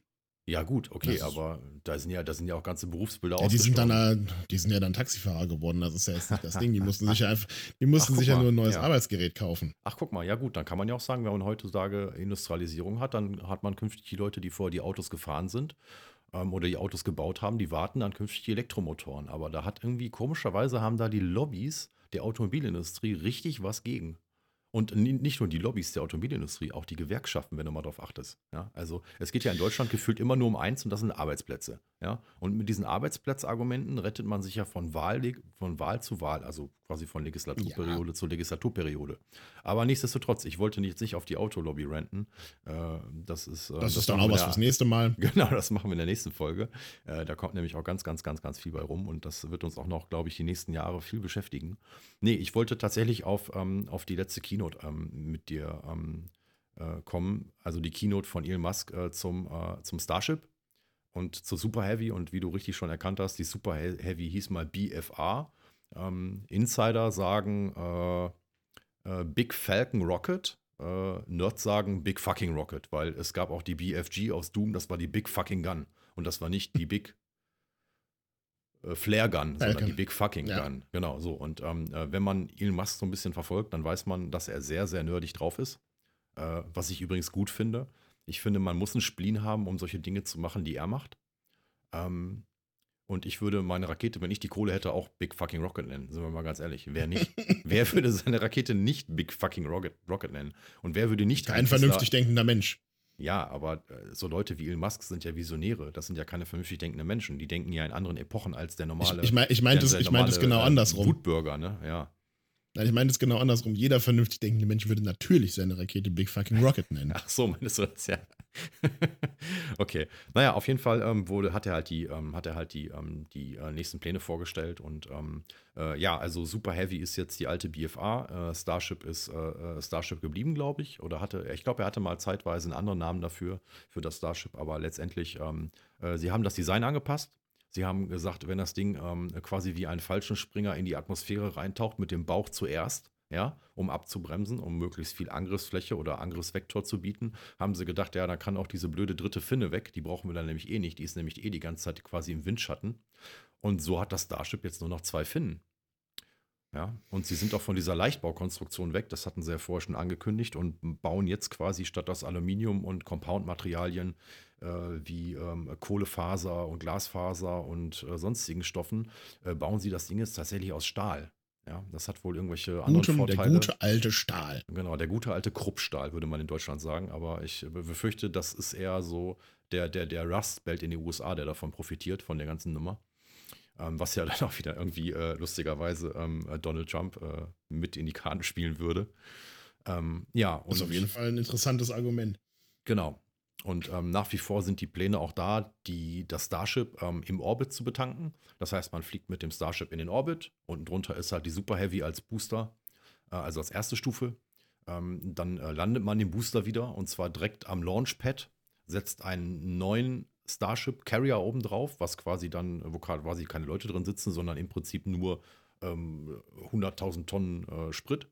Ja, gut, okay, aber da sind ja, da sind ja auch ganze Berufsbilder Ja, die sind dann, die sind ja dann Taxifahrer geworden. Das ist ja jetzt nicht das Ding. Die mussten sich ja einfach, die mussten Ach, sich ja mal, nur ein neues ja. Arbeitsgerät kaufen. Ach, guck mal, ja gut, dann kann man ja auch sagen, wenn man heutzutage Industrialisierung hat, dann hat man künftig die Leute, die vorher die Autos gefahren sind ähm, oder die Autos gebaut haben, die warten dann künftig die Elektromotoren. Aber da hat irgendwie, komischerweise haben da die Lobbys der Automobilindustrie richtig was gegen. Und ni- nicht nur die Lobbys der Automobilindustrie, auch die Gewerkschaften, wenn du mal drauf achtest. Ja, also es geht ja in Deutschland gefühlt immer nur um eins und das sind Arbeitsplätze. Ja, und mit diesen Arbeitsplatzargumenten rettet man sich ja von Wahl, von Wahl zu Wahl, also quasi von Legislaturperiode zu Legislaturperiode. Aber nichtsdestotrotz, ich wollte nicht, nicht auf die Autolobby ranten. Äh, das ist, äh, Das, ist dann auch was fürs nächste Mal. Genau, das machen wir in der nächsten Folge. Äh, da kommt nämlich auch ganz, ganz, ganz, ganz viel bei rum und das wird uns auch noch, glaube ich, die nächsten Jahre viel beschäftigen. Nee, ich wollte tatsächlich auf, ähm, auf die letzte Keynote ähm, mit dir ähm, äh, kommen. Also die Keynote von Elon Musk äh, zum, äh, zum Starship und zur Super Heavy. Und wie du richtig schon erkannt hast, die Super He- Heavy hieß mal BFR. Ähm, Insider sagen äh, äh, Big Falcon Rocket. Äh, Nerds sagen Big Fucking Rocket, weil es gab auch die BFG aus Doom, das war die Big Fucking Gun. Und das war nicht die Big äh, Flare Gun, sondern die Big Fucking Ja. Gun. Genau, so. Und ähm, äh, wenn man Elon Musk so ein bisschen verfolgt, dann weiß man, dass er sehr, sehr nerdig drauf ist. Äh, was ich übrigens gut finde. Ich finde, man muss einen Spleen haben, um solche Dinge zu machen, die er macht. Ähm, und ich würde meine Rakete, wenn ich die Kohle hätte, auch Big Fucking Rocket nennen. Sind wir mal ganz ehrlich. Wer nicht? wer würde seine Rakete nicht Big Fucking Rocket, Rocket nennen? Und wer würde nicht Kein vernünftig denkender Mensch. Ja, aber äh, so Leute wie Elon Musk sind ja Visionäre. Das sind ja keine vernünftig denkenden Menschen. Die denken ja in anderen Epochen als der Ich, normale. ich, mein, ich meinte es der ich meinte es normale, genau äh, andersrum. Wutbürger, ne? Ja. Nein, ich meinte es genau andersrum. Jeder vernünftig denkende Mensch würde natürlich seine Rakete Big Fucking Rocket nennen. Ach so, meinst du das ja? okay. Naja, auf jeden Fall ähm, wurde, hat er halt die, ähm, hat er halt die, ähm, die äh, nächsten Pläne vorgestellt und ähm, äh, ja, also Super Heavy ist jetzt die alte BFA. Äh, Starship ist äh, äh, Starship geblieben, glaube ich. Oder hatte, ich glaube, er hatte mal zeitweise einen anderen Namen dafür, für das Starship, aber letztendlich, ähm, äh, sie haben das Design angepasst. Sie haben gesagt, wenn das Ding ähm, quasi wie ein Fallschirmspringer in die Atmosphäre reintaucht, mit dem Bauch zuerst, ja, um abzubremsen, um möglichst viel Angriffsfläche oder Angriffsvektor zu bieten, haben sie gedacht, ja, dann kann auch diese blöde dritte Finne weg. Die brauchen wir dann nämlich eh nicht. Die ist nämlich eh die ganze Zeit quasi im Windschatten. Und so hat das Starship jetzt nur noch zwei Finnen. Ja, und sie sind auch von dieser Leichtbaukonstruktion weg, das hatten sie ja vorher schon angekündigt und bauen jetzt quasi statt aus Aluminium und Compound-Materialien wie ähm, Kohlefaser und Glasfaser und äh, sonstigen Stoffen, äh, bauen sie das Ding jetzt tatsächlich aus Stahl. Ja, das hat wohl irgendwelche anderen Gutem, der Vorteile. gute alte Stahl. Genau, der gute alte Kruppstahl, würde man in Deutschland sagen. Aber ich be- befürchte, das ist eher so der, der, der Rust Belt in den USA, der davon profitiert, von der ganzen Nummer. Ähm, was ja dann auch wieder irgendwie äh, lustigerweise ähm, äh, Donald Trump äh, mit in die Karten spielen würde. Ähm, ja, und Das ist auf jeden Fall ein interessantes Argument. Genau. Und ähm, nach wie vor sind die Pläne auch da, die, das Starship ähm, im Orbit zu betanken. Das heißt, man fliegt mit dem Starship in den Orbit. Unten drunter ist halt die Super Heavy als Booster, äh, also als erste Stufe. Ähm, dann äh, landet man den Booster wieder und zwar direkt am Launchpad, setzt einen neuen Starship Carrier oben drauf, was quasi dann, wo quasi keine Leute drin sitzen, sondern im Prinzip nur ähm, 100.000 Tonnen äh, Sprit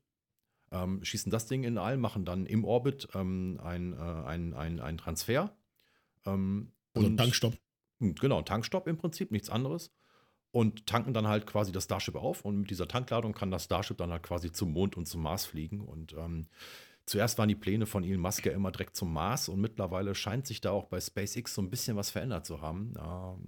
ähm, schießen das Ding in All, machen dann im Orbit ähm, ein, äh, ein, ein, ein Transfer. Ähm, Also und- Tankstopp. Hm, Genau, Tankstopp im Prinzip, nichts anderes. Und tanken dann halt quasi das Starship auf. Und mit dieser Tankladung kann das Starship dann halt quasi zum Mond und zum Mars fliegen. Und ähm, zuerst waren die Pläne von Elon Musk ja immer direkt zum Mars. Und mittlerweile scheint sich da auch bei SpaceX so ein bisschen was verändert zu haben.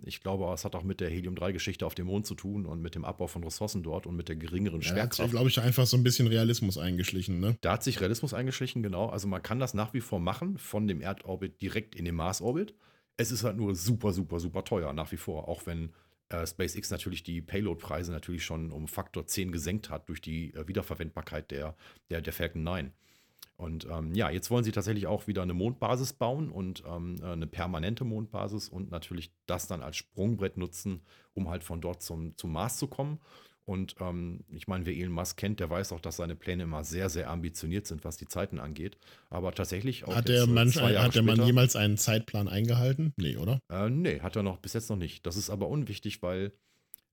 Ich glaube, es hat auch mit der Helium-3-Geschichte auf dem Mond zu tun und mit dem Abbau von Ressourcen dort und mit der geringeren Ja, hat Schwerkraft. sich, glaube ich, einfach so ein bisschen Realismus eingeschlichen, ne? Da hat sich Realismus eingeschlichen, genau. Also man kann das nach wie vor machen, von dem Erdorbit direkt in den Mars-Orbit. Es ist halt nur super, super, super teuer, nach wie vor. Auch wenn äh, SpaceX natürlich die Payload-Preise natürlich schon um Faktor 10 gesenkt hat durch die äh, Wiederverwendbarkeit der, der, der Falcon 9. Und ähm, ja, jetzt wollen sie tatsächlich auch wieder eine Mondbasis bauen und ähm, äh, eine permanente Mondbasis und natürlich das dann als Sprungbrett nutzen, um halt von dort zum, zum Mars zu kommen. Und ähm, ich meine, wer Elon Musk kennt, der weiß auch, dass seine Pläne immer sehr, sehr ambitioniert sind, was die Zeiten angeht. Aber tatsächlich auch Hat jetzt, der, Mann, zwei Jahre hat der Mann später- jemals einen Zeitplan eingehalten? Nee, oder? Äh, nee, hat er noch bis jetzt noch nicht. Das ist aber unwichtig, weil.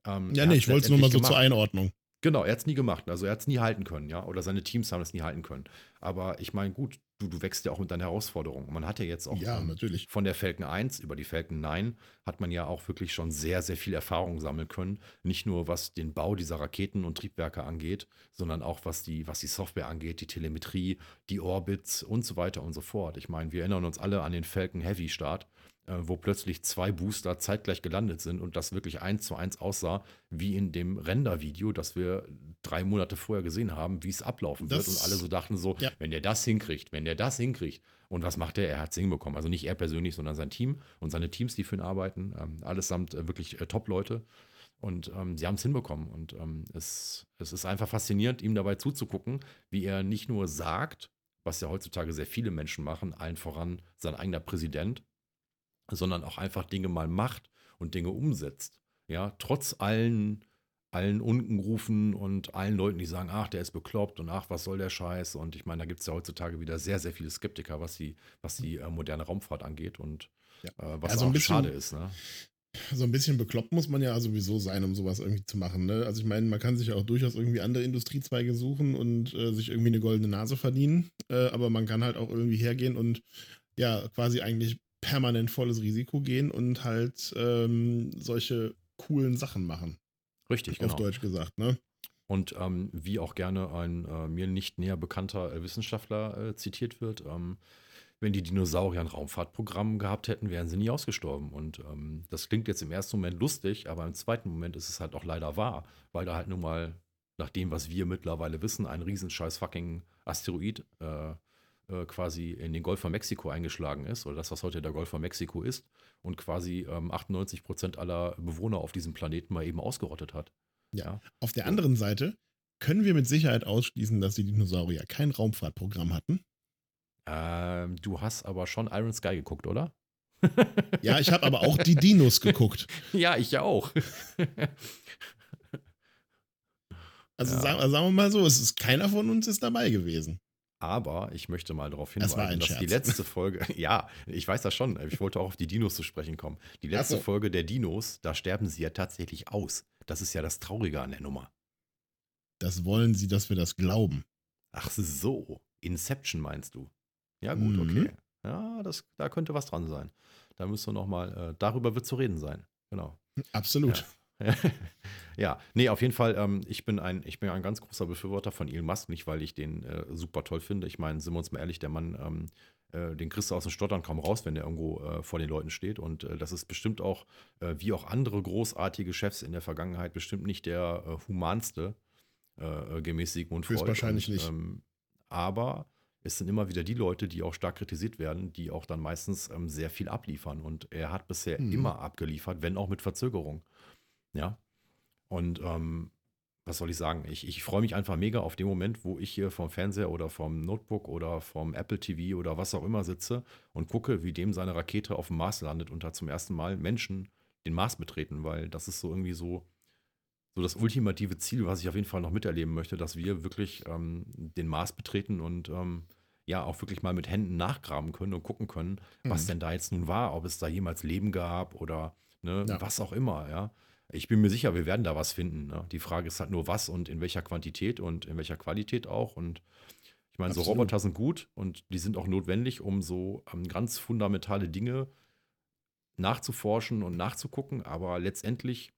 Ähm, Ja, nee, ich wollte es nur mal so letztendlich zur gemacht. Einordnung. Genau, er hat es nie gemacht. Also er hat es nie halten können, ja. Oder seine Teams haben es nie halten können. Aber ich meine, gut, du, du wächst ja auch mit deinen Herausforderungen. Man hat ja jetzt auch Ja, natürlich. von der Falcon 1 über die Falcon 9 hat man ja auch wirklich schon sehr, sehr viel Erfahrung sammeln können. Nicht nur was den Bau dieser Raketen und Triebwerke angeht, sondern auch was die, was die Software angeht, die Telemetrie, die Orbits und so weiter und so fort. Ich meine, wir erinnern uns alle an den Falcon Heavy Start, wo plötzlich zwei Booster zeitgleich gelandet sind und das wirklich eins zu eins aussah, wie in dem Render-Video, das wir drei Monate vorher gesehen haben, wie es ablaufen wird. Das- Und alle so dachten so, Ja. wenn der das hinkriegt, wenn der das hinkriegt. Und was macht er? Er hat es hinbekommen. Also nicht er persönlich, sondern sein Team und seine Teams, die für ihn arbeiten. Ähm, allesamt äh, wirklich äh, Top-Leute. Und ähm, sie haben es hinbekommen. Und ähm, es, es ist einfach faszinierend, ihm dabei zuzugucken, wie er nicht nur sagt, was ja heutzutage sehr viele Menschen machen, allen voran sein eigener Präsident, sondern auch einfach Dinge mal macht und Dinge umsetzt. Ja, trotz allen, allen Unkenrufen und allen Leuten, die sagen, ach, der ist bekloppt und ach, was soll der Scheiß? Und ich meine, da gibt es ja heutzutage wieder sehr, sehr viele Skeptiker, was die, was die äh, moderne Raumfahrt angeht und Ja. äh, was Also auch bisschen- schade ist. Ne? So ein bisschen bekloppt muss man ja sowieso sein, um sowas irgendwie zu machen. Ne? Also ich meine, man kann sich ja auch durchaus irgendwie andere Industriezweige suchen und äh, sich irgendwie eine goldene Nase verdienen. Äh, aber man kann halt auch irgendwie hergehen und ja, quasi eigentlich permanent volles Risiko gehen und halt ähm, solche coolen Sachen machen. Richtig, Auf genau. Deutsch gesagt, ne? Und ähm, wie auch gerne ein äh, mir nicht näher bekannter äh, Wissenschaftler äh, zitiert wird, ähm, wenn die Dinosaurier ein Raumfahrtprogramm gehabt hätten, wären sie nie ausgestorben. Und ähm, das klingt jetzt im ersten Moment lustig, aber im zweiten Moment ist es halt auch leider wahr, weil da halt nun mal, nach dem, was wir mittlerweile wissen, ein riesenscheiß fucking Asteroid äh, äh, quasi in den Golf von Mexiko eingeschlagen ist, oder das, was heute der Golf von Mexiko ist, und quasi ähm, 98 Prozent aller Bewohner auf diesem Planeten mal eben ausgerottet hat. Ja. Auf der anderen Seite können wir mit Sicherheit ausschließen, dass die Dinosaurier kein Raumfahrtprogramm hatten. Ähm, du hast aber schon Iron Sky geguckt, oder? Ja, ich habe aber auch die Dinos geguckt. Ja, ich auch. Also Ja. sagen, sagen wir mal so, es ist keiner von uns ist dabei gewesen. Aber ich möchte mal darauf Das hinweisen, ein dass die letzte Folge, ja, ich weiß das schon, ich wollte auch auf die Dinos zu sprechen kommen. Die letzte so. Folge der Dinos, da sterben sie ja tatsächlich aus. Das ist ja das Traurige an der Nummer. Das wollen sie, dass wir das glauben. Ach so, Inception meinst du? Ja gut, Mhm. okay. Ja, das, da könnte was dran sein. Da müssen wir nochmal, äh, darüber wird zu reden sein. Genau. Absolut. ja, nee, auf jeden Fall, ähm, ich, bin ein, ich bin ein ganz großer Befürworter von Elon Musk, nicht weil ich den äh, super toll finde. Ich meine, sind wir uns mal ehrlich, der Mann, ähm, äh, den kriegst du aus dem Stottern kaum raus, wenn der irgendwo äh, vor den Leuten steht. Und äh, das ist bestimmt auch, äh, wie auch andere großartige Chefs in der Vergangenheit, bestimmt nicht der äh, humanste, gemäß Sigmund Freud. Höchstwahrscheinlich Und, nicht. Ähm, aber es sind immer wieder die Leute, die auch stark kritisiert werden, die auch dann meistens ähm, sehr viel abliefern. Und er hat bisher Mhm. immer abgeliefert, wenn auch mit Verzögerung. Ja. Und ähm, was soll ich sagen? Ich, ich freue mich einfach mega auf den Moment, wo ich hier vom Fernseher oder vom Notebook oder vom Apple TV oder was auch immer sitze und gucke, wie dem seine Rakete auf dem Mars landet und da zum ersten Mal Menschen den Mars betreten, weil das ist so irgendwie so, so das ultimative Ziel, was ich auf jeden Fall noch miterleben möchte, dass wir wirklich ähm, den Mars betreten und ähm, ja auch wirklich mal mit Händen nachgraben können und gucken können, was Mhm. denn da jetzt nun war, ob es da jemals Leben gab oder ne, Ja. was auch immer, ja. Ich bin mir sicher, wir werden da was finden. Ne? Die Frage ist halt nur, was und in welcher Quantität und in welcher Qualität auch. Und ich meine, so Absolut. Roboter sind gut und die sind auch notwendig, um so ähm, ganz fundamentale Dinge nachzuforschen und nachzugucken. Aber letztendlich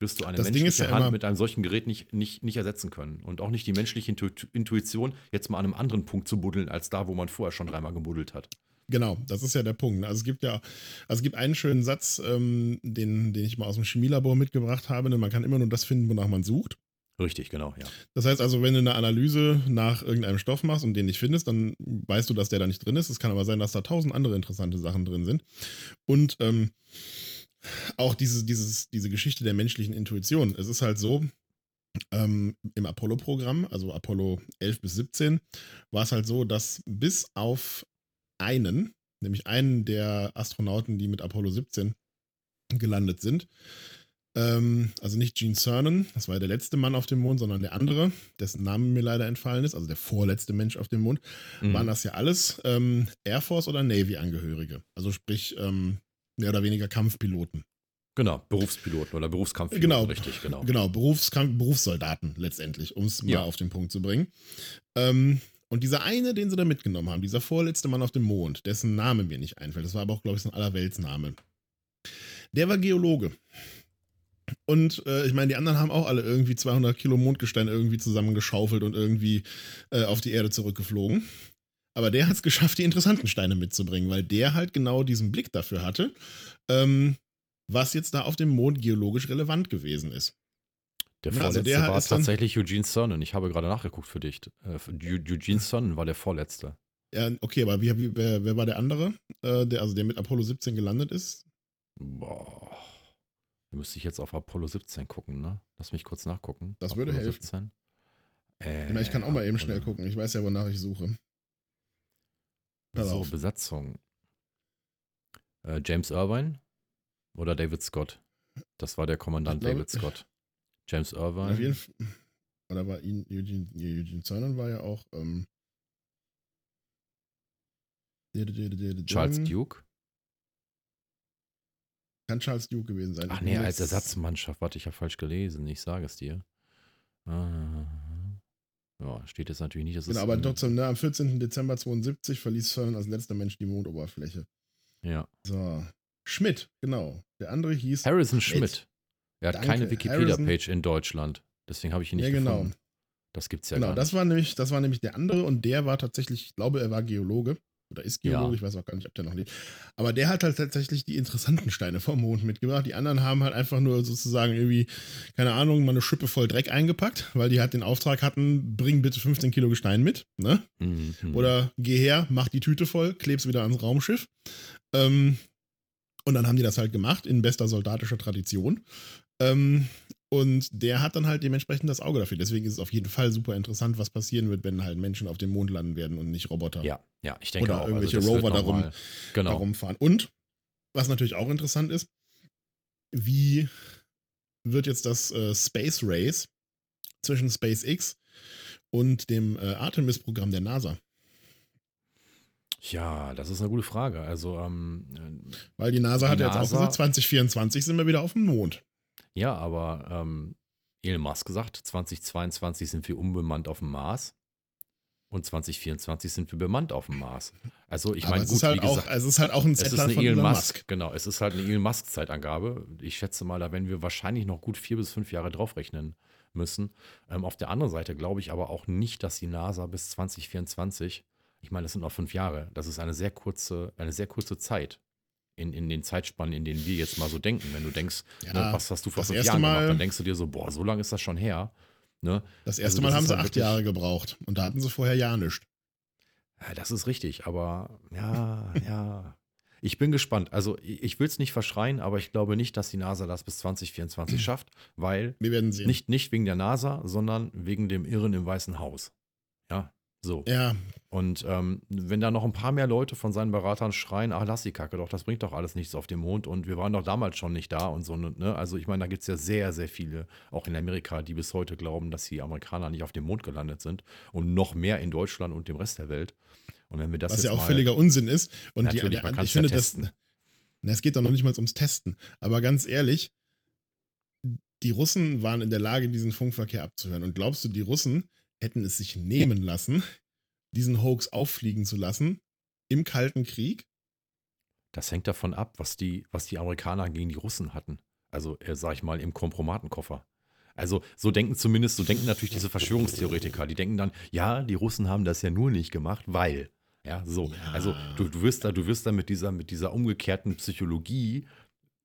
wirst du eine Das menschliche ja Hand immer- mit einem solchen Gerät nicht, nicht, nicht ersetzen können. Und auch nicht die menschliche Intu Intuition, jetzt mal an einem anderen Punkt zu buddeln, als da, wo man vorher schon dreimal gebuddelt hat. Genau, das ist ja der Punkt. Also es gibt ja, also es gibt einen schönen Satz, ähm, den, den ich mal aus dem Chemielabor mitgebracht habe. Ne? Man kann immer nur das finden, wonach man sucht. Richtig, genau, ja. Das heißt also, wenn du eine Analyse nach irgendeinem Stoff machst und den nicht findest, dann weißt du, dass der da nicht drin ist. Es kann aber sein, dass da tausend andere interessante Sachen drin sind. Und ähm, auch diese, dieses, diese Geschichte der menschlichen Intuition. Es ist halt so, ähm, im Apollo-Programm, also Apollo 11 bis 17, war es halt so, dass bis auf einen, nämlich einen der Astronauten, die mit Apollo 17 gelandet sind, ähm, also nicht Gene Cernan, das war ja der letzte Mann auf dem Mond, sondern der andere, dessen Name mir leider entfallen ist, also der vorletzte Mensch auf dem Mond, Mhm. waren das ja alles ähm, Air Force oder Navy-Angehörige. Also sprich, ähm, mehr oder weniger Kampfpiloten. Genau, Berufspiloten oder Berufskampfpiloten, Genau. richtig, genau. Genau, Berufskampf Berufssoldaten letztendlich, um es mal Ja. auf den Punkt zu bringen. Ähm, und dieser eine, den sie da mitgenommen haben, dieser vorletzte Mann auf dem Mond, dessen Name mir nicht einfällt, das war aber auch, glaube ich, so ein Allerweltsname. Der war Geologe. Und äh, ich meine, die anderen haben auch alle irgendwie 200 Kilo Mondgestein irgendwie zusammengeschaufelt und irgendwie äh, auf die Erde zurückgeflogen. Aber der hat es geschafft, die interessanten Steine mitzubringen, weil der halt genau diesen Blick dafür hatte, ähm, was jetzt da auf dem Mond geologisch relevant gewesen ist. Der Also vorletzte der war tatsächlich Eugene Cernan. Ich habe gerade nachgeguckt für dich. Äh, Eu- Eugene Cernan war der vorletzte. Ja, okay, aber wie, wie, wer, wer war der andere, äh, der, also der mit Apollo 17 gelandet ist? Boah. Da müsste ich jetzt auf Apollo 17 gucken, ne? Lass mich kurz nachgucken. Das würde Apollo helfen. 17. Ich, Äh, ich kann auch mal eben schnell Apollo. gucken. Ich weiß ja, wonach ich suche. Pass So, auf. Besatzung. Äh, James Irvine oder David Scott? Das war der Kommandant glaube- David Scott. James Auf jeden Irvine. Fall. Oder war ihn, Eugene, Eugene Cernan war ja auch. Ähm, Charles Duke. Kann Charles Duke gewesen sein. Ach nee, als Ersatzmannschaft. Warte, ich habe falsch gelesen. Ich sage es dir. Ah. Ja, steht jetzt natürlich nicht. Das Genau, ist aber trotzdem, ne, am 14. Dezember 72 verließ Cernan als letzter Mensch die Mondoberfläche. Ja. So. Schmidt, genau. Der andere hieß. Harrison Schmidt. Er hat Danke, keine. Wikipedia-Page in Deutschland. Deswegen habe ich ihn nicht Ja, genau. gefunden. Das gibt's ja genau, gar das nicht. war nämlich, das war nämlich der andere und der war tatsächlich, ich glaube, er war Geologe oder ist Geologe, Ja. ich weiß auch gar nicht, ob der noch lebt. Aber der hat halt tatsächlich die interessanten Steine vom Mond mitgebracht. Die anderen haben halt einfach nur sozusagen irgendwie, keine Ahnung, mal eine Schippe voll Dreck eingepackt, weil die halt den Auftrag hatten, bring bitte 15 Kilo Gestein mit, ne? Mhm. Oder geh her, mach die Tüte voll, kleb's wieder ans Raumschiff. Ähm, und dann haben die das halt gemacht, in bester soldatischer Tradition. Ähm, und der hat dann halt dementsprechend das Auge dafür. Deswegen ist es auf jeden Fall super interessant, was passieren wird, wenn halt Menschen auf dem Mond landen werden und nicht Roboter Ja, ja, ich denke Oder auch. irgendwelche das wird Rover darum- Genau. da rumfahren. Und was natürlich auch interessant ist, wie wird jetzt das äh, Space Race zwischen SpaceX und dem äh, Artemis-Programm der NASA? Ja, das ist eine gute Frage. Also, ähm, äh, Weil die NASA Die hat ja jetzt auch NASA gesagt, 2024 sind wir wieder auf dem Mond. Ja, aber ähm, Elon Musk gesagt, 2022 sind wir unbemannt auf dem Mars und 2024 sind wir bemannt auf dem Mars. Also, ich meine, es, gut, ist halt wie auch, gesagt, es ist halt auch ein eine von Elon Elon Musk. Musk. Genau, es ist halt eine Elon Musk Zeitangabe. Ich schätze mal, da werden wir wahrscheinlich noch gut vier bis fünf Jahre draufrechnen müssen. Ähm, auf der anderen Seite glaube ich aber auch nicht, dass die NASA bis 2024, ich meine, das sind noch fünf Jahre, das ist eine sehr kurze, eine sehr kurze Zeit. In, in den Zeitspannen, in denen wir jetzt mal so denken. Wenn du denkst, Ja, ne, was hast du vor fünf Jahren Mal- gemacht, dann denkst du dir so, boah, so lange ist das schon her. Ne? Das Also erste das Mal haben sie halt acht Jahre gebraucht und da hatten sie vorher ja nichts. Ja, das ist richtig, aber ja, ja. Ich bin gespannt. Also ich, ich will es nicht verschreien, aber ich glaube nicht, dass die NASA das bis 2024 schafft, weil Wir werden sehen. nicht, nicht wegen der NASA, sondern wegen dem Irren im Weißen Haus. Ja, so. Ja, Und ähm, wenn da noch ein paar mehr Leute von seinen Beratern schreien, ach lass die Kacke doch, das bringt doch alles nichts auf dem Mond und wir waren doch damals schon nicht da und so. Ne? Also ich meine, da gibt es ja sehr, sehr viele, auch in Amerika, die bis heute glauben, dass die Amerikaner nicht auf dem Mond gelandet sind und noch mehr in Deutschland und dem Rest der Welt. Und wenn wir das was ja auch mal, völliger Unsinn ist. Und die, Natürlich, die, ich ja finde das. Na, es geht doch noch nicht mal ums Testen. Aber ganz ehrlich, die Russen waren in der Lage, diesen Funkverkehr abzuhören. Und glaubst du, die Russen hätten es sich nehmen lassen, diesen Hoax auffliegen zu lassen im Kalten Krieg? Das hängt davon ab, was die, was die Amerikaner gegen die Russen hatten. Also, äh, sag ich mal, im Kompromatenkoffer. Also, so denken zumindest, so denken natürlich diese Verschwörungstheoretiker. Die denken dann, ja, die Russen haben das ja nur nicht gemacht, weil. Ja, so. Ja. Also, du, du wirst da, du wirst da mit dieser, mit dieser umgekehrten Psychologie.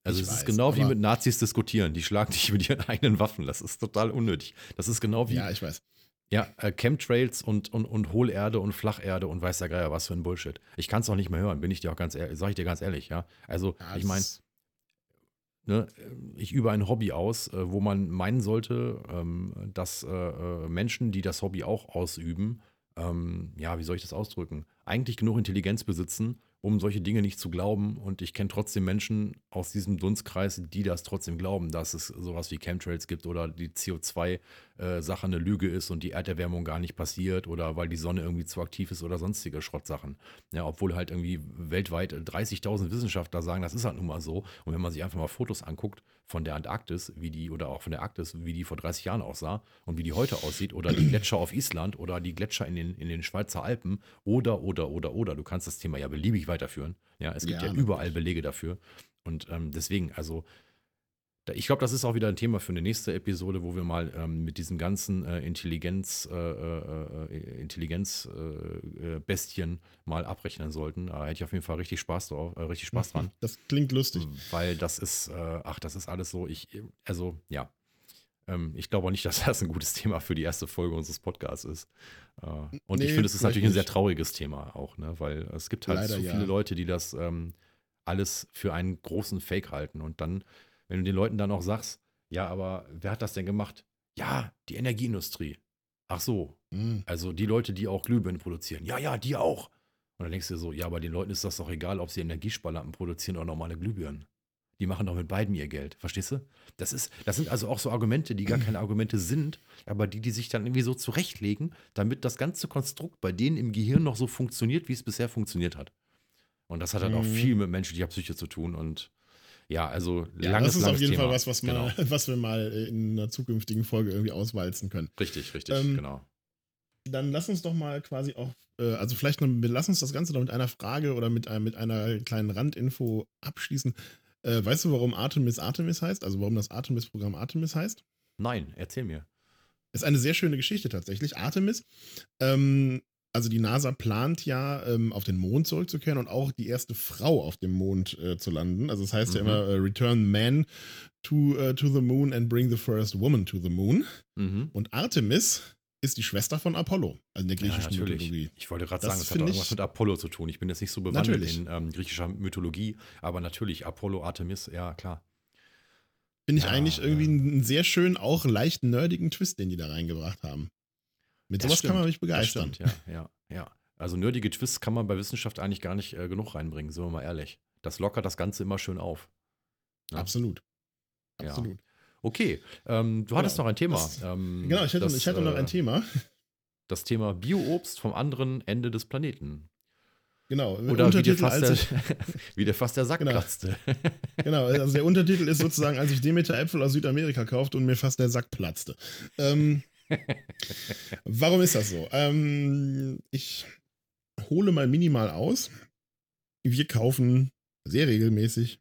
Also, Ich es weiß, ist genau wie mit Nazis diskutieren. Die schlagen dich mit ihren eigenen Waffen. Das ist total unnötig. Das ist genau wie, Ja, ich weiß. Ja, äh, Chemtrails und, und, und Hohlerde und Flacherde und weiß der Geier, was für ein Bullshit. Ich kann es auch nicht mehr hören, bin ich dir auch ganz ehrlich, sag ich dir ganz ehrlich, ja. Also, Ja, ich meine, ne, ich übe ein Hobby aus, äh, wo man meinen sollte, ähm, dass äh, äh, Menschen, die das Hobby auch ausüben, ähm, ja, wie soll ich das ausdrücken, eigentlich genug Intelligenz besitzen, um solche Dinge nicht zu glauben. Und ich kenne trotzdem Menschen aus diesem Dunstkreis, die das trotzdem glauben, dass es sowas wie Chemtrails gibt oder die CO2-Sache eine Lüge ist und die Erderwärmung gar nicht passiert oder weil die Sonne irgendwie zu aktiv ist oder sonstige Schrottsachen. Ja, obwohl halt irgendwie weltweit 30.000 Wissenschaftler sagen, das ist halt nun mal so. Und wenn man sich einfach mal Fotos anguckt von der Antarktis, wie die oder auch von der Arktis, wie die vor 30 Jahren aussah und wie die heute aussieht oder die Gletscher auf Island oder die Gletscher in den, in den Schweizer Alpen oder, oder, oder, oder. Du kannst das Thema ja beliebig weiterführen. Ja, es gibt Ja, ja, überall Belege dafür. Und ähm, deswegen, also ich glaube, das ist auch wieder ein Thema für eine nächste Episode, wo wir mal ähm, mit diesen ganzen äh, Intelligenz, äh, äh, äh, Intelligenz äh, äh, mal abrechnen sollten. Da hätte ich auf jeden Fall richtig Spaß drauf, richtig Spaß dran. Das klingt lustig. Weil das ist, ach, das ist alles so, ich, also, ja. Ähm, ich glaube auch nicht, dass das ein gutes Thema für die erste Folge unseres Podcasts ist. Und ich Nee, finde, es ist natürlich ein sehr trauriges Thema auch, ne? weil es gibt halt Leider so ja. viele Leute, die das ähm, alles für einen großen Fake halten. Und dann, wenn du den Leuten dann auch sagst, ja, aber wer hat das denn gemacht? Ja, die Energieindustrie. Ach so, Hm. also die Leute, die auch Glühbirnen produzieren. Ja, ja, die auch. Und dann denkst du dir so, ja, aber den Leuten ist das doch egal, ob sie Energiesparlampen produzieren oder normale Glühbirnen. Die machen doch mit beiden ihr Geld, verstehst du? Das, ist, das sind also auch so Argumente, die gar keine Argumente sind, aber die, die sich dann irgendwie so zurechtlegen, damit das ganze Konstrukt bei denen im Gehirn noch so funktioniert, wie es bisher funktioniert hat. Und das hat halt auch Mhm. viel mit menschlicher Psyche zu tun und ja, also Ja, langes, das ist auf jeden Thema. Fall was, was, genau. mal, was wir mal in einer zukünftigen Folge irgendwie auswalzen können. Richtig, richtig, Ähm, genau. Dann lass uns doch mal quasi auch, äh, also vielleicht noch, lass uns das Ganze noch mit einer Frage oder mit, einem, mit einer kleinen Randinfo abschließen. Äh, weißt du, warum Artemis Artemis heißt? Also warum das Artemis-Programm Artemis heißt? Nein, erzähl mir. Ist eine sehr schöne Geschichte tatsächlich. Artemis, ähm, also die NASA plant ja, ähm, auf den Mond zurückzukehren und auch die erste Frau auf dem Mond äh, zu landen. Also das heißt Mhm. ja immer äh, Return Man to, äh, to the Moon and bring the first woman to the Moon. Mhm. Und Artemis ist die Schwester von Apollo, also in der Ja, griechischen natürlich. Mythologie. Ich wollte gerade sagen, es hat auch irgendwas mit Apollo zu tun. Ich bin jetzt nicht so bewandert Natürlich. in ähm, griechischer Mythologie, aber natürlich Apollo, Artemis, ja klar. Finde ich Ja, eigentlich irgendwie ja. einen sehr schön, auch leicht nerdigen Twist, den die da reingebracht haben. Mit sowas kann man mich begeistern. Stimmt, ja, ja, ja. Also nerdige Twists kann man bei Wissenschaft eigentlich gar nicht äh, genug reinbringen, sind wir mal ehrlich. Das lockert das Ganze immer schön auf. Ja. Absolut. Ja. Absolut. Okay, ähm, du hattest noch ein Thema. das- ähm, Genau, ich hätte, das, ich hätte noch äh, ein Thema. Das Thema Bioobst vom anderen Ende des Planeten. Genau. Oder wie dir, fast der, wie dir fast der Sack Genau. platzte. genau, also der Untertitel ist sozusagen, als ich Demeter Äpfel aus Südamerika kaufte und mir fast der Sack platzte. Ähm, warum ist das so? Ähm, ich hole mal minimal aus. Wir kaufen sehr regelmäßig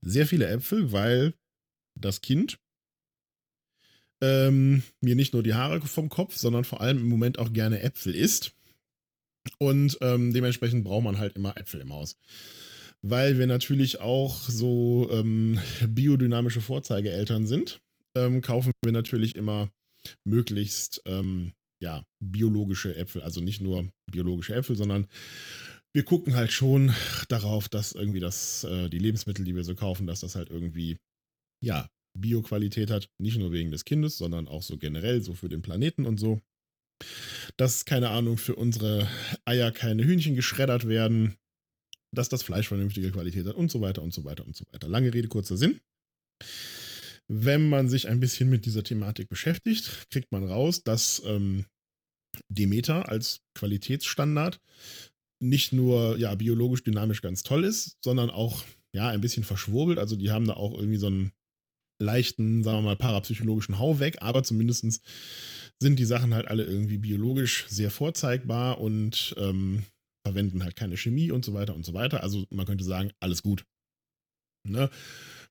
sehr viele Äpfel, weil das Kind ähm, mir nicht nur die Haare vom Kopf, sondern vor allem im Moment auch gerne Äpfel isst. Und ähm, dementsprechend braucht man halt immer Äpfel im Haus. Weil wir natürlich auch so ähm, biodynamische Vorzeigeeltern sind, ähm, kaufen wir natürlich immer möglichst ähm, ja, biologische Äpfel. Also nicht nur biologische Äpfel, sondern wir gucken halt schon darauf, dass irgendwie das, äh, die Lebensmittel, die wir so kaufen, dass das halt irgendwie, ja, Bioqualität hat. Nicht nur wegen des Kindes, sondern auch so generell, so für den Planeten und so. Dass, keine Ahnung, für unsere Eier keine Hühnchen geschreddert werden, dass das Fleisch vernünftige Qualität hat und so weiter und so weiter und so weiter. Lange Rede, kurzer Sinn. Wenn man sich ein bisschen mit dieser Thematik beschäftigt, kriegt man raus, dass ähm, Demeter als Qualitätsstandard nicht nur ja, biologisch dynamisch ganz toll ist, sondern auch ja ein bisschen verschwurbelt. Also die haben da auch irgendwie so einen leichten, sagen wir mal, parapsychologischen Hau weg, aber zumindest sind die Sachen halt alle irgendwie biologisch sehr vorzeigbar und ähm, verwenden halt keine Chemie und so weiter und so weiter. Also man könnte sagen, alles gut. Ne?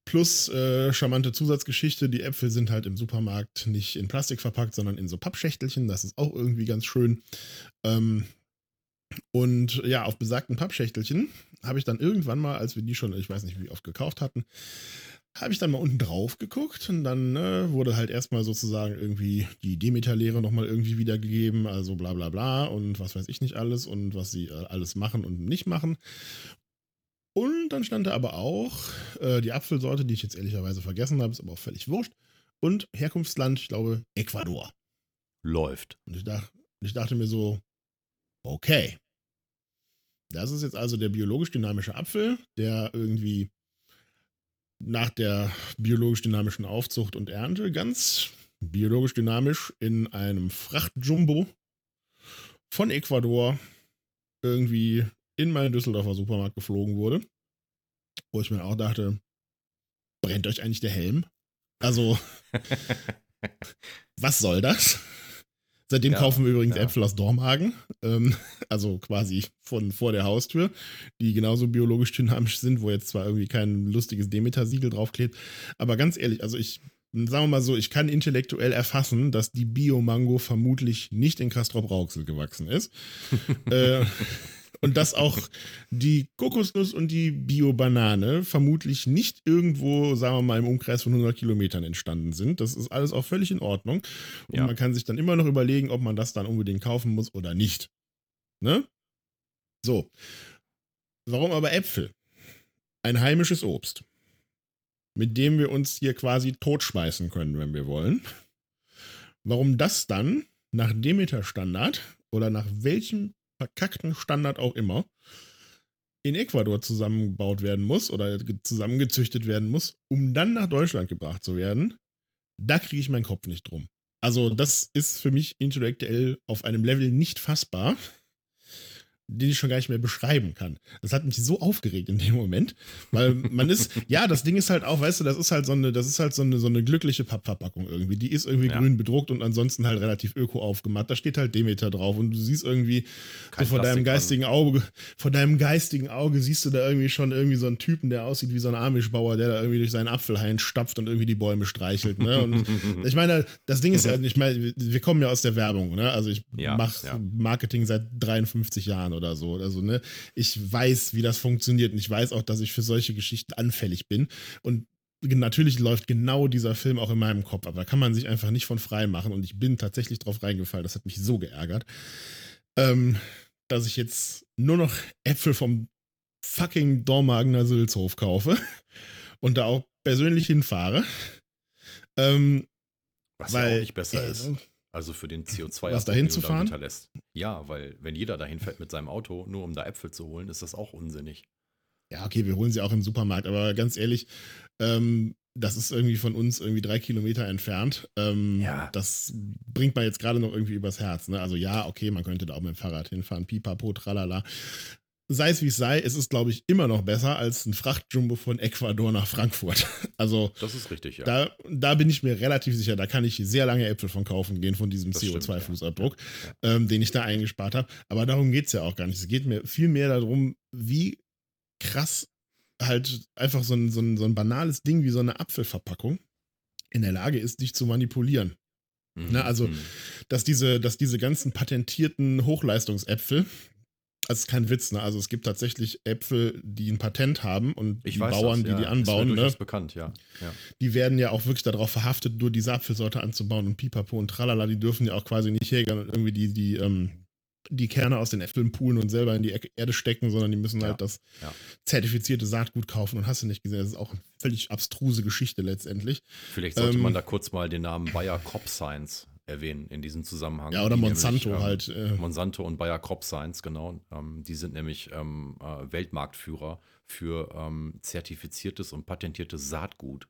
Plus äh, charmante Zusatzgeschichte, die Äpfel sind halt im Supermarkt nicht in Plastik verpackt, sondern in so Pappschächtelchen. Das ist auch irgendwie ganz schön. Ähm, und ja, auf besagten Pappschächtelchen habe ich dann irgendwann mal, als wir die schon, ich weiß nicht wie oft gekauft hatten, habe ich dann mal unten drauf geguckt und dann äh, wurde halt erstmal sozusagen irgendwie die Demeter-Lehre nochmal irgendwie wiedergegeben, also bla bla bla und was weiß ich nicht alles und was sie äh, alles machen und nicht machen. Und dann stand da aber auch äh, die Apfelsorte, die ich jetzt ehrlicherweise vergessen habe, ist aber auch völlig wurscht. Und Herkunftsland, ich glaube, Ecuador. Läuft. Und ich, dach, ich dachte mir so, okay. Das ist jetzt also der biologisch dynamische Apfel, der irgendwie nach der biologisch dynamischen Aufzucht und Ernte ganz biologisch dynamisch in einem Frachtjumbo von Ecuador irgendwie in meinen Düsseldorfer Supermarkt geflogen wurde. Wo ich mir auch dachte, brennt euch eigentlich der Helm? Also, was soll das? Seitdem Ja, kaufen wir übrigens ja. Äpfel aus Dormagen, ähm, also quasi von vor der Haustür, die genauso biologisch dynamisch sind, wo jetzt zwar irgendwie kein lustiges Demeter-Siegel draufklebt, aber ganz ehrlich, also ich, sagen wir mal so, ich kann intellektuell erfassen, dass die Bio-Mango vermutlich nicht in Castrop-Rauxel gewachsen ist. äh, und dass auch die Kokosnuss und die Bio-Banane vermutlich nicht irgendwo, sagen wir mal, im Umkreis von 100 Kilometern entstanden sind. Das ist alles auch völlig in Ordnung. Und Ja. man kann sich dann immer noch überlegen, ob man das dann unbedingt kaufen muss oder nicht. Ne? So. Warum aber Äpfel? Ein heimisches Obst, mit dem wir uns hier quasi totschmeißen können, wenn wir wollen. Warum das dann nach Demeter-Standard oder nach welchem verkackten Standard auch immer in Ecuador zusammengebaut werden muss oder ge- zusammengezüchtet werden muss, um dann nach Deutschland gebracht zu werden, da kriege ich meinen Kopf nicht drum. Also das ist für mich intellektuell auf einem Level nicht fassbar, den ich schon gar nicht mehr beschreiben kann. Das hat mich so aufgeregt in dem Moment, weil man ist, ja, das Ding ist halt auch, weißt du, das ist halt so eine, das ist halt so eine, so eine glückliche Pappverpackung irgendwie. Die ist irgendwie Ja. grün bedruckt und ansonsten halt relativ öko aufgemacht. Da steht halt Demeter drauf und du siehst irgendwie Kein so vor deinem Plastik geistigen Auge, vor deinem geistigen Auge siehst du da irgendwie schon irgendwie so einen Typen, der aussieht wie so ein Amischbauer, der da irgendwie durch seinen Apfelhain stapft und irgendwie die Bäume streichelt. Ne? Und ich meine, das Ding ist ja, ich meine, wir kommen ja aus der Werbung, ne? Also ich Ja, mache ja. Marketing seit 53 Jahren oder so. Also, ne, ich weiß, wie das funktioniert und ich weiß auch, dass ich für solche Geschichten anfällig bin. Und natürlich läuft genau dieser Film auch in meinem Kopf, aber da kann man sich einfach nicht von frei machen und ich bin tatsächlich drauf reingefallen. Das hat mich so geärgert, ähm, dass ich jetzt nur noch Äpfel vom fucking Dormagener Sülzhof kaufe und da auch persönlich hinfahre. Ähm, Was ja weil, auch nicht besser äh, ist. Also für den CO2 Was, dahin zu fahren? hinterlässt. Ja, weil wenn jeder dahin fährt mit seinem Auto, nur um da Äpfel zu holen, ist das auch unsinnig. Ja, okay, wir holen sie auch im Supermarkt, aber ganz ehrlich, ähm, das ist irgendwie von uns irgendwie drei Kilometer entfernt. Ähm, Ja. Das bringt man jetzt gerade noch irgendwie übers Herz. Ne? Also ja, okay, man könnte da auch mit dem Fahrrad hinfahren, pipapo, tralala. Sei es wie es sei, es ist, glaube ich, immer noch besser als ein Frachtjumbo von Ecuador nach Frankfurt. Also Das ist richtig, ja. da, da bin ich mir relativ sicher, da kann ich sehr lange Äpfel von kaufen gehen, von diesem Das stimmt, ja. CO2-Fußabdruck, ähm, den ich da eingespart habe. Aber darum geht es ja auch gar nicht. Es geht mir viel mehr darum, wie krass halt einfach so ein, so, ein, so ein banales Ding wie so eine Apfelverpackung in der Lage ist, dich zu manipulieren. Mhm, ne, also- mhm. Dass diese, dass diese ganzen patentierten Hochleistungsäpfel, das ist kein Witz, ne? Also es gibt tatsächlich Äpfel, die ein Patent haben und ich die Bauern, das, die ja. die mir anbauen, ne? bekannt, ja. ja. die werden ja auch wirklich darauf verhaftet, nur diese Apfelsorte anzubauen und pipapo und tralala, die dürfen ja auch quasi nicht hergehen und irgendwie die, die, ähm, die Kerne aus den Äpfeln poolen und selber in die Erde stecken, sondern die müssen Ja, halt das ja. zertifizierte Saatgut kaufen und hast du nicht gesehen. Das ist auch eine völlig abstruse Geschichte letztendlich. Vielleicht sollte Ähm, man da kurz mal den Namen Bayer Crop Science erwähnen in diesem Zusammenhang. Ja, oder Monsanto nämlich, ähm, halt. Äh, Monsanto und Bayer Crop Science, genau. Ähm, die sind nämlich ähm, äh, Weltmarktführer für ähm, zertifiziertes und patentiertes Saatgut.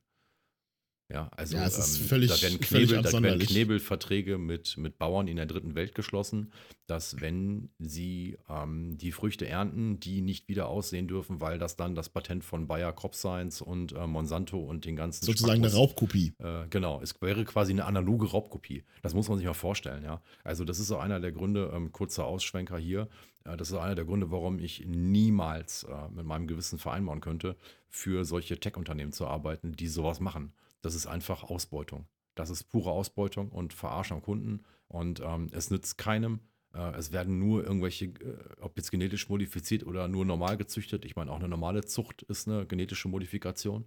Ja, also Ja, ähm, völlig- da werden, Knebel, da werden. Knebelverträge mit, mit Bauern in der dritten Welt geschlossen, dass wenn sie ähm, die Früchte ernten, die nicht wieder aussehen dürfen, weil das dann das Patent von Bayer Crop Science und äh, Monsanto und den ganzen sozusagen eine Spackos- Raubkopie. äh, genau, es wäre quasi eine analoge Raubkopie. Das muss man sich mal vorstellen, ja. Also das ist auch einer der Gründe, ähm, kurzer Ausschwenker hier, äh, das ist auch einer der Gründe, warum ich niemals äh, mit meinem Gewissen vereinbaren könnte, für solche Tech-Unternehmen zu arbeiten, die sowas machen. Das ist einfach Ausbeutung. Das ist pure Ausbeutung und Verarschen am Kunden. Und ähm, es nützt keinem. Äh, es werden nur irgendwelche, äh, ob jetzt genetisch modifiziert oder nur normal gezüchtet. Ich meine, auch eine normale Zucht ist eine genetische Modifikation.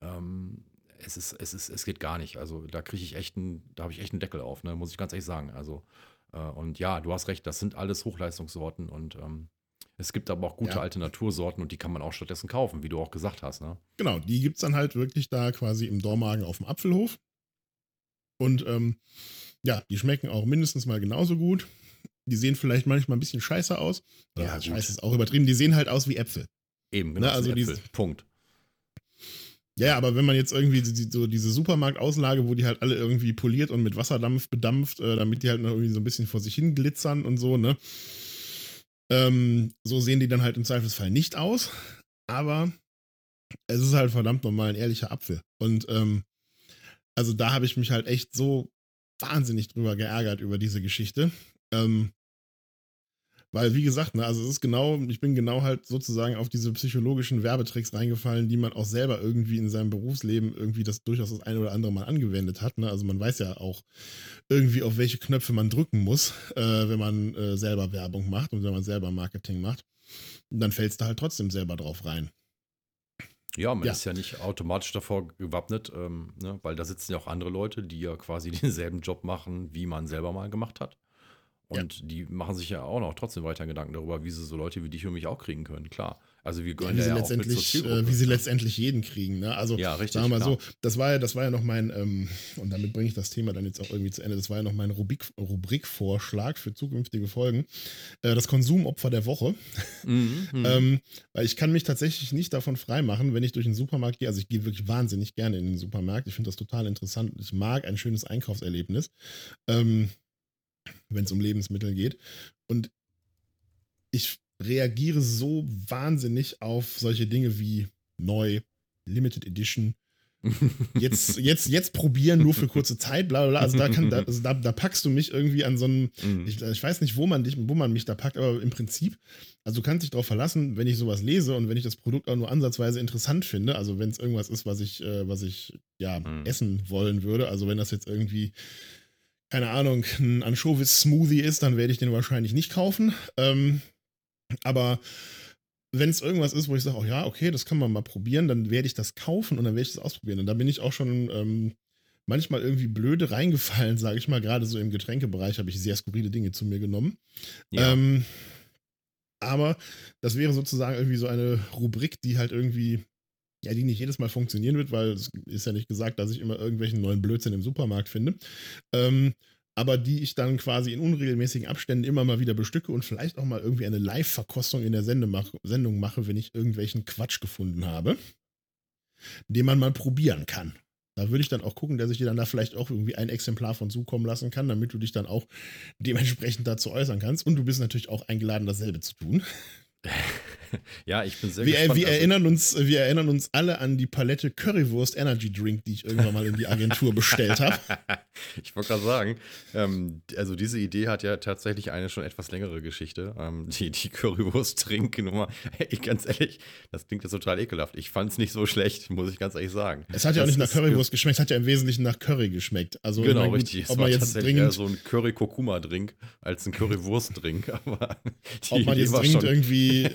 Ähm, es ist, es ist, es geht gar nicht. Also da kriege ich echt einen, da habe ich echt einen Deckel auf, ne? muss ich ganz ehrlich sagen. Also, äh, und ja, du hast recht, das sind alles Hochleistungssorten und ähm, es gibt aber auch gute Ja. alte Natursorten und die kann man auch stattdessen kaufen, wie du auch gesagt hast, ne? Genau, die gibt es dann halt wirklich da quasi im Dormagen auf dem Apfelhof. Und ähm, ja, die schmecken auch mindestens mal genauso gut. Die sehen vielleicht manchmal ein bisschen scheiße aus. Oder Ja, scheiße ist auch übertrieben. Die sehen halt aus wie Äpfel. Eben, genau. Ne, also diese- Äpfel. Punkt. Ja, aber wenn man jetzt irgendwie die, die, so diese Supermarktauslage, wo die halt alle irgendwie poliert und mit Wasserdampf bedampft, äh, damit die halt noch irgendwie so ein bisschen vor sich hin glitzern und so, ne? Ähm, so sehen die dann halt im Zweifelsfall nicht aus. Aber es ist halt verdammt nochmal ein ehrlicher Apfel. Und ähm, also da habe ich mich halt echt so wahnsinnig drüber geärgert über diese Geschichte. Ähm, weil, wie gesagt, ne, also es ist genau, ich bin genau halt sozusagen auf diese psychologischen Werbetricks reingefallen, die man auch selber irgendwie in seinem Berufsleben irgendwie das durchaus das eine oder andere Mal angewendet hat. Ne? Also man weiß ja auch irgendwie, auf welche Knöpfe man drücken muss, äh, wenn man äh, selber Werbung macht und wenn man selber Marketing macht. Und dann fällst du halt trotzdem selber drauf rein. Ja, man Ja. ist ja nicht automatisch davor gewappnet, ähm, ne? weil da sitzen ja auch andere Leute, die ja quasi denselben Job machen, wie man selber mal gemacht hat. Und die machen sich ja auch noch trotzdem weiter Gedanken darüber, wie sie so Leute wie dich und mich auch kriegen können. Klar. Also wir Ja, gehören wie, ja, sie ja auch mit zur letztendlich, äh, wie sie ne? letztendlich jeden kriegen. Ne? Also Ja, richtig, Sagen wir mal klar. so, das war ja, das war ja noch mein, ähm, und damit bringe ich das Thema dann jetzt auch irgendwie zu Ende, das war ja noch mein Rubrik, Rubrikvorschlag für zukünftige Folgen. Äh, das Konsumopfer der Woche. Mhm, mhm. Ähm, weil ich kann mich tatsächlich nicht davon freimachen, wenn ich durch den Supermarkt gehe. Also ich gehe wirklich wahnsinnig gerne in den Supermarkt. Ich finde das total interessant. Ich mag ein schönes Einkaufserlebnis, ähm, wenn es um Lebensmittel geht. Und ich reagiere so wahnsinnig auf solche Dinge wie neu, Limited Edition. Jetzt, jetzt, jetzt probieren nur für kurze Zeit, bla bla bla. Also da, kann, da, also da, da packst du mich irgendwie an so einem, Mhm. ich, ich weiß nicht, wo man, dich, wo man mich da packt, aber im Prinzip, also du kannst dich darauf verlassen, wenn ich sowas lese und wenn ich das Produkt auch nur ansatzweise interessant finde, also wenn es irgendwas ist, was ich, äh, was ich ja Mhm. essen wollen würde, also wenn das jetzt irgendwie, keine Ahnung, ein Anchovis-Smoothie ist, dann werde ich den wahrscheinlich nicht kaufen. Ähm, aber wenn es irgendwas ist, wo ich sage, oh ja, okay, das kann man mal probieren, dann werde ich das kaufen und dann werde ich das ausprobieren. Und da bin ich auch schon ähm, manchmal irgendwie blöde reingefallen, sage ich mal. Gerade so im Getränkebereich habe ich sehr skurrile Dinge zu mir genommen. Ja. Ähm, aber das wäre sozusagen irgendwie so eine Rubrik, die halt irgendwie, ja, die nicht jedes Mal funktionieren wird, weil es ist ja nicht gesagt, dass ich immer irgendwelchen neuen Blödsinn im Supermarkt finde. Ähm, aber die ich dann quasi in unregelmäßigen Abständen immer mal wieder bestücke und vielleicht auch mal irgendwie eine Live-Verkostung in der Sendung mache, wenn ich irgendwelchen Quatsch gefunden habe, den man mal probieren kann. Da würde ich dann auch gucken, dass ich dir dann da vielleicht auch irgendwie ein Exemplar von zukommen lassen kann, damit du dich dann auch dementsprechend dazu äußern kannst. Und du bist natürlich auch eingeladen, dasselbe zu tun. ja, ich bin sehr Wir, gespannt. wir, Also, erinnern uns, wir erinnern uns alle an die Palette Currywurst Energy Drink, die ich irgendwann mal in die Agentur bestellt habe. ich wollte gerade sagen, ähm, also diese Idee hat ja tatsächlich eine schon etwas längere Geschichte. Ähm, die die Currywurst-Trinknummer. Hey, ganz ehrlich, das klingt jetzt total ekelhaft. Ich fand es nicht so schlecht, muss ich ganz ehrlich sagen. Es hat ja auch Das nicht nach Currywurst geschmeckt, es hat ja im Wesentlichen nach Curry geschmeckt. Also Genau, gut, richtig. Es Ob war man jetzt tatsächlich eher dringend, so ein Curry-Kurkuma-Drink als ein Currywurst-Drink. Aber die ob man Idee jetzt war dringend irgendwie,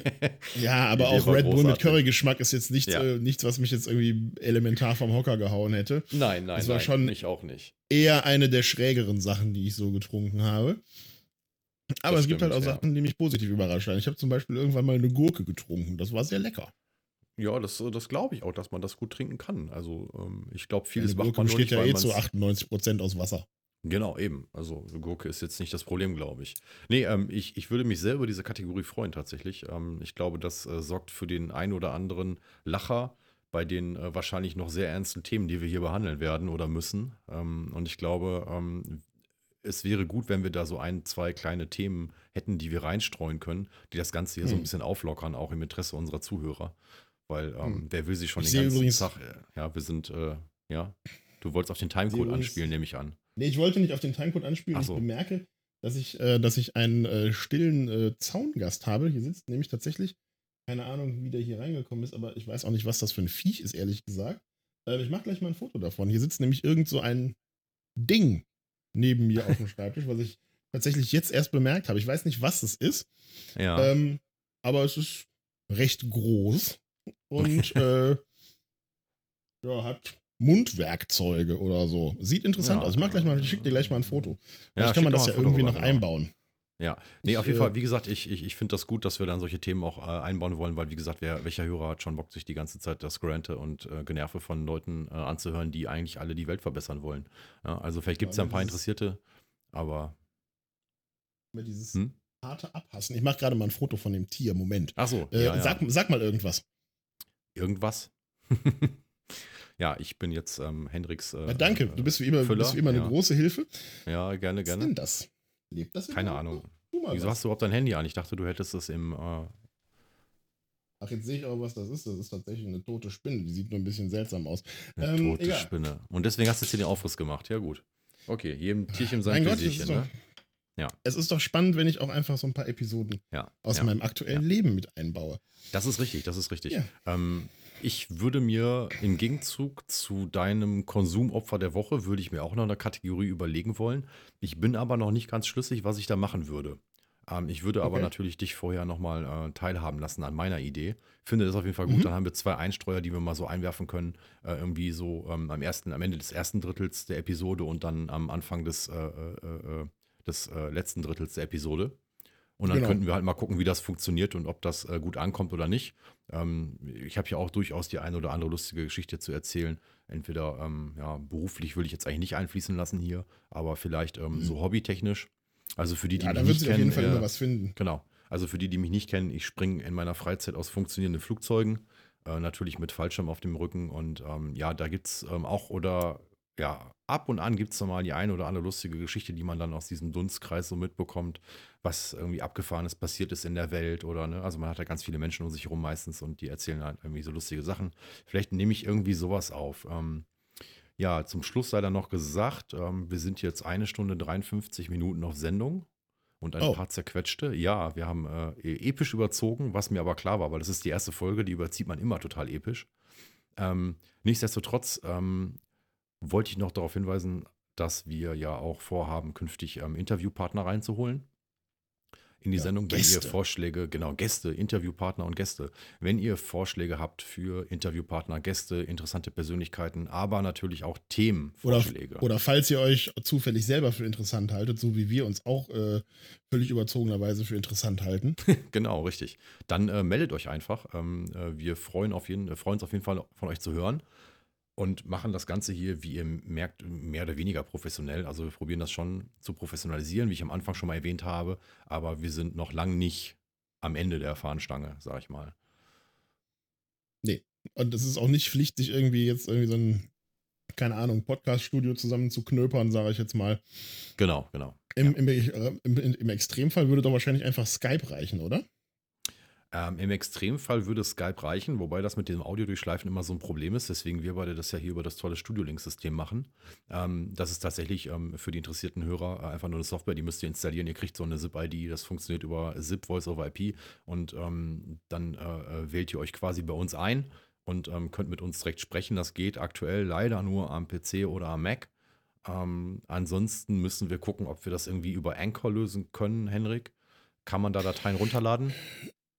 ja, aber auch Red Bull mit. Currygeschmack ist jetzt nichts, Ja. äh, nichts, was mich jetzt irgendwie elementar vom Hocker gehauen hätte. Nein, nein, Das war nein, schon- ich auch nicht. Eher eine der schrägeren Sachen, die ich so getrunken habe. Aber Das es gibt halt auch stimmt, ja. Sachen, die mich positiv überrascht haben. Ich habe zum Beispiel irgendwann mal eine Gurke getrunken. Das war sehr lecker. Ja, das, das glaube ich auch, dass man das gut trinken kann. Also ähm, ich glaube, Eine vieles macht Gurke man nur besteht nicht, ja eh zu 98% aus Wasser. Genau, eben. Also Gurke ist jetzt nicht das Problem, glaube ich. Nee, ähm, ich, ich würde mich sehr über diese Kategorie freuen tatsächlich. Ähm, ich glaube, das äh, sorgt für den ein oder anderen Lacher bei den äh, wahrscheinlich noch sehr ernsten Themen, die wir hier behandeln werden oder müssen. Ähm, und ich glaube, ähm, es wäre gut, wenn wir da so ein, zwei kleine Themen hätten, die wir reinstreuen können, die das Ganze hier so ein Hm. bisschen auflockern, auch im Interesse unserer Zuhörer. Weil ähm, Hm. wer will sich schon Ich den ganzen übrigens- Tag, äh, ja, wir sind, äh, ja, du wolltest auf den Timecode anspielen, nehme ich an. Nee, ich wollte nicht auf den Timecode anspielen. So. Ich bemerke, dass ich, äh, dass ich einen äh, stillen äh, Zaungast habe. Hier sitzt nämlich tatsächlich, keine Ahnung, wie der hier reingekommen ist, aber ich weiß auch nicht, was das für ein Viech ist, ehrlich gesagt. Äh, ich mache gleich mal ein Foto davon. Hier sitzt nämlich irgend so ein Ding neben mir auf dem Schreibtisch, was ich tatsächlich jetzt erst bemerkt habe. Ich weiß nicht, was es ist, Ja. ähm, aber es ist recht groß und äh, ja, hat Mundwerkzeuge oder so. Sieht interessant Ja. aus. Ich mach gleich mal, ich schick dir gleich mal ein Foto. Vielleicht schick kann man das ja irgendwie noch einbauen. Ja, nee, Ich, auf jeden äh, Fall, wie gesagt, ich, ich, ich finde das gut, dass wir dann solche Themen auch äh, einbauen wollen, weil, wie gesagt, wer, welcher Hörer hat schon Bock, sich die ganze Zeit das Grante und äh, Generve von Leuten äh, anzuhören, die eigentlich alle die Welt verbessern wollen. Ja, also vielleicht gibt es ja Ja, ein paar Interessierte, aber. Mit dieses Hm? harte Abhassen. Ich mache gerade mal ein Foto von dem Tier. Moment. Achso, Äh, ja, ja. Sag, sag mal irgendwas. irgendwas. ja, ich bin jetzt ähm, Hendricks. Äh, Ja, danke. Du bist wie immer, Füller, bist wie immer ja. eine große Hilfe. Ja, gerne, Was ist gerne. denn das? Lebt das Keine Ahnung. Wieso hast du überhaupt dein Handy an? Ich dachte, du hättest es im. Äh, Ach, jetzt sehe ich auch, was das ist. Das ist tatsächlich eine tote Spinne. Die sieht nur ein bisschen seltsam aus. eine Ähm, tote egal. Spinne. Und deswegen hast du jetzt hier den Aufriss gemacht. Ja, gut. Okay, jedem Tierchen sein ist ne? doch, Ja. Es ist doch spannend, wenn ich auch einfach so ein paar Episoden Ja. aus ja. meinem aktuellen Leben mit einbaue. Das ist richtig, das ist richtig. Ja. Ähm, ich würde mir im Gegenzug zu deinem Konsumopfer der Woche, würde ich mir auch noch eine Kategorie überlegen wollen. Ich bin aber noch nicht ganz schlüssig, was ich da machen würde. Ähm, ich würde aber Okay. natürlich dich vorher nochmal äh, teilhaben lassen an meiner Idee. Finde das auf jeden Fall gut. Mhm. Dann haben wir zwei Einstreuer, die wir mal so einwerfen können. Äh, irgendwie so ähm, am, ersten, am Ende des ersten Drittels der Episode und dann am Anfang des, äh, äh, äh, des äh, letzten Drittels der Episode. Und dann Genau. könnten wir halt mal gucken, wie das funktioniert und ob das äh, gut ankommt oder nicht. Ähm, ich habe ja auch durchaus die eine oder andere lustige Geschichte zu erzählen. Entweder ähm, ja, beruflich will ich jetzt eigentlich nicht einfließen lassen hier, aber vielleicht ähm, Mhm. so hobbytechnisch. Also für die, die Ja, da mich wird nicht sich auf kennen. jeden Fall äh, immer was finden. Genau. Also für die, die mich nicht kennen, ich springe in meiner Freizeit aus funktionierenden Flugzeugen. Äh, natürlich mit Fallschirm auf dem Rücken. Und ähm, ja, da gibt es ähm, auch oder ja, ab und an gibt es mal die eine oder andere lustige Geschichte, die man dann aus diesem Dunstkreis so mitbekommt, was irgendwie abgefahrenes passiert ist in der Welt oder, ne, also man hat ja ganz viele Menschen um sich herum meistens und die erzählen halt irgendwie so lustige Sachen. Vielleicht nehme ich irgendwie sowas auf. Ähm, ja, zum Schluss sei dann noch gesagt, ähm, wir sind jetzt eine Stunde 53 Minuten auf Sendung und ein Oh. paar zerquetschte. Ja, wir haben äh, e- episch überzogen, was mir aber klar war, weil das ist die erste Folge, die überzieht man immer total episch. Ähm, nichtsdestotrotz ähm, wollte ich noch darauf hinweisen, dass wir ja auch vorhaben, künftig ähm, Interviewpartner reinzuholen in die Ja, Sendung, wenn Gäste. ihr Vorschläge, genau, Gäste, Interviewpartner und Gäste. Wenn ihr Vorschläge habt für Interviewpartner, Gäste, interessante Persönlichkeiten, aber natürlich auch Oder, Themenvorschläge. oder falls ihr euch zufällig selber für interessant haltet, so wie wir uns auch äh, völlig überzogenerweise für interessant halten. Genau, richtig. Dann äh, meldet euch einfach. Ähm, äh, wir freuen, auf jeden, äh, freuen uns auf jeden Fall von euch zu hören und machen das Ganze hier, wie ihr merkt, mehr oder weniger professionell. Also wir probieren das schon zu professionalisieren, wie ich am Anfang schon mal erwähnt habe, aber wir sind noch lang nicht am Ende der Fahnenstange, sag ich mal. Und es ist auch nicht Pflicht, sich irgendwie jetzt irgendwie so ein, keine Ahnung, Podcast-Studio zusammen zu knöpern, sage ich jetzt mal. Genau, genau. Im, im, äh, im, im Extremfall würde doch wahrscheinlich einfach Skype reichen, oder? Ähm, Im Extremfall würde Skype reichen, wobei das mit dem Audiodurchschleifen immer so ein Problem ist, weswegen wir beide das ja hier über das tolle Studio-Link-System machen. Ähm, das ist tatsächlich ähm, für die interessierten Hörer äh, einfach nur eine Software, die müsst ihr installieren. Ihr kriegt so eine ZIP-ID, das funktioniert über ZIP Voice over IP und ähm, dann äh, äh, wählt ihr euch quasi bei uns ein und ähm, könnt mit uns direkt sprechen. Das geht aktuell leider nur am PC oder am Mac. Ähm, ansonsten müssen wir gucken, ob wir das irgendwie über Anchor lösen können, Henrik. Kann man da Dateien runterladen?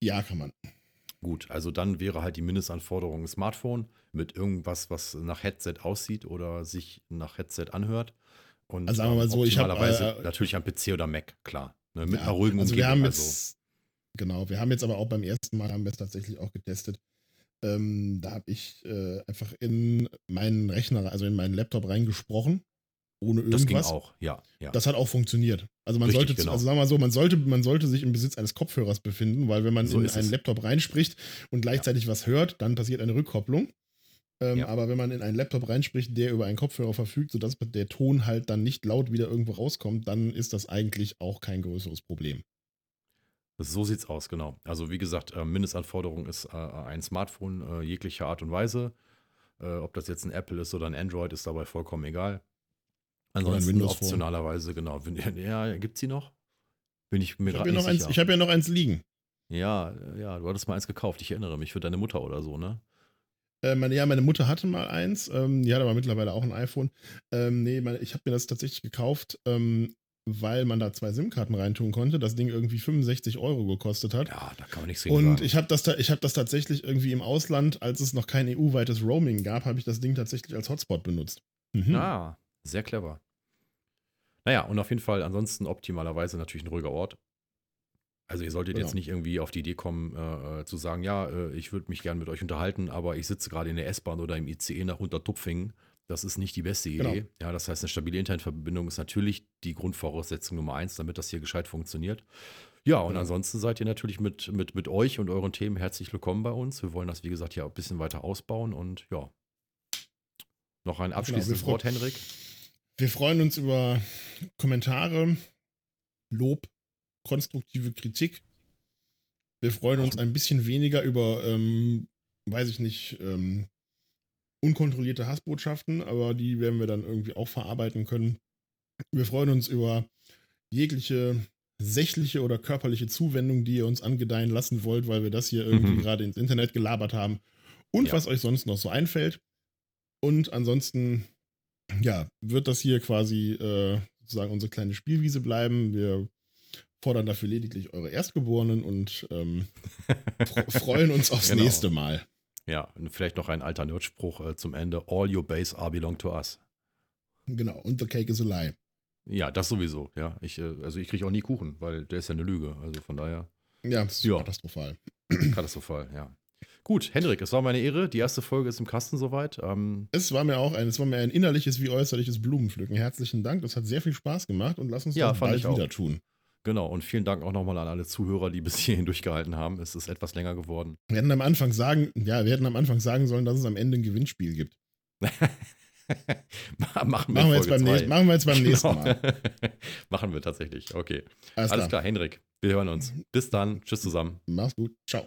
Ja, kann man. Gut, also dann wäre halt die Mindestanforderung ein Smartphone mit irgendwas, was nach Headset aussieht oder sich nach Headset anhört. Und Also sagen wir mal so, ich hab, optimalerweise äh, natürlich am PC oder Mac, klar. Ne, mit Ja, einer ruhigen also wir haben jetzt, genau, wir haben jetzt aber auch beim ersten Mal haben wir es tatsächlich auch getestet. Ähm, da habe ich äh, einfach in meinen Rechner, also in meinen Laptop reingesprochen, ohne das ging irgendwas. auch, ja. ja. Das hat auch funktioniert. Also man Richtig, sollte, genau. also sagen wir mal so, man sollte, man sollte sich im Besitz eines Kopfhörers befinden, weil wenn man So in einen es. Laptop reinspricht und gleichzeitig was hört, dann passiert eine Rückkopplung. Ähm, Ja. Aber wenn man in einen Laptop reinspricht, der über einen Kopfhörer verfügt, sodass der Ton halt dann nicht laut wieder irgendwo rauskommt, dann ist das eigentlich auch kein größeres Problem. So sieht's aus, genau. Also wie gesagt, äh, Mindestanforderung ist äh, ein Smartphone äh, jeglicher Art und Weise. Ob das jetzt ein Apple ist oder ein Android, ist dabei vollkommen egal. Ein Ansonsten Windows optionalerweise, genau. Ja, gibt's die noch? Bin ich mir Ich habe gerade ja, nicht noch eins- sicher. ich hab ja noch eins liegen. Ja, ja, du hattest mal eins gekauft. Ich erinnere mich für deine Mutter oder so, ne? Äh, meine, ja, meine Mutter hatte mal eins. Ähm, die hat aber mittlerweile auch ein iPhone. Ähm, nee, meine, ich habe mir das tatsächlich gekauft, ähm, weil man da zwei SIM-Karten reintun konnte. Das Ding irgendwie 65 Euro gekostet hat. Ja, da kann man nichts gegen Und sagen. ich habe das, ich hab das tatsächlich irgendwie im Ausland, als es noch kein EU-weites Roaming gab, habe ich das Ding tatsächlich als Hotspot benutzt. Mhm. Ah, sehr clever. Naja, und auf jeden Fall ansonsten optimalerweise natürlich ein ruhiger Ort. Also ihr solltet Genau. jetzt nicht irgendwie auf die Idee kommen, äh, äh, zu sagen, ja, äh, ich würde mich gerne mit euch unterhalten, aber ich sitze gerade in der S-Bahn oder im ICE nach Untertupfingen. Das ist nicht die beste Idee. Genau. Ja, das heißt, eine stabile Internetverbindung ist natürlich die Grundvoraussetzung Nummer eins, damit das hier gescheit funktioniert. Ja, und Genau. ansonsten seid ihr natürlich mit, mit, mit euch und euren Themen herzlich willkommen bei uns. Wir wollen das, wie gesagt, hier ein bisschen weiter ausbauen und ja. Noch ein abschließendes Genau, wir Wort, Henrik. Wir freuen uns über Kommentare, Lob, konstruktive Kritik. Wir freuen uns ein bisschen weniger über, ähm, weiß ich nicht, ähm, unkontrollierte Hassbotschaften, aber die werden wir dann irgendwie auch verarbeiten können. Wir freuen uns über jegliche sächliche oder körperliche Zuwendung, die ihr uns angedeihen lassen wollt, weil wir das hier irgendwie Mhm. gerade ins Internet gelabert haben. Und Ja. was euch sonst noch so einfällt. Und ansonsten, ja, wird das hier quasi äh, sozusagen unsere kleine Spielwiese bleiben. Wir fordern dafür lediglich eure Erstgeborenen und ähm, fr freuen uns aufs Genau. nächste Mal. Ja, und vielleicht noch ein alter Nerdspruch äh, zum Ende. All your base are belong to us. Genau, und the cake is a lie. Ja, das sowieso. Ja, ich, äh, also ich kriege auch nie Kuchen, weil der ist ja eine Lüge. Also von daher Ja, das ist Ja. katastrophal. katastrophal, ja. Gut, Hendrik, es war meine Ehre. Die erste Folge ist im Kasten soweit. Ähm, Es war mir auch ein, es war mir ein innerliches wie äußerliches Blumenpflücken. Herzlichen Dank, das hat sehr viel Spaß gemacht und lass uns Ja, das bald wieder tun. genau, und vielen Dank auch nochmal an alle Zuhörer, die bis hierhin durchgehalten haben. Es ist etwas länger geworden. Wir hätten am Anfang sagen, ja, wir hätten am Anfang sagen sollen, dass es am Ende ein Gewinnspiel gibt. machen Machen wir, jetzt beim nächsten, machen wir jetzt beim nächsten Genau. Mal. machen wir tatsächlich. Okay. Alles, Alles klar. klar, Henrik. Wir hören uns. Bis dann. Tschüss zusammen. Mach's gut. Ciao.